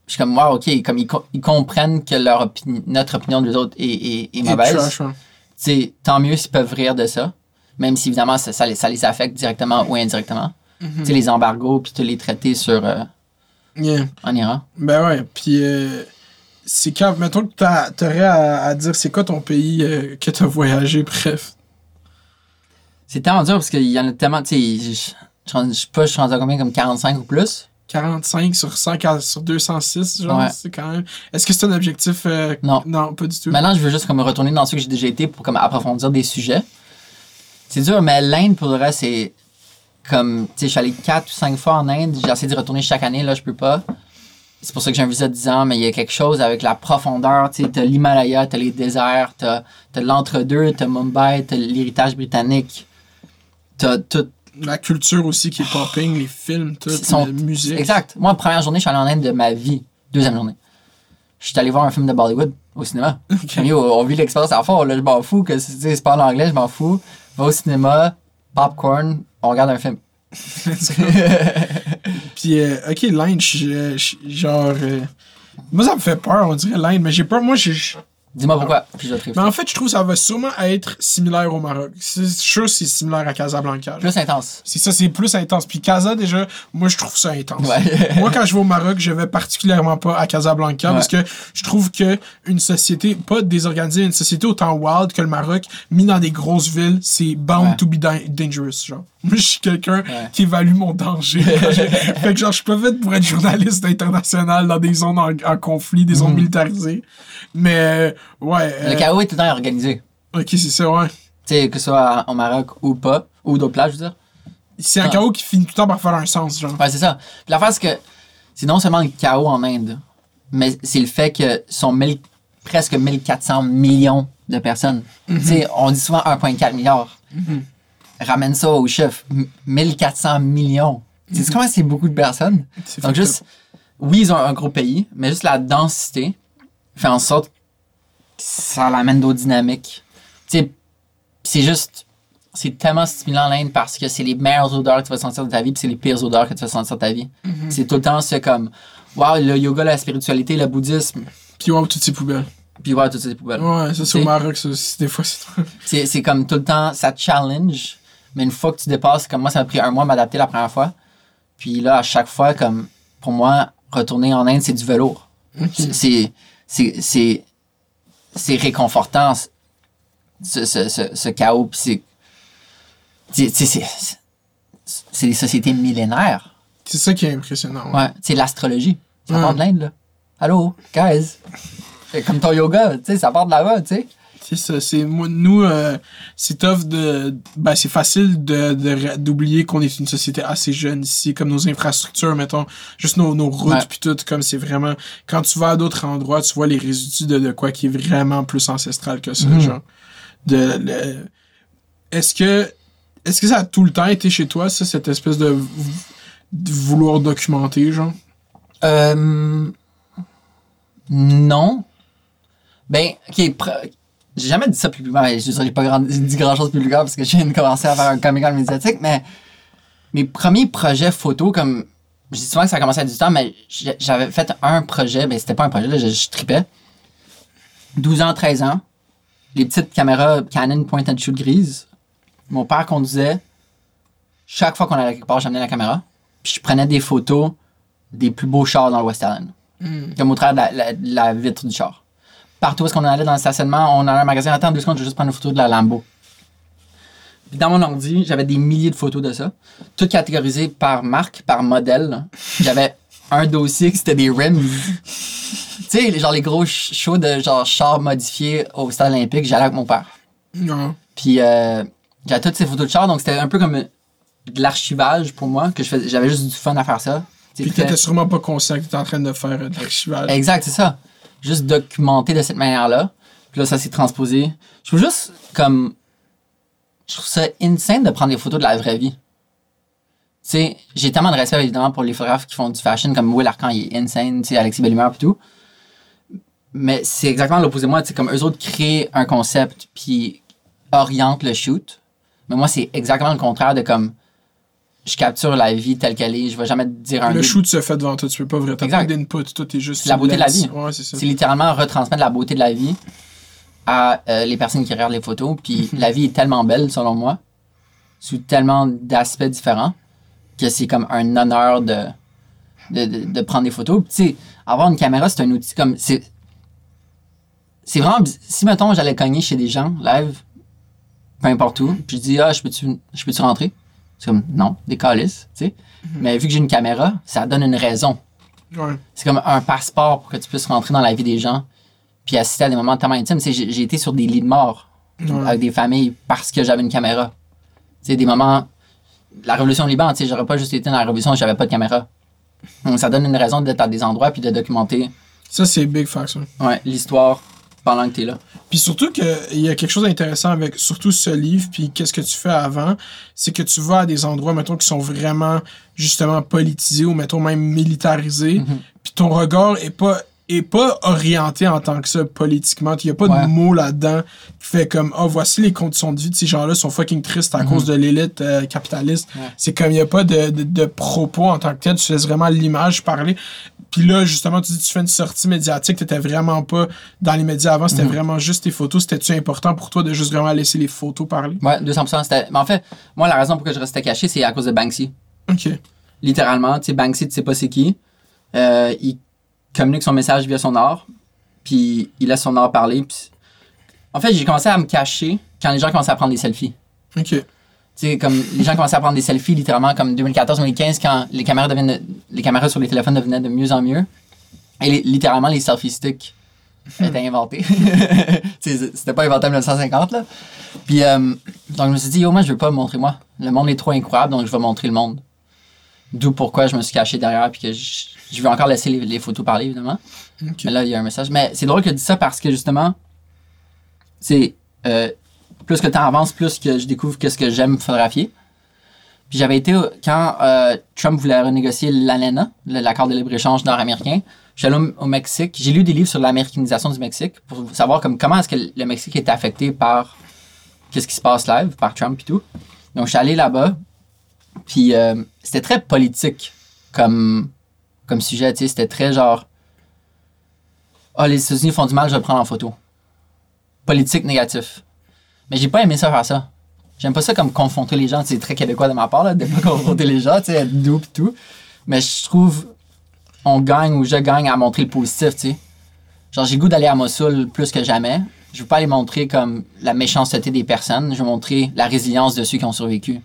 je suis comme, wow, OK, comme ils, co- ils comprennent que leur opini- notre opinion d'eux autres est, est, mauvaise. trash, ouais. Tu sais, tant mieux s'ils peuvent rire de ça, même si évidemment ça, ça les, ça les affecte directement ou indirectement. Tu sais, les embargos puis tous les traités sur, euh, Yeah. en Iran. Ben ouais, puis euh, c'est quand, mettons que t'aurais à, à dire c'est quoi ton pays euh, que t'as voyagé, bref? C'est tellement dur parce qu'il y en a tellement, tu sais, je- sais pas, je suis rendu à combien, comme 45 ou plus? 45 sur 100, quar- sur 206, genre, Ouais. c'est quand même... Est-ce que c'est un objectif? euh, Non. Non, pas du tout? Maintenant, je veux juste comme retourner dans ceux que j'ai déjà été pour comme approfondir des sujets. C'est dur, mais l'Inde, pour le reste, c'est comme, tu sais, je suis allé 4 ou 5 fois en Inde. J'ai essayé d'y retourner chaque année, là, je peux pas. c'est pour ça que j'ai un visa de 10 ans, mais il y a quelque chose avec la profondeur. Tu sais, t'as l'Himalaya, t'as les déserts, t'as, t'as l'entre-deux, t'as Mumbai, t'as l'héritage britannique. T'as tout. La culture aussi qui est popping, les films, tout, sont- la musique. Exact. Moi, première journée, je suis allé en Inde de ma vie. Deuxième journée. Je suis allé voir un film de Bollywood au cinéma. Mis, on vit l'expérience à fond. Là, je m'en fous que c'est pas en anglais, je m'en fous. Va au cinéma, popcorn, on regarde un film. Puis, euh, ok, l'Inde, je- je- genre. euh, moi, ça me fait peur, on dirait l'Inde, mais j'ai peur. Moi, j'ai. Dis-moi pourquoi, puis je Mais en fait, je trouve que ça va sûrement être similaire au Maroc. C'est sûr c'est similaire à Casablanca. Plus intense. C'est ça, c'est plus intense. Puis Casa, déjà, moi, je trouve ça intense. Ouais. moi, quand je vais au Maroc, je vais particulièrement pas à Casablanca Ouais. parce que je trouve que une société, pas désorganisée, une société autant wild que le Maroc, mis dans des grosses villes, c'est bound Ouais. to be da- dangerous, genre. Moi, je suis quelqu'un qui évalue mon danger. Fait que, genre, je suis pas fait pour être journaliste international dans des zones en, en conflit, des zones militarisées. Mais, ouais. Mhm. Le euh, chaos est tout le temps organisé. ok, c'est ça, ouais. Tu sais, que ce soit au Maroc ou pas, ou d'autres places, je veux dire. C'est un Ah. chaos qui finit tout le temps par faire un sens, genre. Ouais, c'est ça. Puis l'affaire, c'est que c'est non seulement le chaos en Inde, mais c'est le fait que sont mille- presque 1400 millions de personnes. Tu sais, on dit souvent 1,4 milliard. Ramène ça au chiffre. M- 1400 millions. Tu sais comment c'est beaucoup de personnes? Donc, juste, oui, ils ont un gros pays, mais juste la densité fait en sorte que ça l'amène d'autres dynamiques. Tu sais, c'est juste, c'est tellement stimulant l'Inde parce que c'est les meilleures odeurs que tu vas sentir de ta vie, puis c'est les pires odeurs que tu vas sentir de ta vie. C'est tout le temps ce comme, waouh, le yoga, la spiritualité, le bouddhisme, Puis wow, toutes ces poubelles. puis waouh, toutes ces poubelles. Ouais, ça c'est au. Maroc, ça. Des fois, c'est. C'est, c'est comme tout le temps, ça te challenge, mais une fois que tu dépasses, comme moi, ça m'a pris un mois à m'adapter la première fois. Puis là, à chaque fois, comme, pour moi, retourner en Inde, c'est du velours. C'est, c'est, c'est, réconfortant, ce, ce, ce, ce chaos. C'est, c'est, c'est, c'est, c'est des sociétés millénaires. C'est ça qui est impressionnant. ouais. Ouais, c'est l'astrologie. Ça Ouais. part de l'Inde, là. Allô, guys? C'est comme ton yoga, tu sais, ça part de là-bas, tu sais. C'est ça. C'est, moi, nous, euh, c'est tough de. Ben, c'est facile de, de- d'oublier qu'on est une société assez jeune ici, comme nos infrastructures, mettons, juste nos, nos routes, puis tout, comme c'est vraiment. Quand tu vas à d'autres endroits, tu vois les résidus de, de quoi qui est vraiment plus ancestral que ça, Mhm. genre. De, le- Est-ce que. Est-ce que ça a tout le temps été chez toi, ça, cette espèce de, de vouloir documenter, genre? Euh, non. Ben, ok, j'ai jamais dit ça publiquement. mais Je veux dire, j'ai pas grand- dit grand chose publiquement parce que de commencer à faire un comic con médiatique, mais mes premiers projets photos, comme, je dis souvent que ça a commencé à du temps, mais j'ai- j'avais fait un projet, ben c'était pas un projet, là, je, je tripais. 12 ans, 13 ans, les petites caméras Canon point and shoot grises. Mon père conduisait. Chaque fois qu'on allait quelque part, j'amenais la caméra. Puis je prenais des photos des plus beaux chars dans le West Island. Comme au travers de la, la- la vitre du char. Partout où est-ce qu'on allait dans le stationnement, on allait un magasin. Attends deux secondes, je vais juste prendre une photo de la Lambo. Puis dans mon ordi, j'avais des milliers de photos de ça. Toutes catégorisées par marque, par modèle. J'avais un dossier que c'était des rims. tu sais, genre les gros shows de genre chars modifiés au stade olympique, j'allais avec mon père. Non. Puis euh, j'avais toutes ces photos de chars, donc c'était un peu comme de l'archivage pour moi, que j'avais juste du fun à faire ça. Puis t'étais sûrement pas conscient que t'étais en train de faire euh, de l'archivage. Exact, c'est ça. Juste documenter de cette manière-là. Puis là, ça s'est transposé. Je trouve juste comme. Je trouve ça insane de prendre des photos de la vraie vie. Tu sais, j'ai tellement de respect évidemment pour les photographes qui font du fashion, comme Will Arcan, il est insane, tu sais, Alexis Bellumeur et tout. Mais c'est exactement l'opposé de moi, sais, comme eux autres créent un concept puis orientent le shoot. Mais moi, c'est exactement le contraire de comme. Je capture la vie telle qu'elle est, je vais jamais te dire un Le shoot se fait devant toi, tu peux pas vraiment. T'as Exact. pas d'input, tout est juste. C'est la beauté de la vie. Ouais, c'est littéralement retransmettre la beauté de la vie à euh, les personnes qui regardent les photos. Puis la vie est tellement belle, selon moi, sous tellement d'aspects différents, que c'est comme un honneur de, de, de, de prendre des photos. Puis, tu sais, avoir une caméra, c'est un outil comme. C'est c'est vraiment. Si, mettons, j'allais cogner chez des gens, live, peu importe où, puis je dis, ah, je peux-tu je peux-tu rentrer? C'est comme, non, des calices, tu sais. Mais vu que j'ai une caméra, ça donne une raison Ouais. c'est comme un passeport pour que tu puisses rentrer dans la vie des gens puis assister à des moments tellement intimes. J'ai j'ai été sur des lits de mort Ouais. avec des familles parce que j'avais une caméra. C'est des moments. La révolution Liban, tu sais, j'aurais pas juste été dans la révolution si j'avais pas de caméra. Donc, ça donne une raison d'être à des endroits puis de documenter Ça, c'est big facts. ouais. ouais, l'histoire pendant que tu es là. Puis surtout qu'il y a quelque chose d'intéressant avec surtout ce livre, puis qu'est-ce que tu fais avant, c'est que tu vas à des endroits, mettons, qui sont vraiment justement politisés ou mettons même militarisés, Mhm. puis ton regard est pas est pas orienté en tant que ça politiquement. Il y a pas Ouais. de mots là-dedans qui fait comme oh voici les conditions de vie de ces gens-là sont fucking tristes à cause de l'élite euh, capitaliste. Mhm. Ouais. C'est comme il y a pas de, de, de propos en tant que tel, tu laisses vraiment l'image parler. Puis là, justement, tu dis tu fais une sortie médiatique, t'étais vraiment pas dans les médias avant, c'était Mhm. vraiment juste tes photos. C'était-tu important pour toi de juste vraiment laisser les photos parler? Ouais, 200%. C'était... Mais en fait, moi, la raison pour laquelle je restais caché, c'est à cause de Banksy. Ok. Littéralement, tu sais, Banksy, tu sais pas c'est qui. Euh, il communique son message via son art, puis il laisse son art parler. En fait, j'ai commencé à me cacher quand les gens commençaient à prendre des selfies. Ok. Tu sais, comme les gens commençaient à prendre des selfies littéralement comme 2014-2015 quand les caméras, devenaient, les caméras sur les téléphones devenaient de mieux en mieux. Et les- littéralement, les selfie sticks étaient inventés. Tu sais, C'était pas inventé en 1950, là. Puis, euh, donc je me suis dit, yo, moi, je veux pas me montrer moi. Le monde est trop incroyable, donc je vais montrer le monde. D'où pourquoi je me suis caché derrière, puis que je, je veux encore laisser les, les photos parler, évidemment. Mais là, il y a un message. Mais c'est drôle que tu dis ça parce que justement, c'est euh, plus que le temps avance, plus que je découvre qu'est-ce que j'aime photographier. Puis j'avais été quand euh, Trump voulait renégocier l'ALENA, le- l'accord de libre-échange nord-américain. Allé au, au Mexique. J'ai lu des livres sur l'américanisation du Mexique pour savoir comme comment est-ce que le Mexique est affecté par qu'est-ce qui se passe live, par Trump et tout. Donc je suis allé là-bas. Puis euh, c'était très politique comme, comme sujet. tu. C'était très genre ah, les États-Unis font du mal, je vais prendre en photo. Politique négatif. Mais j'ai pas aimé ça faire ça. J'aime pas ça comme confronter les gens. C'est très québécois de ma part, là, de pas confronter les gens, tu sais, être doux pis tout. Mais je trouve, on gagne ou je gagne à montrer le positif, tu sais. Genre, j'ai goût d'aller à Mossoul plus que jamais. Je veux pas aller montrer comme la méchanceté des personnes. Je veux montrer la résilience de ceux qui ont survécu.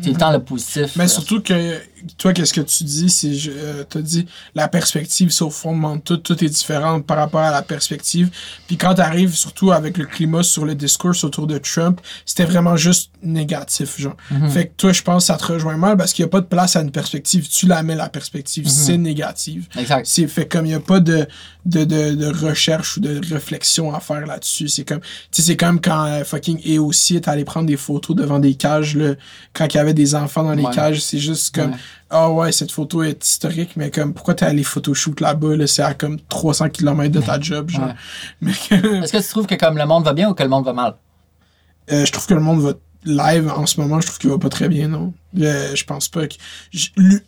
C'est le temps le positif. Mais surtout que toi, qu'est-ce que tu dis, c'est, je euh, t'as dit, la perspective, c'est au fondement de tout, tout est différent par rapport à la perspective. Puis quand t'arrives, surtout avec le climat sur le discours autour de Trump, c'était vraiment juste négatif, genre. Mhm. Fait que toi, je pense que ça te rejoint mal parce qu'il n'y a pas de place à une perspective. Tu la mets, la perspective, Mhm. c'est négatif. Exact. C'est fait comme il n'y a pas de, de, de, de recherche ou de réflexion à faire là-dessus. C'est comme, tu sais, c'est comme quand euh, fucking EOC est allé prendre des photos devant des cages, là, quand il y avait des enfants dans les Ouais. cages. C'est juste comme, Ouais. Ah ouais, cette photo est historique, mais comme, pourquoi t'es allé photoshoot là-bas, là, c'est à comme 300 km de ta job, genre. Ouais. Mais que- Est-ce que tu trouves que comme le monde va bien ou que le monde va mal? Euh, je trouve que le monde va live en ce moment, je trouve qu'il va pas très bien, non? Euh, je pense pas que.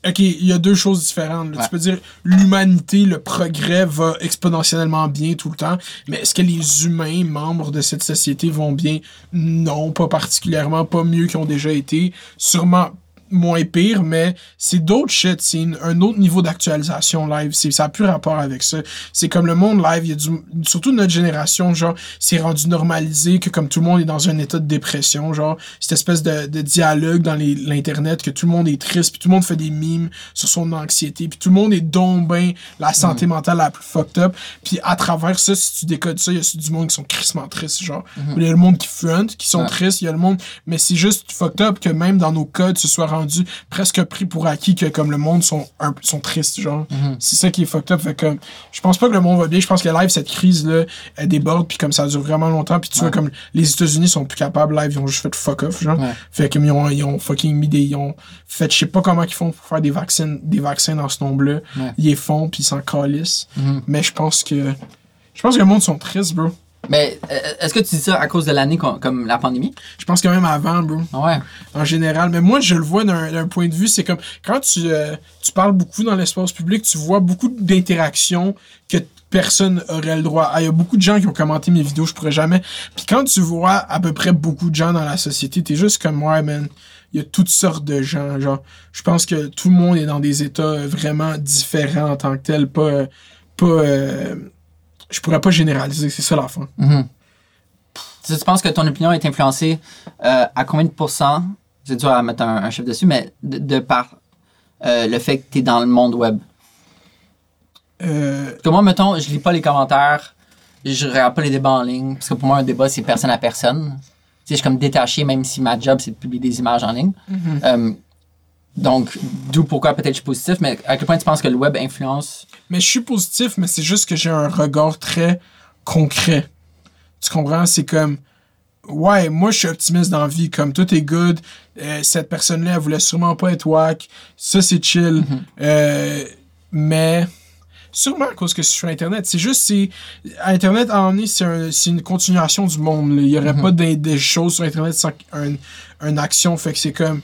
Ok, il y a deux choses différentes. Ouais. Tu peux dire l'humanité, le progrès va exponentiellement bien tout le temps, mais est-ce que les humains, membres de cette société, vont bien? Non, pas particulièrement, pas mieux qu'ils ont déjà été. Sûrement moins pire, mais c'est d'autres shit. C'est un autre niveau d'actualisation live. Ça n'a plus rapport avec ça. C'est comme le monde live, il y a du, surtout notre génération, genre, c'est rendu normalisé que comme tout le monde est dans un état de dépression, genre, cette espèce de, de dialogue dans les- l'internet, que tout le monde est triste, puis tout le monde fait des mimes sur son anxiété, puis tout le monde est donc ben la santé mentale la plus fucked up. Puis à travers ça, si tu décodes ça, il y a du monde qui sont crissement tristes, genre. Il y a le monde qui front, qui sont tristes, il y a le monde, mais c'est juste fucked up que même dans nos codes, ce soit rendu presque pris pour acquis que comme le monde sont, un, sont tristes, genre. C'est ça qui est fucked up. Fait comme, je pense pas que le monde va bien. Je pense que live, cette crise-là, elle déborde, puis comme ça dure vraiment longtemps, puis tu vois, comme les États-Unis sont plus capables, live, ils ont juste fait fuck off, genre. Ouais. Fait comme ils ont, ils ont fucking mis des. Ils ont fait, je sais pas comment ils font pour faire des vaccins, des vaccins dans ce nombre-là. Ouais. Ils les font, puis ils s'en calissent. Mhm. Mais je pense que. Je pense que le monde sont tristes, bro. Mais euh, est-ce que tu dis ça à cause de l'année com- comme la pandémie? Je pense quand même avant, bro. Ouais. en général. Mais moi, je le vois d'un point de vue, c'est comme quand tu, euh, tu parles beaucoup dans l'espace public, tu vois beaucoup d'interactions que personne aurait le droit. Ah, Il y a beaucoup de gens qui ont commenté mes vidéos, je pourrais jamais. Puis quand tu vois à peu près beaucoup de gens dans la société, t'es juste comme, ouais, man, il y a toutes sortes de gens. Genre, je pense que tout le monde est dans des états vraiment différents en tant que tel. Pas, pas, euh, je pourrais pas généraliser, c'est ça la fin. Mhm. Tu, tu penses que ton opinion est influencée euh, à combien de pourcents, c'est dur à mettre un, un chiffre dessus, mais de, de par euh, le fait que tu es dans le monde web? Euh, Parce que moi, mettons, je lis pas les commentaires, je regarde pas les débats en ligne, parce que pour moi, un débat, c'est personne à personne. Tu sais, je suis comme détaché, même si ma job, c'est de publier des images en ligne. Euh, Donc, d'où pourquoi peut-être je suis positif, mais à quel point tu penses que le web influence? Mais je suis positif, mais c'est juste que j'ai un regard très concret. Tu comprends? C'est comme. Ouais, moi je suis optimiste dans la vie, comme tout est good. Euh, cette personne-là, elle voulait sûrement pas être wack. Ça, c'est chill. Euh, mais sûrement à cause que je suis sur Internet. C'est juste, c'est. Internet, en est, c'est un- c'est une continuation du monde. là. Il y aurait pas des, des choses sur Internet sans un, une action. Fait que c'est comme.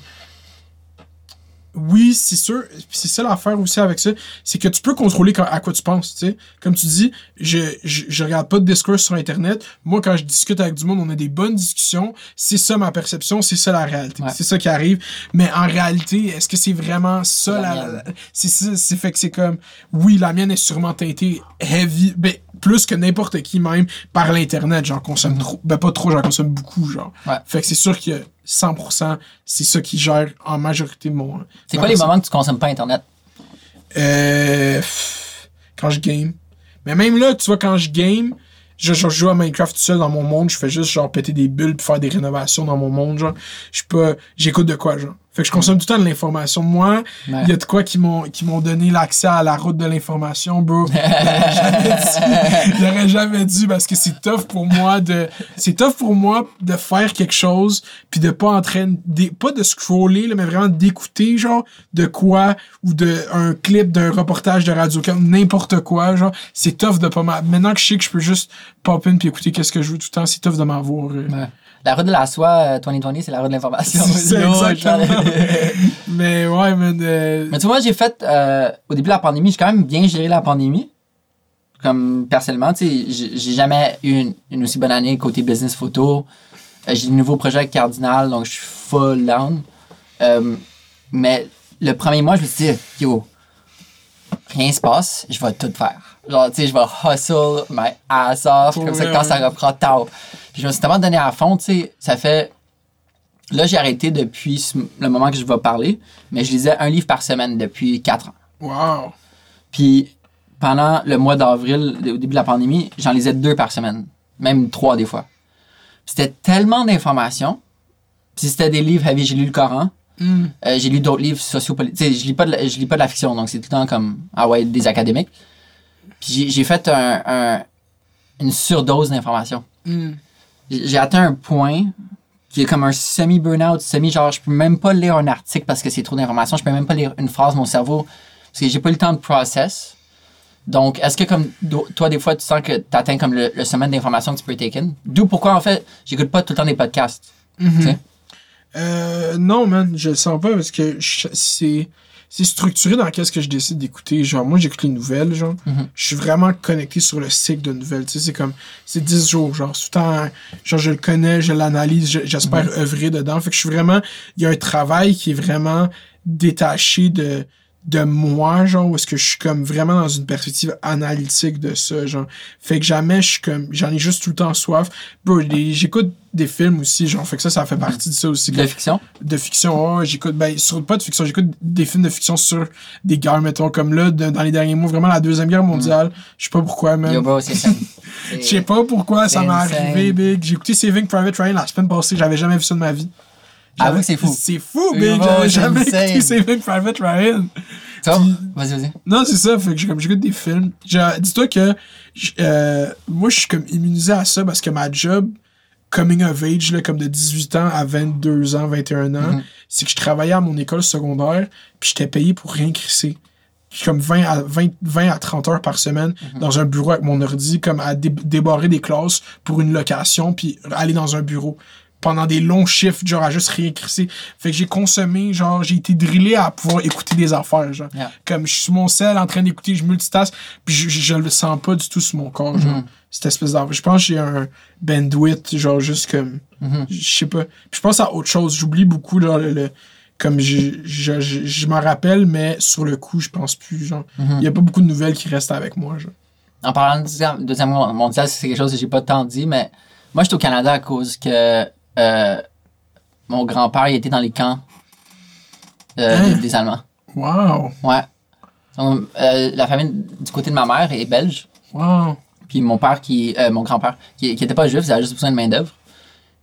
Oui, c'est sûr. C'est ça l'affaire aussi avec ça. C'est que tu peux contrôler à quoi tu penses, tu sais. Comme tu dis, je, je, je regarde pas de discours sur Internet. Moi, quand je discute avec du monde, on a des bonnes discussions. C'est ça ma perception, c'est ça la réalité. Ouais. C'est ça qui arrive. Mais en réalité, est-ce que c'est vraiment ça La la, mienne. la- c'est ça, c'est fait que c'est comme oui, la mienne est sûrement teintée heavy, ben plus que n'importe qui même par l'internet, j'en consomme trop, ben pas trop, j'en consomme beaucoup genre. Ouais. Fait que c'est sûr que 100% c'est ça qui gère en majorité mon C'est quoi les moments que tu consommes pas Internet? Euh, quand je game. Mais même là, tu vois, quand je game, je, je joue à Minecraft tout seul dans mon monde, je fais juste genre péter des bulles puis faire des rénovations dans mon monde, genre. Je suis pas. J'écoute de quoi, genre. Fait que je consomme tout le temps de l'information. Moi, il Ouais. y a de quoi qui m'ont qui m'ont donné l'accès à la route de l'information, bro. J'aurais jamais jamais dû parce que c'est tough pour moi de. C'est tough pour moi de faire quelque chose puis de pas en train de. Pas de scroller, là, mais vraiment d'écouter, genre, de quoi ou de un clip d'un reportage de radio comme n'importe quoi, genre. C'est tough de pas m'a- Maintenant que je sais que je peux juste pop in puis écouter qu'est-ce que je veux tout le temps, c'est tough de m'avoir. euh. Ouais. La route de la soie euh, 2020, c'est la route de l'information. Mais ouais, mais. euh, Mais tu vois, j'ai fait, euh, au début de la pandémie, j'ai quand même bien géré la pandémie. Comme personnellement, tu sais, j'ai jamais eu une, une aussi bonne année côté business photo. Euh, j'ai de nouveaux projets avec Cardinal, donc je suis full down. Euh, mais le premier mois, je me suis dit, yo, rien se passe, je vais tout faire. Genre, tu sais, je vais hustle my ass off, Pour comme ça, quand ouais. ça reprend tard. Puis je me suis tellement donné à fond, tu sais, ça fait Là, j'ai arrêté depuis le moment que je vais parler, mais je lisais un livre par semaine depuis quatre ans. Wow. Puis pendant le mois d'avril, au début de la pandémie, j'en lisais deux par semaine, même trois des fois. C'était tellement d'informations. Puis c'était des livres heavy, j'ai lu le Coran, Hmm. euh, j'ai lu d'autres livres sociopolitiques. Je lis pas de la, je lis pas de la fiction, donc c'est tout le temps comme ah ouais des académiques. Puis j'ai- fait un, un- une surdose d'informations. Hmm. J'ai atteint un point qui est comme un semi-burnout, semi genre je peux même pas lire un article parce que c'est trop d'informations, je peux même pas lire une phrase mon cerveau parce que j'ai pas eu le temps de process. Donc, est-ce que comme toi des fois tu sens que tu atteins comme le, le sommet d'informations que tu peux take in? D'où pourquoi en fait, j'écoute pas tout le temps des podcasts. Mhm. Sais? Euh, non, man, je le sens pas parce que c'est c'est structuré dans qu'est-ce que je décide d'écouter. Genre, moi, j'écoute les nouvelles, genre. Mhm. Je suis vraiment connecté sur le cycle de nouvelles. Tu sais, c'est comme, c'est 10 jours, genre, tout le temps, genre, je le connais, je l'analyse, je- j'espère œuvrer dedans. Fait que je suis vraiment, il y a un travail qui est vraiment détaché de, de moi, genre, où est-ce que je suis comme vraiment dans une perspective analytique de ça, genre. Fait que jamais je suis comme, j'en ai juste tout le temps soif. Bro, j'écoute des films aussi, genre, fait que ça, ça fait partie de ça aussi. De fiction? de fiction. ouais, j'écoute, ben, sur, pas de fiction, j'écoute des films de fiction sur des guerres, mettons, comme là, de- dans les derniers mois, vraiment la Deuxième Guerre mondiale. Je sais pas pourquoi, même. Yo bro, c'est ça. Je sais pas pourquoi ça m'est arrivé, big. J'ai écouté Saving Private Ryan la semaine passée, j'avais jamais vu ça de ma vie. Avoue J'avais- que c'est fou. C'est fou, big. J'avais c'est jamais écouté Saving Private Ryan. Puis- Vas-y, vas-y. Non, c'est ça. Fait que j'ai- comme j'écoute des films. J'ai- Dis-toi que euh, moi, je suis comme immunisé à ça parce que ma job, coming of age, là, comme de 18 ans à 22 ans, 21 ans, Mhm. c'est que je travaillais à mon école secondaire, puis j'étais payé pour rien crisser. Comme 20 à, 20, 20 à 30 heures par semaine dans un bureau avec mon ordi, comme à dé- débarrer des classes pour une location, puis aller dans un bureau pendant des longs shifts, genre à juste rien crisser. Fait que j'ai consommé, genre, j'ai été drillé à pouvoir écouter des affaires, genre. Yeah. Comme je suis sur mon sel en train d'écouter, je multitask, puis je, je, je le sens pas du tout sur mon corps, genre. Mhm. Cette espèce d'affaire. Je pense que j'ai un bandwidth, genre, juste comme. Mhm. Je sais pas. Puis je pense à autre chose. J'oublie beaucoup, genre, le. le- comme je, je, je, je m'en rappelle, mais sur le coup, je pense plus, genre. Il Mhm. y a pas beaucoup de nouvelles qui restent avec moi, genre. En parlant de deuxième, guerre mondiale, c'est quelque chose que j'ai pas tant dit, mais moi, j'étais au Canada à cause que euh, mon grand-père, il était dans les camps euh, Hein? des, des Allemands. Wow! Ouais. Donc, euh, la famille du côté de ma mère est belge. Wow! Puis mon père, qui, mon grand-père, qui, qui était pas juif, il avait juste besoin de main-d'œuvre.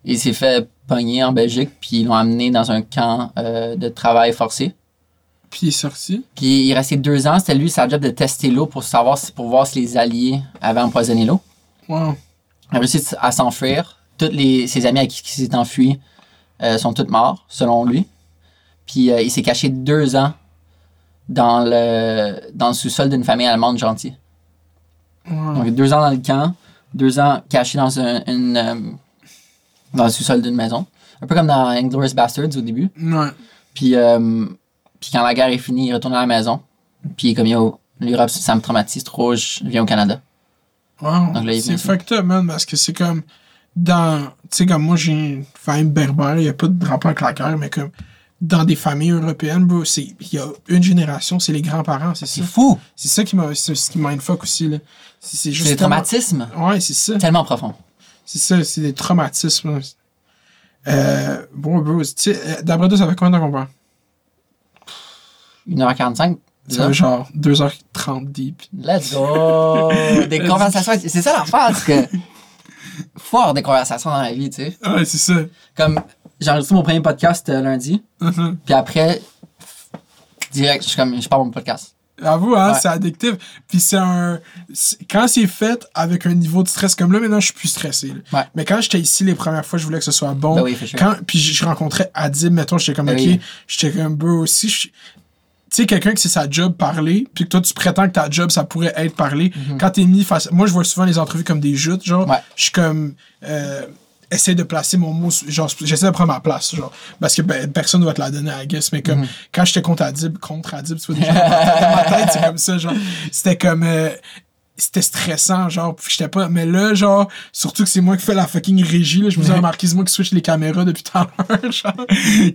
Il s'est fait pogner en Belgique, puis ils l'ont amené dans un camp de travail forcé. Puis il est sorti? Puis il restait deux ans. C'était lui, sa job de tester l'eau pour savoir si, pour voir si les Alliés avaient empoisonné l'eau. Wow. Il a réussi à s'enfuir. Tous les, ses amis à qui il s'est enfui euh, sont tous morts, selon lui. Puis euh, il s'est caché deux ans dans le, dans le sous-sol d'une famille allemande gentille. Donc deux ans dans le camp, deux ans caché dans un, une, euh, dans le sous-sol d'une maison. Un peu comme dans Inglourious Bastards au début. Puis, puis quand la guerre est finie, il retourne à la maison. Puis il comme yo, l'Europe, ça me traumatise trop, je viens au Canada. Wow. Il c'est fucked up, man, parce que c'est comme. Dans. Tu sais, comme moi, j'ai une famille berbère, il n'y a pas de la guerre, mais comme. Dans des familles européennes, bro, il y a une génération, c'est les grands-parents, c'est ça. C'est fou! C'est ça qui m'a. C'est ce qui mindfuck aussi, là. C'est juste. des traumatismes Ouais, c'est ça. tellement profonds. C'est ça, c'est des traumatismes. Euh, bon, bro, tu sais, euh, d'après toi, ça fait combien de temps qu'on parle? 1h45. Ça fait genre 2h30 deep. Let's go! Des conversations. C'est ça l'affaire, c'est que. Avoir des conversations dans la vie, tu sais. Ouais, c'est ça. Comme, j'ai enregistré mon premier podcast euh, lundi, Mhm. puis après, direct, je suis comme, je pars mon podcast. Avoue, hein, Ouais. c'est addictif. Puis c'est un. Quand c'est fait avec un niveau de stress comme là, maintenant, je suis plus stressé. Ouais. Mais quand j'étais ici les premières fois, je voulais que ce soit bon. Ben oui, quand, puis je je rencontrais Adib, mettons, j'étais comme, Ben ok, oui. j'étais comme, bro, aussi. Tu sais, quelqu'un que c'est sa job parler, puis que toi, tu prétends que ta job, ça pourrait être parler. Quand t'es mis face. Moi, je vois souvent les entrevues comme des joutes, genre. Mhm. Ouais. Je suis comme. Euh, essaie de placer mon mot, genre, j'essaie de prendre ma place, genre. Parce que ben, personne ne va te la donner, I guess. Mais Mhm. comme, quand j'étais contre Adib, contre Adib, tu vois, déjà, dans ma tête, c'est comme ça, genre. C'était comme. euh, c'était stressant, genre, j'étais pas. Mais là, genre, surtout que c'est moi qui fais la fucking régie, là, je me suis remarqué, c'est moi qui switch les caméras depuis tout à l'heure, genre.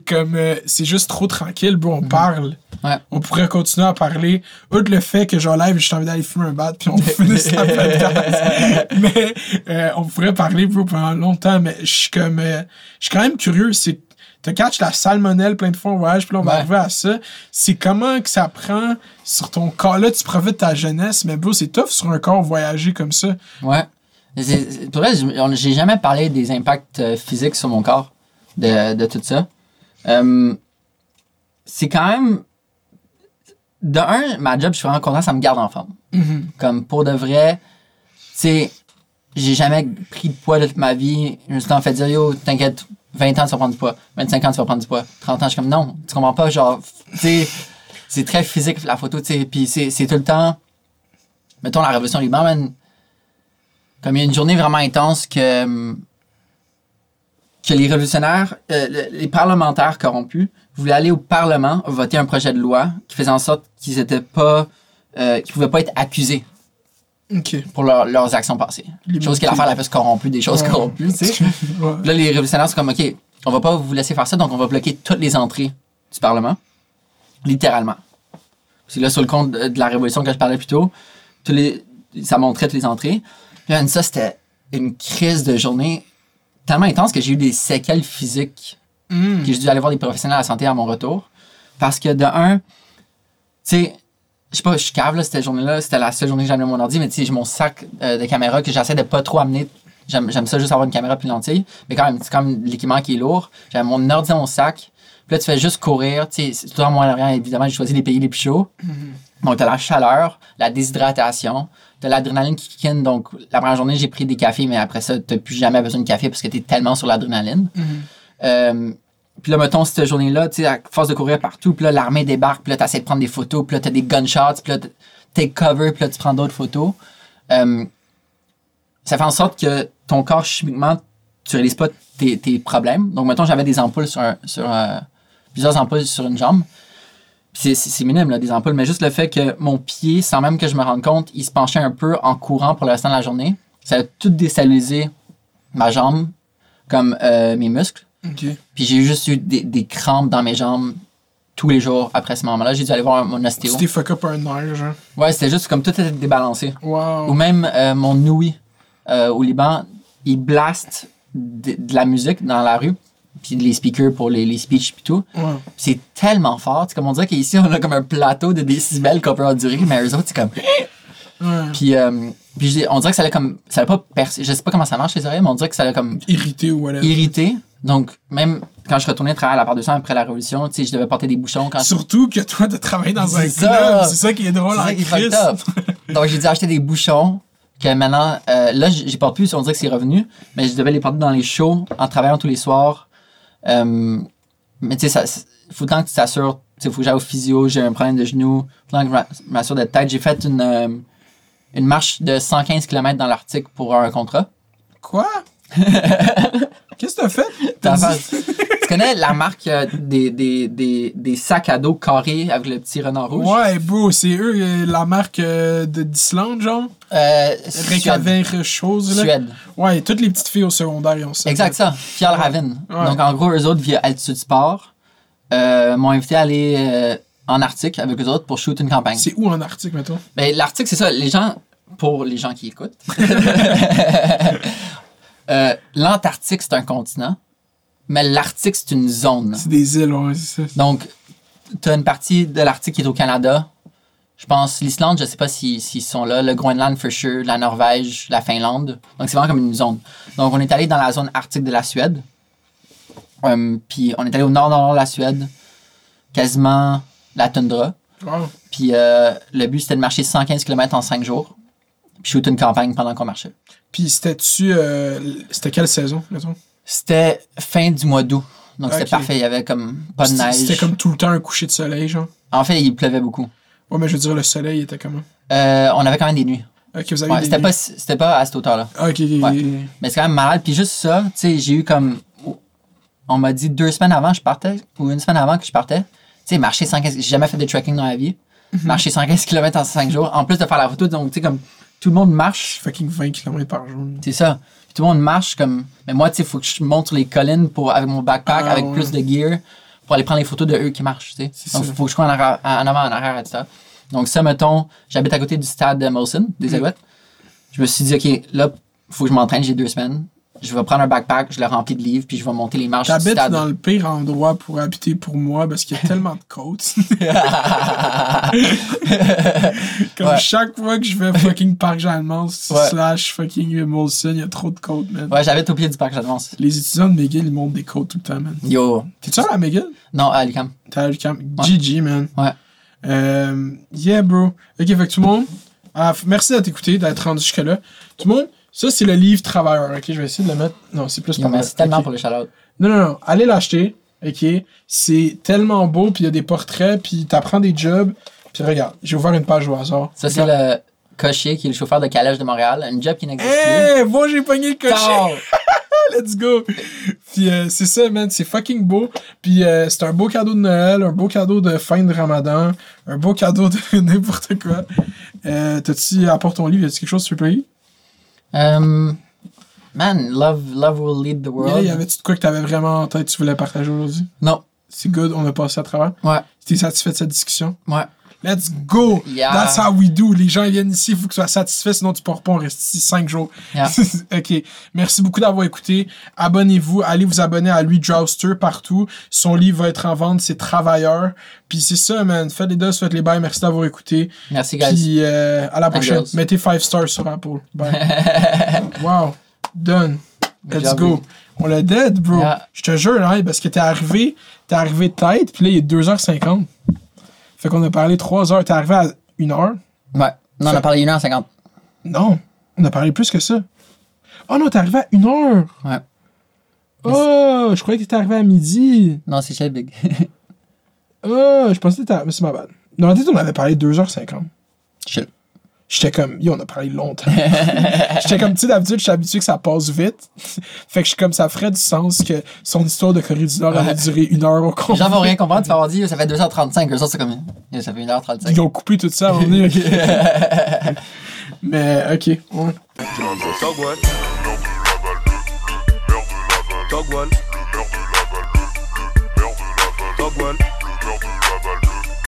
Comme, euh, c'est juste trop tranquille, bro, on parle. Ouais. On pourrait continuer à parler. Outre le fait que, genre, live, j'ai envie d'aller fumer un bat, puis on finisse la podcast. mais, euh, on pourrait parler, bro, pendant longtemps, mais je suis comme. euh, je suis quand même curieux, c'est. T'as catch la salmonelle plein de fois en voyage, puis là, on va Ouais. arriver à ça. C'est comment que ça prend sur ton corps. Là, tu profites de ta jeunesse, mais bro, c'est tough sur un corps voyager comme ça. Ouais. Pour vrai, j'ai jamais parlé des impacts euh, physiques sur mon corps de, de tout ça. Euh, c'est quand même. De un, ma job, je suis vraiment content, ça me garde en forme. Comme pour de vrai, tu sais, j'ai jamais pris de poids de toute ma vie. Je me suis en fait dire, yo, t'inquiète, 20 ans, tu vas prendre du poids. 25 ans, tu vas prendre du poids. 30 ans, je suis comme, non, tu comprends pas, genre, c'est très physique la photo, tu sais, puis c'est tout le temps. Mettons la Révolution Liban, man, comme il y a une journée vraiment intense que, que les révolutionnaires, euh, le- les parlementaires corrompus voulaient aller au Parlement voter un projet de loi qui faisait en sorte qu'ils étaient pas, euh, qu'ils pouvaient pas être accusés Pour leur- leurs actions passées. Les Chose qui est l'affaire la plus corrompue des choses Ouais. corrompues, tu sais. Ouais. Là, les révolutionnaires sont comme, OK, on va pas vous laisser faire ça, donc on va bloquer toutes les entrées du Parlement. Littéralement. C'est là, sur le compte de de la révolution que je parlais plus tôt, tous les, ça montrait toutes les entrées. Là, ça, c'était une crise de journée tellement intense que j'ai eu des séquelles physiques Mm. que j'ai dû aller voir des professionnels de la santé à mon retour. Parce que de un, tu sais, je sais pas, je cave là, cette journée-là, c'était la seule journée que amené mon ordi, mais tu sais, j'ai mon sac euh, de caméra que j'essaie de pas trop amener. J'aime j'aime ça juste avoir une caméra puis une lentille, mais quand même, c'est même l'équipement qui est lourd. J'avais mon ordi dans mon sac. Puis là, tu fais juste courir. Tu sais, c'est tout en Moyen-Orient, évidemment, j'ai choisi les pays les plus chauds. Donc, t'as la chaleur, la déshydratation, t'as l'adrénaline qui kick in. Donc, la première journée, j'ai pris des cafés, mais après ça, t'as plus jamais besoin de café parce que t'es tellement sur l'adrénaline. Euh, puis là, mettons, cette journée-là, tu sais, à force de courir partout, puis là, l'armée débarque, puis là, t'essaies de prendre des photos, puis là, t'as des gunshots, puis là, t'es cover, puis là, tu prends d'autres photos. Euh, ça fait en sorte que ton corps, chimiquement, tu réalises pas tes, problèmes. Donc, mettons, j'avais des ampoules sur, un- euh, plusieurs ampoules sur une jambe. C'est, minime, des ampoules, mais juste le fait que mon pied, sans même que je me rende compte, il se penchait un peu en courant pour le restant de la journée. Ça a tout déstabilisé ma jambe, comme euh, mes muscles. Puis j'ai juste eu des, des crampes dans mes jambes tous les jours après ce moment-là. J'ai dû aller voir mon ostéo. T'es fuck up un nerf, genre. Ouais, c'était juste comme tout était débalancé. Ou même euh, mon Noui euh, au Liban, il blast de, de la musique dans la rue, puis les speakers pour les, les speeches puis tout. C'est tellement fort. Comme on dirait qu'ici, on a comme un plateau de décibels qu'on peut endurer, mais eux autres, c'est comme... Puis, euh, puis on dirait que ça allait comme... Ça allait pas percer. Je sais pas comment ça marche, les oreilles, mais on dirait que ça allait comme Irrité ou whatever. irrité. Donc, même quand je retournais travailler à la part de sang après la Révolution, tu sais, je devais porter des bouchons quand je Surtout que toi, t'as travaillé dans un club. C'est ça qui est drôle en Christ. Donc, j'ai dû acheter des bouchons que maintenant, euh, là, j'y porte plus, on dirait que c'est revenu, mais je devais les porter dans les shows en travaillant tous les soirs. Euh, mais tu sais, il faut tant que tu t'assures, tu sais, il faut que j'aille au physio, j'ai un problème de genou, faut tant que je m'a- je m'assure d'être tête. J'ai fait une, euh, une marche de 115 km dans l'Arctique pour un contrat. Quoi? Qu'est-ce que t'as fait? T'as dit- tu connais la marque euh, des, des, des, des sacs à dos carrés avec le petit renard rouge? Ouais, bro, c'est eux, euh, la marque euh, de d'Islande, genre? Euh. Reykjavik chose, là. Suède. Ouais, toutes les petites filles au secondaire, ils ont ça. Exact, ça. Fjall Raven. Ouais. Donc, en gros, eux autres, via Altitude Sport, euh, m'ont invité à aller euh, en Arctique avec eux autres pour shoot une campagne. C'est où en Arctique, mettons? Ben, L'Arctique, c'est ça. Les gens, pour les gens qui écoutent, l'Antarctique, c'est un continent, mais l'Arctique, c'est une zone. C'est des îles, ouais, c'est ça. Donc, tu as une partie de l'Arctique qui est au Canada. Je pense l'Islande, je sais pas s'ils s'ils sont là. Le Groenland, for sure. La Norvège, la Finlande. Donc, c'est vraiment comme une zone. Donc, on est allé dans la zone arctique de la Suède. Euh, puis, on est allé au nord-nord de la Suède. Quasiment la toundra. Wow. Puis, euh, le but, c'était de marcher 115 km en 5 jours. Puis, shoot une campagne pendant qu'on marchait. Puis c'était-tu. euh, c'était quelle saison, mettons? C'était fin du mois d'août. Donc, c'était parfait. Il y avait comme pas de neige. C'était comme tout le temps un coucher de soleil, genre? En fait, il pleuvait beaucoup. Ouais, mais je veux dire, le soleil était comment? Euh, on avait quand même des nuits. Ok, vous avez Ouais, c'était pas, c'était pas à cette hauteur-là. Ah, ok, ok, Ouais. ok. Mais c'est quand même malade. Puis juste ça, tu sais, j'ai eu comme. On m'a dit deux semaines avant que je partais, ou une semaine avant que je partais. Tu sais, marcher 115. J'ai jamais fait de trekking dans ma vie. Mhm. Marcher 115 km en 5 jours. En plus de faire la photo, donc, tu sais, comme tout le monde marche. Fucking 20 km par jour. C'est ça. Puis tout le monde marche comme. Mais moi, tu sais, il faut que je monte sur les collines pour, avec mon backpack, Ah, avec ouais. plus de gear, pour aller prendre les photos de eux qui marchent, tu sais. Donc, ça. faut que je sois en, arrière- en avant, en arrière, etc. Donc, ça, mettons, j'habite à côté du stade de Molson, des Mm. Alouettes. Je me suis dit, OK, là, faut que je m'entraîne, j'ai deux semaines. Je vais prendre un backpack, je le remplis de livres, puis je vais monter les marches du T'habites stade. dans le pire endroit pour habiter pour moi parce qu'il y a tellement de côtes. Comme Ouais. chaque fois que je vais fucking Parc Jeanne-Mance Ouais. slash fucking Molson, il y a trop de côtes, man. ouais, j'habite au pied du parc j'avance. Les étudiants de McGill, ils montent des côtes tout le temps, man. Yo. T'es-tu à McGill? Non, à Lucam. T'es à l'UQAM? GG, man. Ouais. Euh, yeah, bro. Ok, fait que tout le monde, ah, merci d'être écouté, d'être rendu jusque-là. Tout le monde, ça, c'est le livre Travailleur. Ok, je vais essayer de le mettre. Non, c'est plus pas mal. merci tellement pour le shout Non, non, non. Allez l'acheter. OK? C'est tellement beau, puis il y a des portraits, puis t'apprends des jobs. Puis regarde, j'ai ouvert une page au hasard. Ça, c'est le cocher qui est le chauffeur de calèche de Montréal. Un job qui n'existe Hey, moi j'ai pogné le plus. cocher. Let's go. Puis euh, c'est ça, man. C'est fucking beau. Puis euh, c'est un beau cadeau de Noël, un beau cadeau de fin de Ramadan, un beau cadeau de n'importe quoi. Euh, T'as-tu, part ton livre, y a-tu quelque chose peux payer? Um, man, love, love will lead the Yeah, world. y avait-tu de quoi que t'avais vraiment en tête que tu voulais partager aujourd'hui? Non. C'est good, on a passé à travers. Ouais, T'es satisfait de cette discussion? ouais. Let's go! Yeah. That's how we do. Les gens ils viennent ici, il faut que tu sois satisfait, sinon tu pars pas, on reste ici 5 jours. Yeah. ok. Merci beaucoup d'avoir écouté. Abonnez-vous, allez vous abonner à lui Drowster partout. Son livre va être en vente, c'est Travailleur. Puis c'est ça, man. Faites les dos, faites les bails. Merci d'avoir écouté. Merci, guys. Puis euh, à la prochaine. Mettez 5 stars sur Apple. Bye. wow. Done. Let's go. On l'a dead, bro. Yeah. Je te jure, hein, parce que t'es arrivé, t'es arrivé de tête, puis là, il est 2h50. Fait qu'on a parlé 3 heures. T'es arrivé à 1 heure? Ouais. Non, on a parlé 1h50. Non. On a parlé plus que ça. Oh non, t'es arrivé à 1 heure. Ouais. Oh, je croyais que t'étais arrivé à midi. Non, c'est chez Big. Oh, je pensais que t'étais. Mais c'est ma bad. Non, en fait, on avait parlé 2h50. Chill. J'étais comme, yo, on a parlé longtemps. J'étais comme, tu sais, d'habitude, je habitué que ça passe vite. fait que je suis comme, ça ferait du sens que son histoire de Corée du Nord allait durer une heure au compte. Les gens vont rien comprendre, tu vas avoir dit, ça fait 2h35. Eux autres, c'est comme, ça fait 1h35. Ils ont coupé tout ça, on est, ok. Mais, ok. Ouais. Dog.